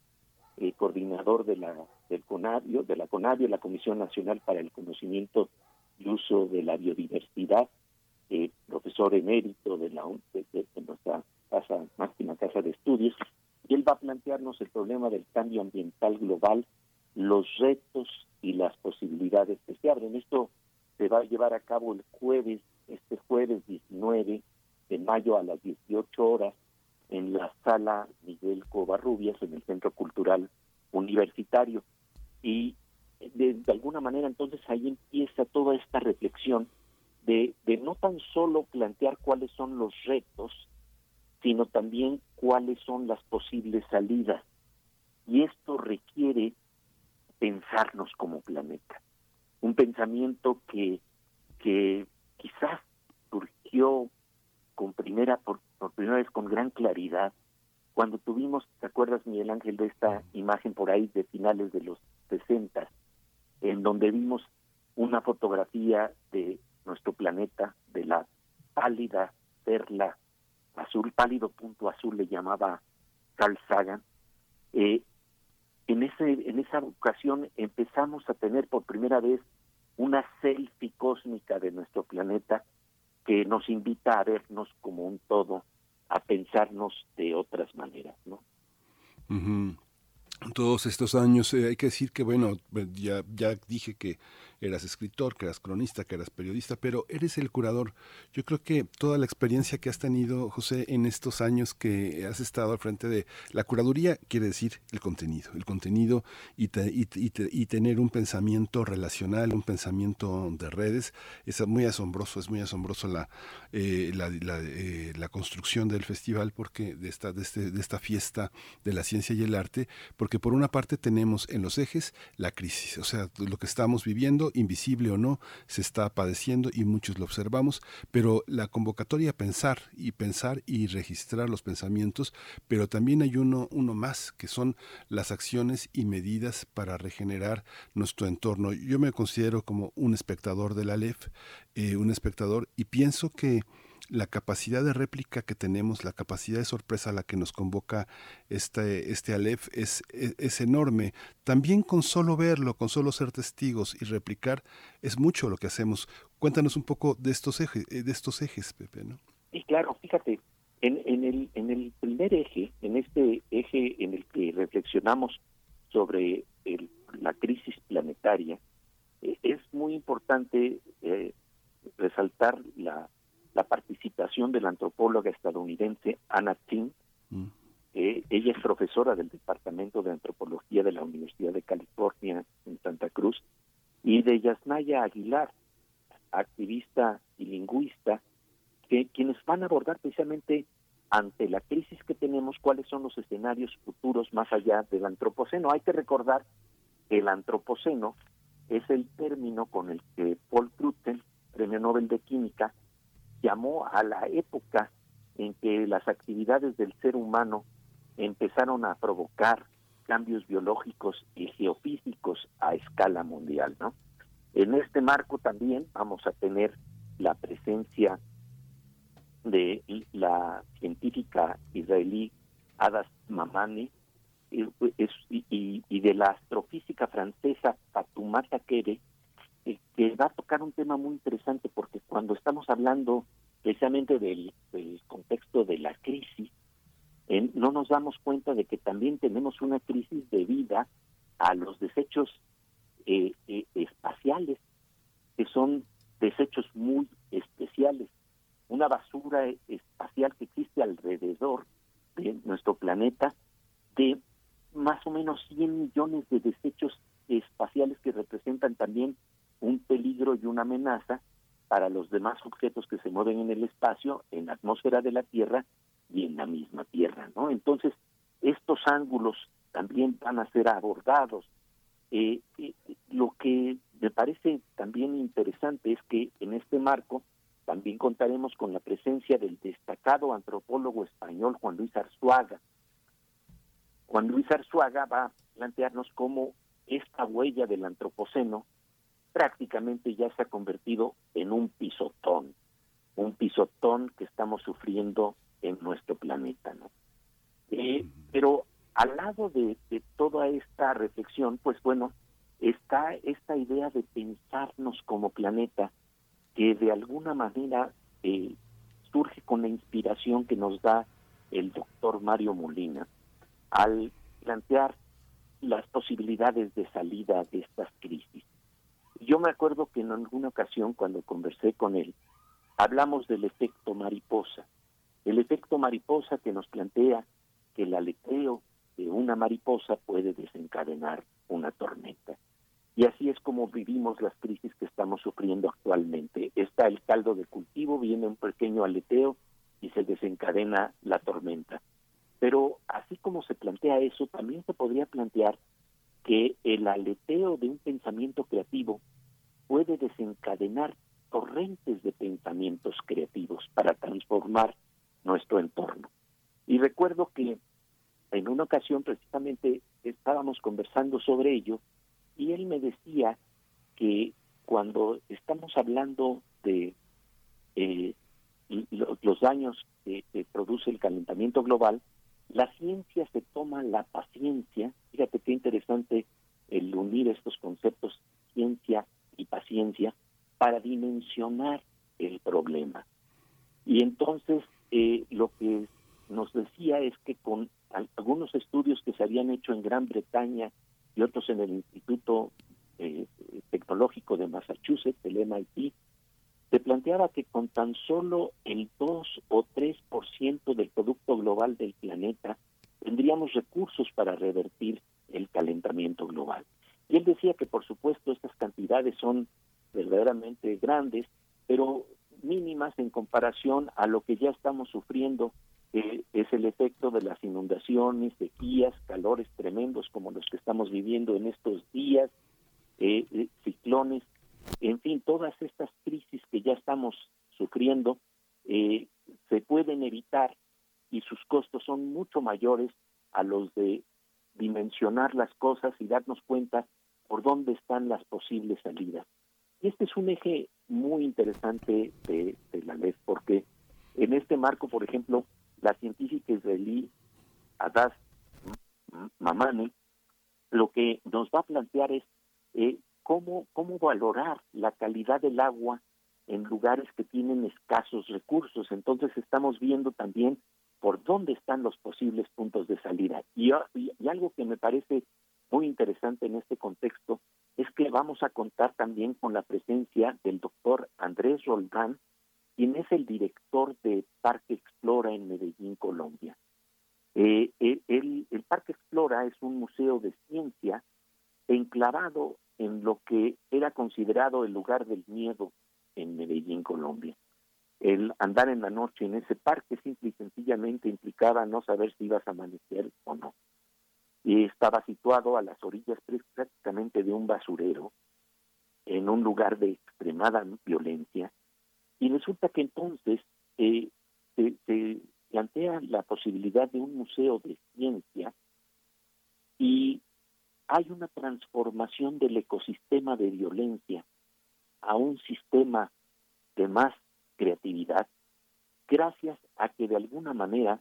eh, coordinador de la del CONABIO, de la CONABIO, la Comisión Nacional para el Conocimiento y Uso de la Biodiversidad, eh, profesor emérito de la de, de, de nuestra máxima casa de estudios, y él va a plantearnos el problema del cambio ambiental global, los retos y las posibilidades que se abren. Esto se va a llevar a cabo el jueves, este jueves 19 de mayo a las 18 horas en la sala Miguel Covarrubias en el Centro Cultural Universitario. Y de, alguna manera entonces ahí empieza toda esta reflexión de, de no tan solo plantear cuáles son los retos, sino también cuáles son las posibles salidas. Y esto requiere pensarnos como planeta. Un pensamiento que, que quizás surgió con primera por, por primera vez con gran claridad cuando tuvimos, ¿te acuerdas Miguel Ángel de esta imagen por ahí de finales de los 60 en donde vimos una fotografía de nuestro planeta de la pálida perla azul, pálido punto azul le llamaba Carl Sagan. Eh, en ese en esa ocasión empezamos a tener por primera vez una selfie cósmica de nuestro planeta que nos invita a vernos como un todo, a pensarnos de otras maneras, ¿no? Todos estos años, eh, hay que decir que, bueno, ya, ya dije que eras escritor, que eras cronista, que eras periodista, pero eres el curador. Yo creo que toda la experiencia que has tenido, José, en estos años que has estado al frente de la curaduría, quiere decir el contenido, el contenido y, te, y, y, te, y, tener un pensamiento relacional, un pensamiento de redes, es muy asombroso, es muy asombroso la, eh, la, eh, construcción del festival, porque de esta, de, este, de esta fiesta de la ciencia y el arte, porque por una parte tenemos en los ejes la crisis, o sea, lo que estamos viviendo, invisible o no, se está padeciendo y muchos lo observamos, pero la convocatoria a pensar y pensar y registrar los pensamientos, pero también hay uno, uno más, que son las acciones y medidas para regenerar nuestro entorno. Yo me considero como un espectador de la LEF, eh, un espectador, y pienso que la capacidad de réplica que tenemos, la capacidad de sorpresa a la que nos convoca este, este Aleph es, es, es, enorme. También con solo verlo, con solo ser testigos y replicar, es mucho lo que hacemos. Cuéntanos un poco de estos ejes, de estos ejes Pepe. ¿no? Sí, claro, fíjate, en, en, el, en el primer eje, en este eje en el que reflexionamos sobre la crisis planetaria, eh, es muy importante eh, resaltar la la participación de la antropóloga estadounidense Anna Ting. Mm. Eh, ella es profesora del Departamento de Antropología de la Universidad de California en Santa Cruz y de Yasnaya Aguilar, activista y lingüista, que quienes van a abordar precisamente ante la crisis que tenemos cuáles son los escenarios futuros más allá del antropoceno. Hay que recordar que el antropoceno es el término con el que Paul Crutzen, Premio Nobel de Química, llamó a la época en que las actividades del ser humano empezaron a provocar cambios biológicos y geofísicos a escala mundial, ¿no? En este marco también vamos a tener la presencia de la científica israelí Adas Mamani y, y- y de la astrofísica francesa Fatoumata Kere, eh, que va a tocar un tema muy interesante porque cuando estamos hablando precisamente del, del contexto de la crisis, eh, no nos damos cuenta de que también tenemos una crisis debida a los desechos eh, eh, espaciales, que son desechos muy especiales. Una basura espacial que existe alrededor de nuestro planeta de más o menos 100 millones de desechos espaciales que representan también un peligro y una amenaza para los demás objetos que se mueven en el espacio, en la atmósfera de la Tierra y en la misma Tierra, ¿no? Entonces, estos ángulos también van a ser abordados. Eh, eh, lo que me parece también interesante es que en este marco también contaremos con la presencia del destacado antropólogo español Juan Luis Arzuaga. Juan Luis Arzuaga va a plantearnos cómo esta huella del antropoceno prácticamente ya se ha convertido en un pisotón, un pisotón que estamos sufriendo en nuestro planeta, ¿no? Eh, pero al lado de, de toda esta reflexión, pues bueno, está esta idea de pensarnos como planeta que de alguna manera eh, surge con la inspiración que nos da el doctor Mario Molina al plantear las posibilidades de salida de estas crisis. Yo me acuerdo que en alguna ocasión cuando conversé con él, hablamos del efecto mariposa, el efecto mariposa que nos plantea que el aleteo de una mariposa puede desencadenar una tormenta. Y así es como vivimos las crisis que estamos sufriendo actualmente. Está el caldo de cultivo, viene un pequeño aleteo y se desencadena la tormenta. Pero así como se plantea eso, también se podría plantear que el aleteo de un pensamiento creativo puede desencadenar torrentes de pensamientos creativos para transformar nuestro entorno. Y recuerdo que en una ocasión precisamente estábamos conversando sobre ello y él me decía que cuando estamos hablando de eh, lo- los daños que produce el calentamiento global, la ciencia se toma la paciencia, fíjate qué interesante el unir estos conceptos, ciencia y paciencia, para dimensionar el problema. Y entonces eh, lo que nos decía es que con al- algunos estudios que se habían hecho en Gran Bretaña y otros en el Instituto eh, Tecnológico de Massachusetts, el MIT, se planteaba que con tan solo el 2 o 3% del producto global del planeta tendríamos recursos para revertir el calentamiento global. Y él decía que por supuesto estas cantidades son verdaderamente grandes, pero mínimas en comparación a lo que ya estamos sufriendo, eh, es el efecto de las inundaciones, sequías, calores tremendos como los que estamos viviendo en estos días, eh, eh, ciclones, en fin, todas estas crisis que ya estamos sufriendo eh, se pueden evitar y sus costos son mucho mayores a los de dimensionar las cosas y darnos cuenta por dónde están las posibles salidas. Y este es un eje muy interesante de, de la ley, porque en este marco, por ejemplo, la científica israelí Adas Mamani lo que nos va a plantear es eh, cómo, cómo valorar la calidad del agua en lugares que tienen escasos recursos. Entonces estamos viendo también por dónde están los posibles puntos de salida. Y, algo que me parece muy interesante en este contexto es que vamos a contar también con la presencia del doctor Andrés Roldán, quien es el director de Parque Explora en Medellín, Colombia. Eh, el, el- el Parque Explora es un museo de ciencia enclavado en lo que era considerado el lugar del miedo en Medellín, Colombia. El andar en la noche en ese parque simple y sencillamente implicaba no saber si ibas a amanecer o no. Y estaba situado a las orillas prácticamente de un basurero, en un lugar de extremada violencia. Y resulta que entonces eh, se, se plantea la posibilidad de un museo de ciencia y hay una transformación del ecosistema de violencia a un sistema de más creatividad gracias a que de alguna manera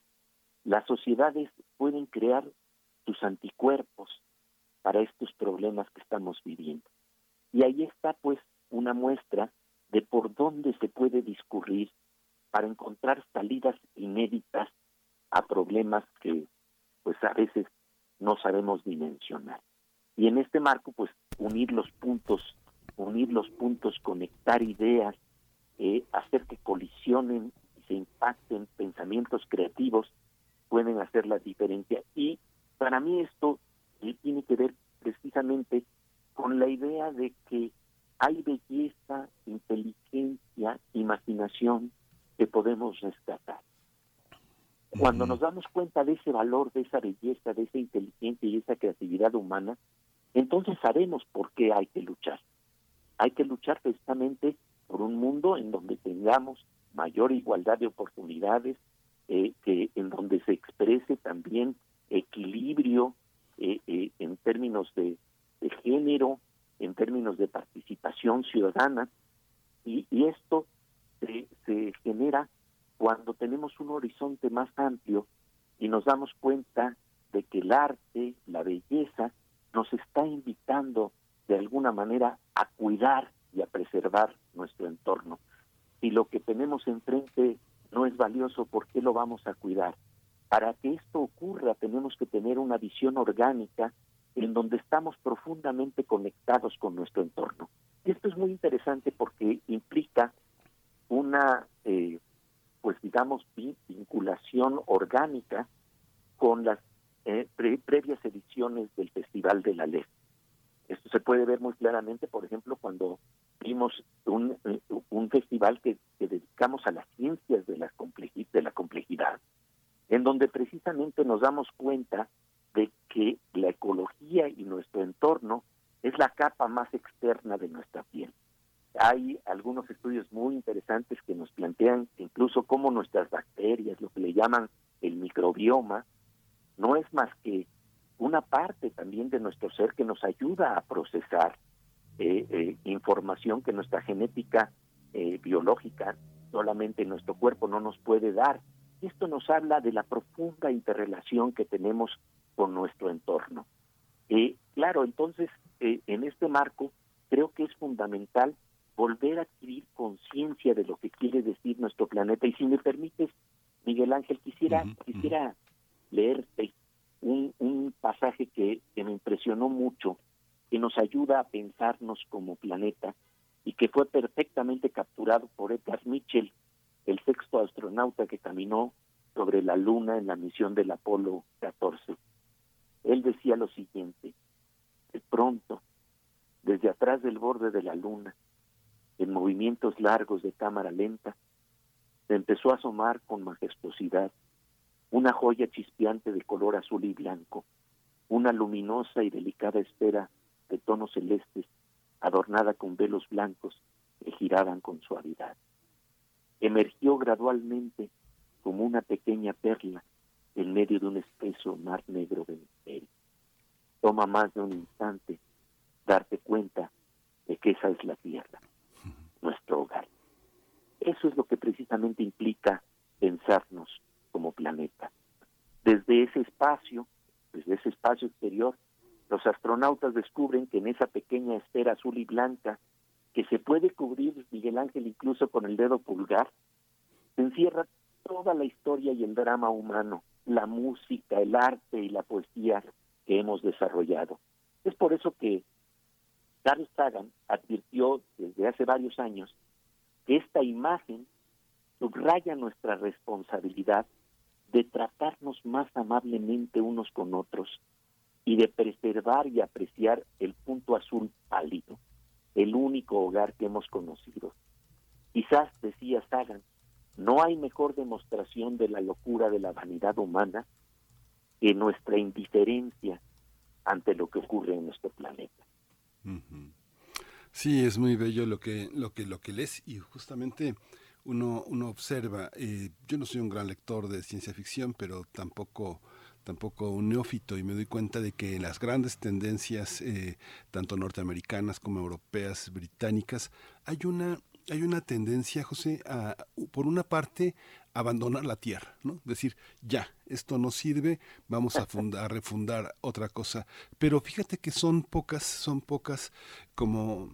las sociedades pueden crear sus anticuerpos para estos problemas que estamos viviendo. Y ahí está pues una muestra de por dónde se puede discurrir para encontrar salidas inéditas a problemas que pues a veces no sabemos dimensionar. Y en este marco pues unir los puntos, unir los puntos, conectar ideas, eh, hacer que colisionen y se impacten pensamientos creativos pueden hacer la diferencia. Y para mí esto eh, tiene que ver precisamente con la idea de que hay belleza, inteligencia, imaginación que podemos rescatar. Cuando nos damos cuenta de ese valor, de esa belleza, de esa inteligencia y esa creatividad humana, entonces sabemos por qué hay que luchar. Hay que luchar precisamente por un mundo en donde tengamos mayor igualdad de oportunidades, eh, que en donde se exprese también equilibrio eh, eh, en términos de, de género, en términos de participación ciudadana, y, y esto se, se genera cuando tenemos un horizonte más amplio y nos damos cuenta de que el arte, la belleza, nos está invitando de alguna manera a cuidar y a preservar nuestro entorno. Si lo que tenemos enfrente no es valioso, ¿por qué lo vamos a cuidar? Para que esto ocurra tenemos que tener una visión orgánica en donde estamos profundamente conectados con nuestro entorno. Y esto es muy interesante porque implica una, eh, pues digamos, vin- vinculación orgánica con las eh, pre- previas ediciones del Festival de la Ley. Esto se puede ver muy claramente, por ejemplo, cuando vimos un, eh, un festival que, dedicamos a las ciencias de la, complejidad, de la complejidad, en donde precisamente nos damos cuenta de que la ecología y nuestro entorno es la capa más externa de nuestra piel. Hay algunos estudios muy interesantes que nos plantean incluso cómo nuestras bacterias, lo que le llaman el microbioma, no es más que una parte también de nuestro ser que nos ayuda a procesar eh, eh, información que nuestra genética eh, biológica solamente nuestro cuerpo no nos puede dar. Esto nos habla de la profunda interrelación que tenemos con nuestro entorno. Eh, claro, entonces, eh, en este marco, creo que es fundamental volver a adquirir conciencia de lo que quiere decir nuestro planeta. Y si me permites, Miguel Ángel, quisiera, quisiera leerte un, un pasaje que, que me impresionó mucho, que nos ayuda a pensarnos como planeta y que fue perfectamente capturado por Edgar Mitchell, el sexto astronauta que caminó sobre la Luna en la misión del Apolo 14. Él decía lo siguiente, de pronto, desde atrás del borde de la Luna, en movimientos largos de cámara lenta, se empezó a asomar con majestuosidad una joya chispeante de color azul y blanco, una luminosa y delicada esfera de tonos celestes adornada con velos blancos que giraban con suavidad. Emergió gradualmente como una pequeña perla en medio de un espeso mar negro de misterio. Toma más de un instante darte cuenta de que esa es la tierra, nuestro hogar. Eso es lo que precisamente implica pensarnos como planeta. Desde ese espacio, desde ese espacio exterior, los astronautas descubren que en esa pequeña esfera azul y blanca, que se puede cubrir Miguel Ángel incluso con el dedo pulgar, se encierra toda la historia y el drama humano, la música, el arte y la poesía que hemos desarrollado. Es por eso que Carl Sagan advirtió desde hace varios años que esta imagen subraya nuestra responsabilidad de tratarnos más amablemente unos con otros y de preservar y apreciar el punto azul pálido, el único hogar que hemos conocido. Quizás, decía Sagan, no hay mejor demostración de la locura de la vanidad humana que nuestra indiferencia ante lo que ocurre en nuestro planeta. Sí, es muy bello lo que, lo que, lo que lees y justamente uno, uno observa, eh, yo no soy un gran lector de ciencia ficción, pero tampoco tampoco un neófito y me doy cuenta de que las grandes tendencias, eh, tanto norteamericanas como europeas, británicas, hay una hay una tendencia, José, a, por una parte, abandonar la tierra, ¿no? Decir, ya, esto no sirve, vamos a, fundar, a refundar otra cosa. Pero fíjate que son pocas, son pocas como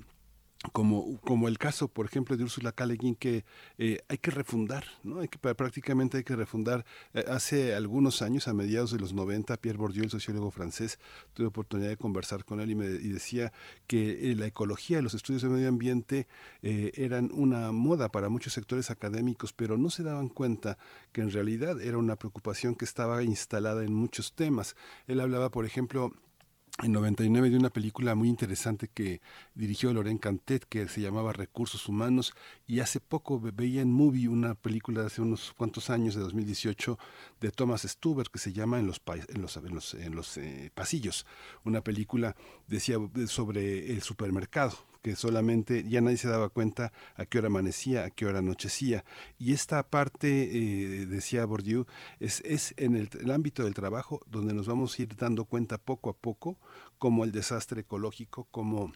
como, como el caso, por ejemplo, de Úrsula Guin, que eh, hay que refundar, ¿no? Hay que, prácticamente hay que refundar. Eh, hace algunos años, a mediados de los 90, Pierre Bourdieu, el sociólogo francés, tuve oportunidad de conversar con él y me y decía que eh, la ecología los estudios de medio ambiente eran una moda para muchos sectores académicos, pero no se daban cuenta que en realidad era una preocupación que estaba instalada en muchos temas. Él hablaba, por ejemplo, en 99 de una película muy interesante que dirigió Loren Cantet que se llamaba Recursos Humanos y hace poco veía en Movie una película de hace unos cuantos años de 2018 de Thomas Stuber que se llama En los los, en los eh, pasillos, una película decía sobre el supermercado que solamente ya nadie se daba cuenta a qué hora amanecía, a qué hora anochecía. Y esta parte, eh, decía Bourdieu, es, es en el, el, ámbito del trabajo donde nos vamos a ir dando cuenta poco a poco como el desastre ecológico, como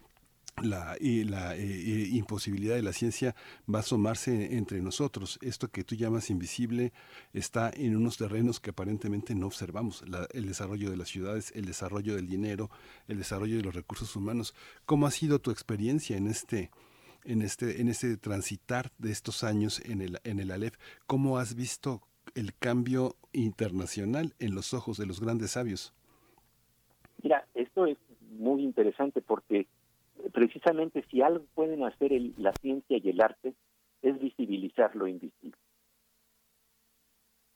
la, la eh, imposibilidad de la ciencia va a asomarse entre nosotros. Esto que tú llamas invisible está en unos terrenos que aparentemente no observamos. El desarrollo de las ciudades, el desarrollo del dinero, el desarrollo de los recursos humanos. ¿Cómo ha sido tu experiencia en este, en este, en este transitar de estos años en el, en el Aleph? ¿Cómo has visto el cambio internacional en los ojos de los grandes sabios? Mira, esto es muy interesante porque precisamente si algo pueden hacer el, la ciencia y el arte es visibilizar lo invisible.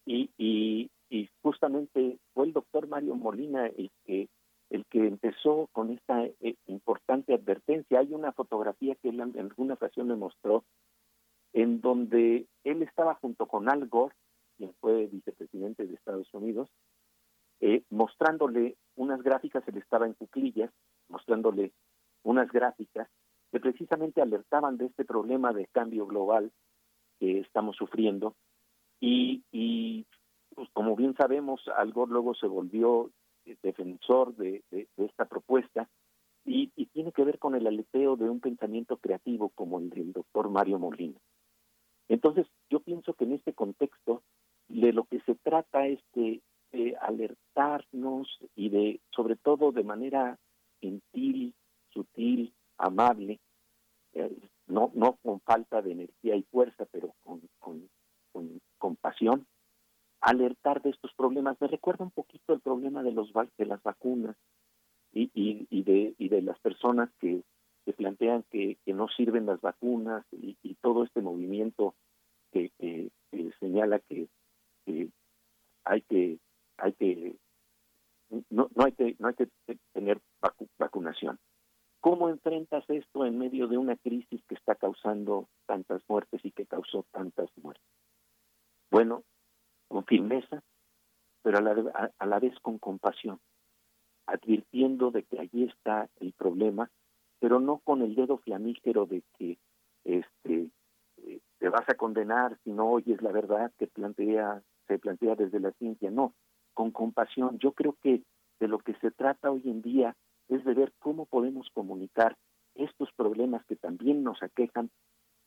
Y, y, y, justamente fue el doctor Mario Molina el que el que empezó con esta eh, importante advertencia. Hay una fotografía que él en alguna ocasión me mostró en donde él estaba junto con Al Gore, quien fue vicepresidente de Estados Unidos, eh, mostrándole unas gráficas, él estaba en cuclillas, mostrándole unas gráficas que precisamente alertaban de este problema de cambio global que estamos sufriendo y, y pues, como bien sabemos, Al Gore luego se volvió defensor de, de, de esta propuesta y, y, tiene que ver con el aleteo de un pensamiento creativo como el del doctor Mario Molina. Entonces, yo pienso que en este contexto de lo que se trata es de, de alertarnos y de, sobre todo de manera gentil, sutil, amable, eh, no, no con falta de energía y fuerza, pero con, con, con, pasión, alertar de estos problemas. Me recuerda un poquito el problema de, los, de las vacunas y, y, de, y de las personas que, que plantean que, que, no sirven las vacunas y, todo este movimiento que, que, señala que, hay que hay que no, no hay que no hay que tener vacu vacunación ¿Cómo enfrentas esto en medio de una crisis que está causando tantas muertes y que causó tantas muertes? Bueno, con firmeza, pero a la, a, la vez con compasión, advirtiendo de que allí está el problema, pero no con el dedo flamígero de que este eh, te vas a condenar si no oyes la verdad que plantea se plantea desde la ciencia, no, con compasión. Yo creo que de lo que se trata hoy en día es de ver cómo podemos comunicar estos problemas que también nos aquejan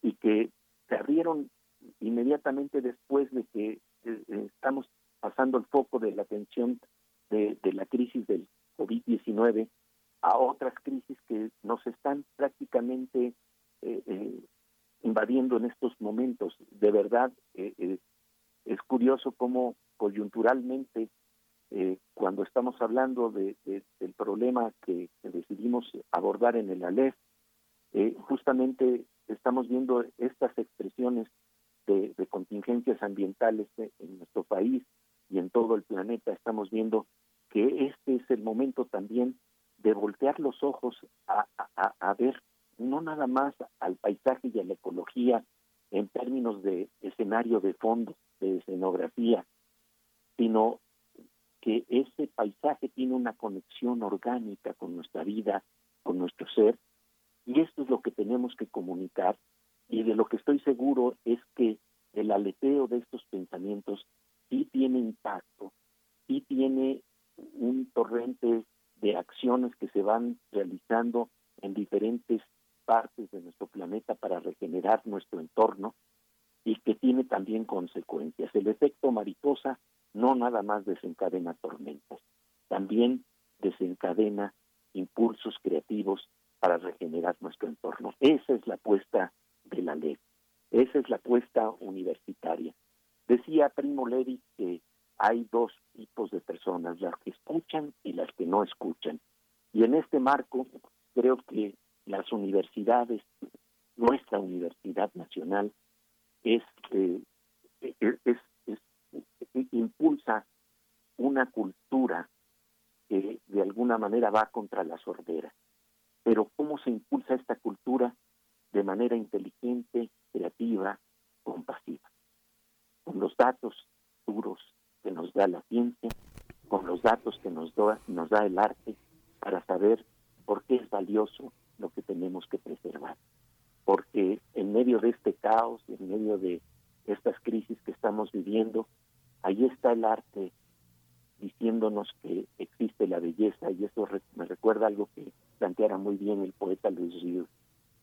y que se abrieron inmediatamente después de que eh, eh estamos pasando el foco de la atención de, la crisis del COVID-19 a otras crisis que nos están prácticamente eh, invadiendo en estos momentos. De verdad, es curioso cómo coyunturalmente eh, cuando estamos hablando de, de, del problema que, decidimos abordar en el ALEF, eh, justamente estamos viendo estas expresiones de, contingencias ambientales en nuestro país y en todo el planeta. Estamos viendo que este es el momento también de voltear los ojos a ver no nada más al paisaje y a la ecología en términos de escenario de fondo, de escenografía, sino que ese paisaje tiene una conexión orgánica con nuestra vida, con nuestro ser, y esto es lo que tenemos que comunicar, y de lo que estoy seguro es que el aleteo de estos pensamientos sí tiene impacto, sí tiene un torrente de acciones que se van realizando en diferentes partes de nuestro planeta para regenerar nuestro entorno y que tiene también consecuencias. El efecto mariposa no nada más desencadena tormentas, también desencadena impulsos creativos para regenerar nuestro entorno. Esa es la apuesta de la ley, esa es la apuesta universitaria. Decía Primo Levi que hay dos tipos de personas, las que escuchan y las que no escuchan. Y en este marco creo que las universidades, nuestra Universidad Nacional, es, eh, es, impulsa una cultura que de alguna manera va contra la sordera. Pero ¿cómo se impulsa esta cultura? De manera inteligente, creativa, compasiva. Con los datos duros que nos da la ciencia, con los datos que nos da, nos da el arte, para saber por qué es valioso lo que tenemos que preservar. Porque en medio de este caos, en medio de estas crisis que estamos viviendo, ahí está el arte diciéndonos que existe la belleza y eso me recuerda algo que planteara muy bien el poeta Luis Ríos.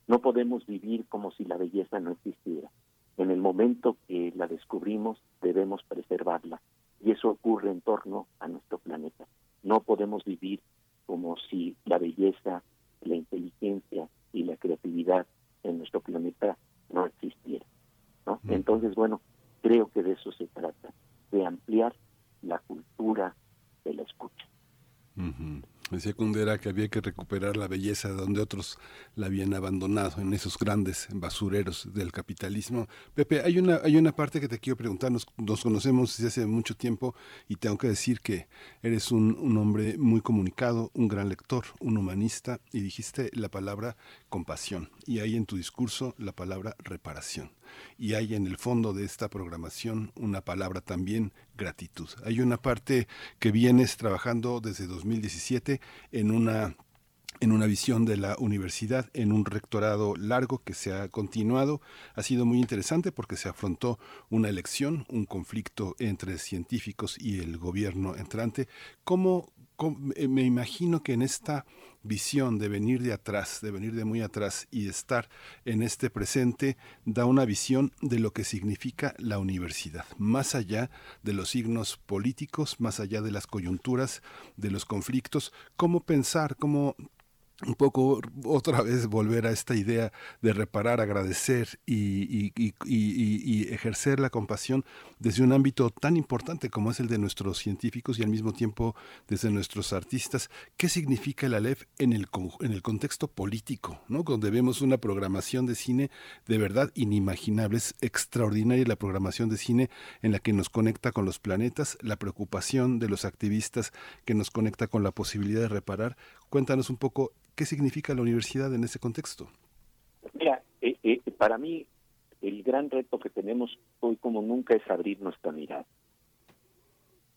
No podemos vivir como si la belleza no existiera. En el momento que la descubrimos debemos preservarla y eso ocurre en torno a nuestro planeta. No podemos vivir como si la belleza, la inteligencia y la creatividad en nuestro planeta no existiera. ¿no? Entonces, bueno, creo que de eso se trata, de ampliar la cultura de la escucha. Decía Kundera que había que recuperar la belleza de donde otros la habían abandonado, en esos grandes basureros del capitalismo. Pepe, hay una, hay una parte que te quiero preguntar. Nos, conocemos desde hace mucho tiempo y tengo que decir que eres un hombre muy comunicado, un gran lector, un humanista, y dijiste la palabra compasión. Y hay en tu discurso la palabra reparación. Y hay en el fondo de esta programación una palabra también, gratitud. Hay una parte que vienes trabajando desde 2017 en una en una visión de la universidad, en un rectorado largo que se ha continuado. Ha sido muy interesante porque se afrontó una elección, un conflicto entre científicos y el gobierno entrante. ¿Cómo, me imagino que en esta visión de venir de atrás, de venir de muy atrás y estar en este presente, da una visión de lo que significa la universidad, más allá de los signos políticos, más allá de las coyunturas, de los conflictos, cómo pensar, cómo un poco otra vez volver a esta idea de reparar, agradecer y, ejercer la compasión desde un ámbito tan importante como es el de nuestros científicos y al mismo tiempo desde nuestros artistas. ¿Qué significa el Aleph en el, con- en el contexto político? ¿no? Donde vemos una programación de cine de verdad inimaginable. Es extraordinaria la programación de cine en la que nos conecta con los planetas, la preocupación de los activistas que nos conecta con la posibilidad de reparar. Cuéntanos un poco qué significa la universidad en ese contexto. Mira, eh, eh, para mí el gran reto que tenemos hoy como nunca es abrir nuestra mirada.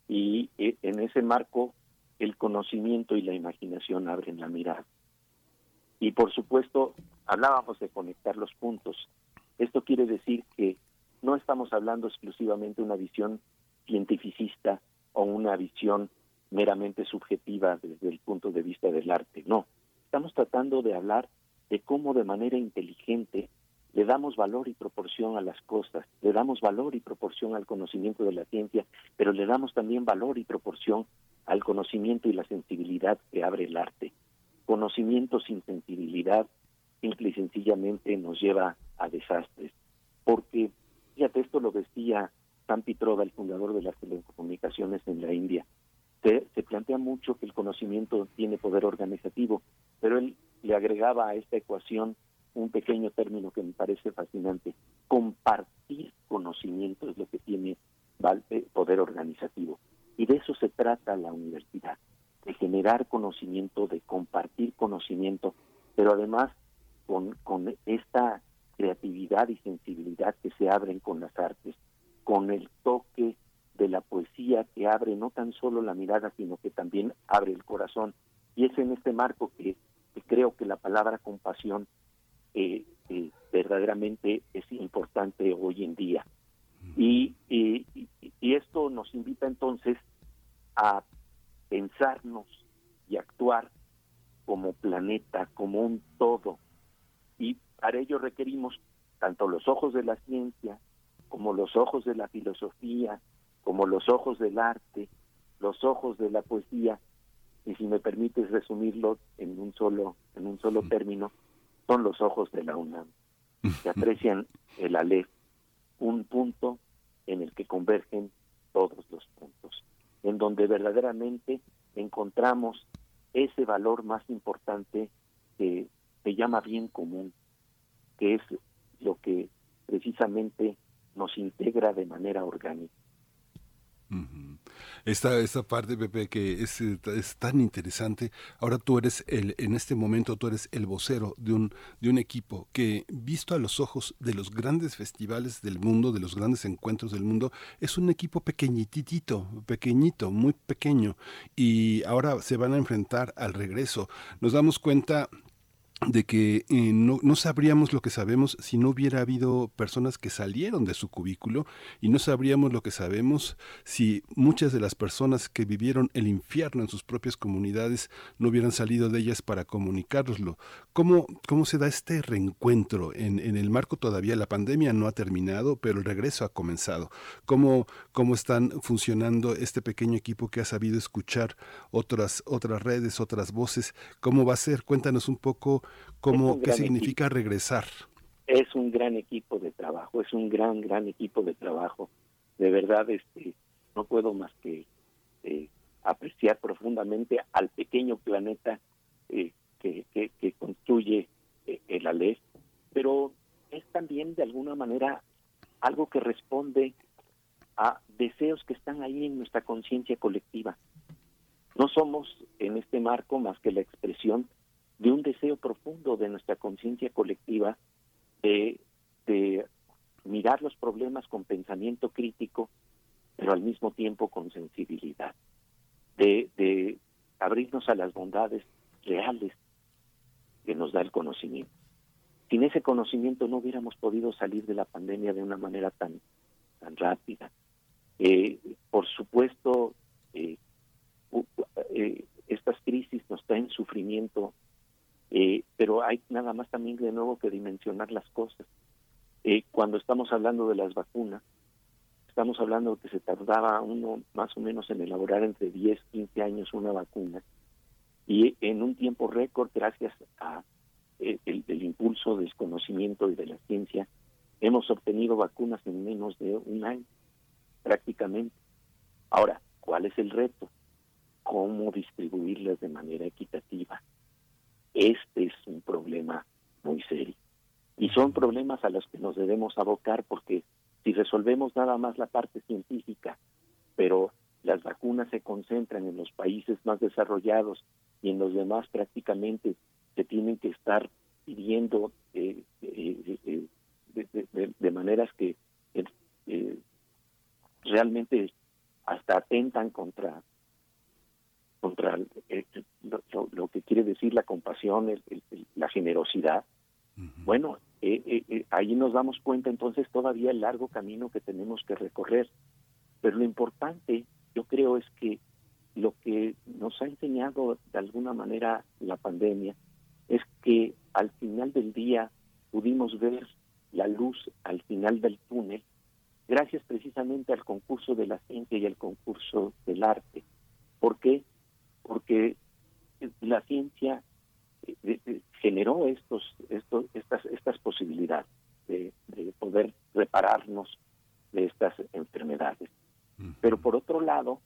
Y eh, en ese marco el conocimiento y la imaginación abren la mirada. Y por supuesto, hablábamos de conectar los puntos. Esto quiere decir que no estamos hablando exclusivamente de una visión cientificista o una visión meramente subjetiva desde el punto de vista del arte. No, estamos tratando de hablar de cómo de manera inteligente le damos valor y proporción a las cosas, le damos valor y proporción al conocimiento de la ciencia, pero le damos también valor y proporción al conocimiento y la sensibilidad que abre el arte. Conocimiento sin sensibilidad simple y sencillamente nos lleva a desastres, porque fíjate, esto lo decía Sam Pitroda, el fundador de las telecomunicaciones en la India, se, plantea mucho que el conocimiento tiene poder organizativo, pero él le agregaba a esta ecuación un pequeño término que me parece fascinante. Compartir conocimiento es lo que tiene poder organizativo. Y de eso se trata la universidad, de generar conocimiento, de compartir conocimiento, pero además con, con esta creatividad y sensibilidad que se abren con las artes, con el toque de la poesía que abre no tan solo la mirada, sino que también abre el corazón. Y es en este marco que, creo que la palabra compasión eh, eh, verdaderamente es importante hoy en día. Y esto nos invita entonces a pensarnos y actuar como planeta, como un todo. Y para ello requerimos tanto los ojos de la ciencia como los ojos de la filosofía, como los ojos del arte, los ojos de la poesía, y si me permites resumirlo en un solo, en un solo término, son los ojos de la UNAM, que *laughs* aprecian el Aleph, un punto en el que convergen todos los puntos, en donde verdaderamente encontramos ese valor más importante que se llama bien común, que es lo que precisamente nos integra de manera orgánica. Esta, esta parte, Pepe, que es, tan interesante. Ahora tú eres el, en este momento tú eres el vocero de un, de un equipo que, visto a los ojos de los grandes festivales del mundo, de los grandes encuentros del mundo, es un equipo pequeñitito, pequeñito, muy pequeño. Y ahora se van a enfrentar al regreso. Nos damos cuenta de que eh, no, no, sabríamos lo que sabemos si no hubiera habido personas que salieron de su cubículo y no sabríamos lo que sabemos si muchas de las personas que vivieron el infierno en sus propias comunidades no hubieran salido de ellas para comunicárnoslo. ¿Cómo, cómo se da este reencuentro? En, en el marco todavía la pandemia no ha terminado, pero el regreso ha comenzado. ¿Cómo, cómo están funcionando este pequeño equipo que ha sabido escuchar otras, otras redes, otras voces? ¿Cómo va a ser? Cuéntanos un poco ¿Cómo, ¿Qué significa equipo. regresar? Es un gran equipo de trabajo, es un gran, gran equipo de trabajo. De verdad, este, no puedo más que eh, apreciar profundamente al pequeño planeta eh, que, que, que, construye eh, el Aleph, pero es también de alguna manera algo que responde a deseos que están ahí en nuestra conciencia colectiva. No somos en este marco más que la expresión de un deseo profundo de nuestra conciencia colectiva de, mirar los problemas con pensamiento crítico, pero al mismo tiempo con sensibilidad, de, de abrirnos a las bondades reales que nos da el conocimiento. Sin ese conocimiento no hubiéramos podido salir de la pandemia de una manera tan, tan rápida. Eh, por supuesto, eh, eh, estas crisis nos traen sufrimiento eh, pero hay nada más también de nuevo que dimensionar las cosas. Eh, cuando estamos hablando de las vacunas, estamos hablando que se tardaba uno más o menos en elaborar entre 10, 15 años una vacuna y en un tiempo récord, gracias a eh, el, el, impulso del conocimiento y de la ciencia, hemos obtenido vacunas en menos de un año, prácticamente. Ahora, ¿cuál es el reto? ¿Cómo distribuirlas de manera equitativa? Este es un problema muy serio. Y son problemas a los que nos debemos abocar porque si resolvemos nada más la parte científica, pero las vacunas se concentran en los países más desarrollados y en los demás prácticamente se tienen que estar pidiendo eh, eh, eh, de, maneras que realmente hasta atentan contra contra eh, lo, lo, que quiere decir la compasión, el, el, la generosidad. Uh -huh. Bueno, eh, eh, ahí nos damos cuenta entonces todavía el largo camino que tenemos que recorrer. Pero lo importante, yo creo, es que lo que nos ha enseñado de alguna manera la pandemia es que al final del día pudimos ver la luz al final del túnel gracias precisamente al concurso de la ciencia y al concurso del arte. ¿Por qué? Porque la ciencia eh, generó estos, estos, estas, estas posibilidades de, de poder repararnos de estas enfermedades. Pero por otro lado,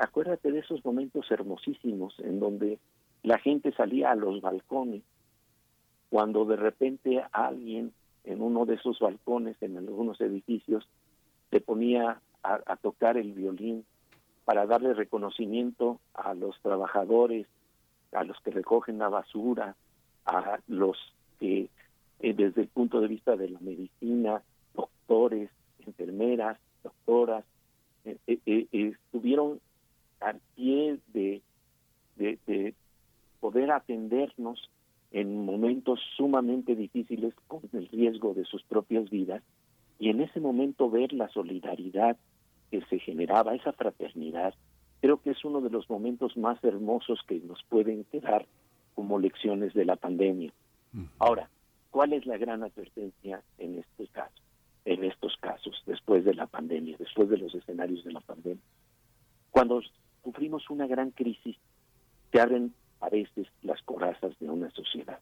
acuérdate de esos momentos hermosísimos en donde la gente salía a los balcones, cuando de repente alguien en uno de esos balcones, en algunos edificios, se ponía a, a tocar el violín para darle reconocimiento a los trabajadores, a los que recogen la basura, a los que eh, desde el punto de vista de la medicina, doctores, enfermeras, doctoras, eh, eh, estuvieron al pie de poder atendernos en momentos sumamente difíciles con el riesgo de sus propias vidas y en ese momento ver la solidaridad que se generaba, esa fraternidad, creo que es uno de los momentos más hermosos que nos pueden quedar como lecciones de la pandemia. Ahora, ¿Cuál es la gran advertencia en este caso? En estos casos, después de la pandemia, después de los escenarios de la pandemia. Cuando sufrimos una gran crisis, se abren a veces las corazas de una sociedad.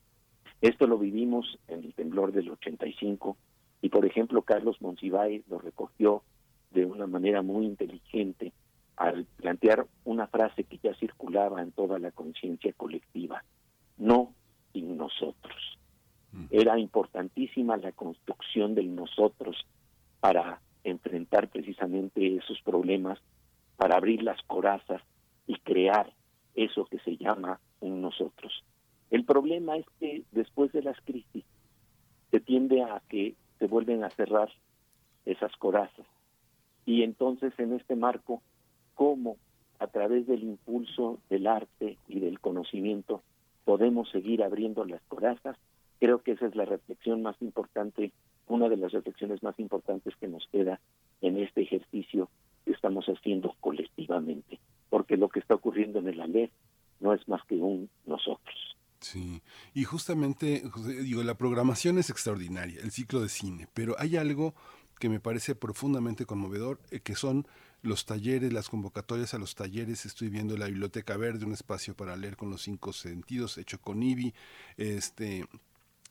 Esto lo vivimos en el temblor del 85 y, por ejemplo, Carlos Monsiváis lo recogió de una manera muy inteligente al plantear una frase que ya circulaba en toda la conciencia colectiva, no sin nosotros. Era importantísima la construcción del nosotros para enfrentar precisamente esos problemas, para abrir las corazas y crear eso que se llama un nosotros. El problema es que después de las crisis se tiende a que se vuelven a cerrar esas corazas. Y entonces en este marco, ¿cómo a través del impulso del arte y del conocimiento podemos seguir abriendo las corazas? Creo que esa es la reflexión más importante, una de las reflexiones más importantes que nos queda en este ejercicio que estamos haciendo colectivamente, porque lo que está ocurriendo en el ALEF no es más que un nosotros. Sí, y justamente, digo, la programación es extraordinaria, el ciclo de cine, pero hay algo que me parece profundamente conmovedor, eh, que son los talleres, las convocatorias a los talleres. Estoy viendo la Biblioteca Verde, un espacio para leer con los cinco sentidos, hecho con IBI. Este,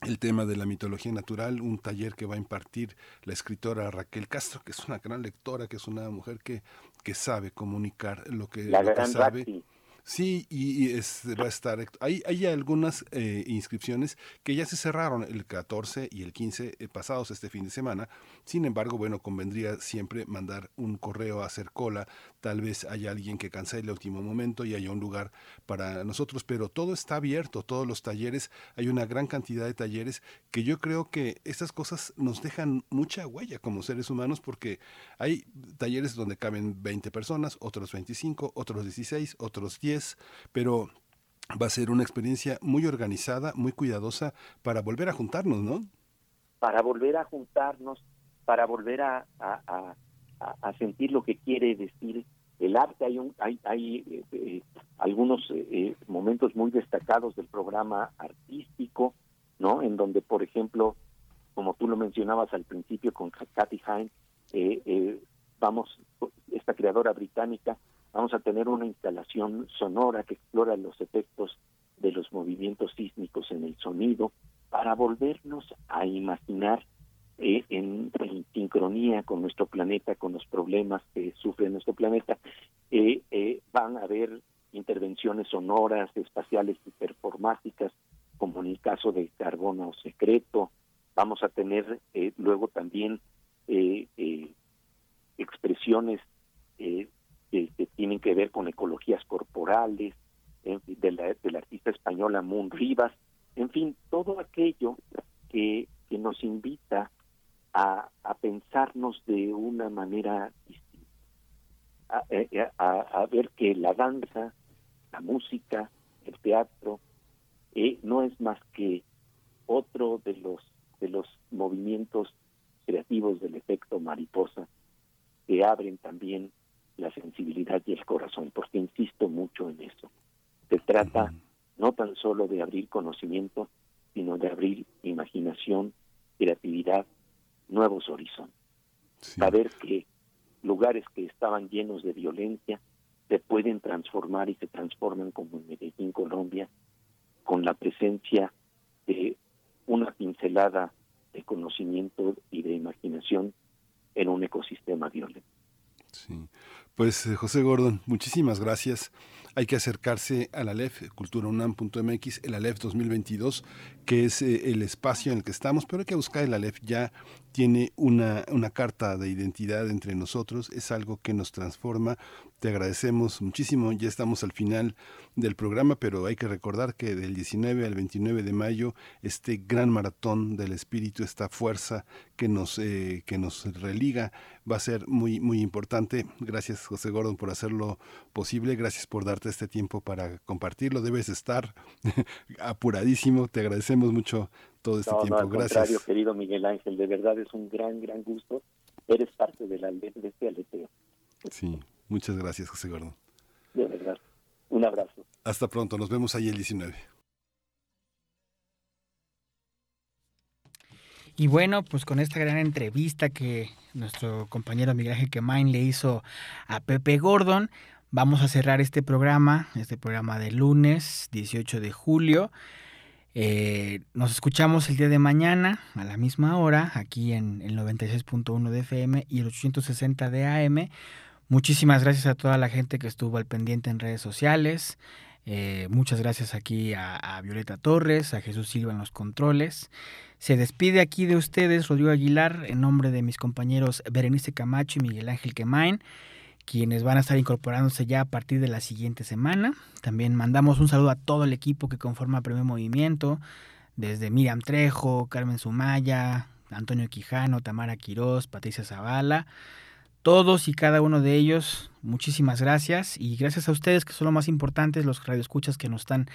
el tema de la mitología natural, un taller que va a impartir la escritora Raquel Castro, que es una gran lectora, que es una mujer que, que sabe comunicar lo que, La lo que gran sabe. Raquel. Sí, y, es, va a estar. Hay, hay algunas eh, inscripciones que ya se cerraron el 14 y el 15 eh, pasados este fin de semana. Sin embargo, bueno, convendría siempre mandar un correo hacer cola. Tal vez haya alguien que cancele a último momento y haya un lugar para nosotros, pero todo está abierto, todos los talleres. Hay una gran cantidad de talleres que yo creo que estas cosas nos dejan mucha huella como seres humanos porque hay talleres donde caben 20 personas, otros 25, otros 16, otros 10 pero va a ser una experiencia muy organizada, muy cuidadosa para volver a juntarnos, ¿no? para volver a juntarnos, para volver a, sentir lo que quiere decir el arte. Hay, un, hay, hay eh, eh, algunos eh, eh, momentos muy destacados del programa artístico, ¿no? En donde, por ejemplo, como tú lo mencionabas al principio con Kathy Hine, vamos, esta creadora británica, vamos a tener una instalación sonora que explora los efectos de los movimientos sísmicos en el sonido para volvernos a imaginar eh, en, sincronía con nuestro planeta, con los problemas que sufre nuestro planeta. Eh, eh, van a haber intervenciones sonoras, espaciales y performáticas, como en el caso de Carbono Secreto. Vamos a tener eh, luego también expresiones que, que tienen que ver con ecologías corporales, en de la, de artista española Moon Rivas, en fin, todo aquello que, que nos invita a, a pensarnos de una manera distinta, a, eh, a- a ver que la danza, la música, el teatro, eh, no es más que otro de los de los movimientos creativos del efecto mariposa que abren también la sensibilidad y el corazón, porque insisto mucho en eso. Se trata no tan solo de abrir conocimiento, sino de abrir imaginación, creatividad, nuevos horizontes. Saber que lugares que estaban llenos de violencia se pueden transformar y se transforman como en Medellín, Colombia, con la presencia de una pincelada de conocimiento y de imaginación en un ecosistema violento. Sí. Pues eh, José Gordon, muchísimas gracias. Hay que acercarse a la LEF, culturaunam.mx, el ALEF 2022, que es eh, el espacio en el que estamos, pero hay que buscar el ALEF ya tiene una, una carta de identidad entre nosotros, es algo que nos transforma. Te agradecemos muchísimo, ya estamos al final del programa, pero hay que recordar que del 19 al 29 de mayo, este gran maratón del espíritu, esta fuerza que nos, eh, que nos religa, va a ser muy, muy importante. Gracias, José Gordon, por hacerlo posible. Gracias por darte este tiempo para compartirlo. Debes estar *laughs* apuradísimo. Te agradecemos mucho todo este no, no, tiempo. al Gracias. contrario, querido Miguel Ángel, de verdad es un gran, gran gusto. Eres parte de, la, de este aleteo, Sí, muchas gracias, José Gordon. de verdad. Un abrazo. Hasta pronto, nos vemos ahí el 19. Y bueno, pues con esta gran entrevista que nuestro compañero Miguel Ángel Quemain le hizo a Pepe Gordon, vamos a cerrar este programa, este programa de lunes 18 de julio. Eh, nos escuchamos el día de mañana a la misma hora, aquí en el 96.1 de FM y el 860 de AM. Muchísimas gracias a toda la gente que estuvo al pendiente en redes sociales. Eh, muchas gracias aquí a, a, Violeta Torres, a Jesús Silva en los controles. Se despide aquí de ustedes Rodrigo Aguilar en nombre de mis compañeros Berenice Camacho y Miguel Ángel Quemain, quienes van a estar incorporándose ya a partir de la siguiente semana. También mandamos un saludo a todo el equipo que conforma Primer Movimiento, desde Miriam Trejo, Carmen Sumaya, Antonio Quijano, Tamara Quirós, Patricia Zavala todos y cada uno de ellos, muchísimas gracias y gracias a ustedes que son lo más importantes, los radioescuchas que nos están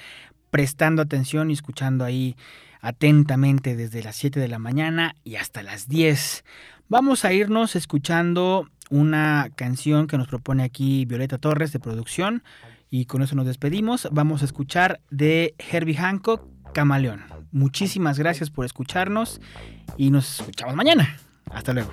prestando atención y escuchando ahí atentamente desde las 7 de la mañana y hasta las 10. Vamos a irnos escuchando una canción que nos propone aquí Violeta Torres de producción y con eso nos despedimos. Vamos a escuchar de Herbie Hancock, Camaleón. Muchísimas gracias por escucharnos y nos escuchamos mañana. Hasta luego.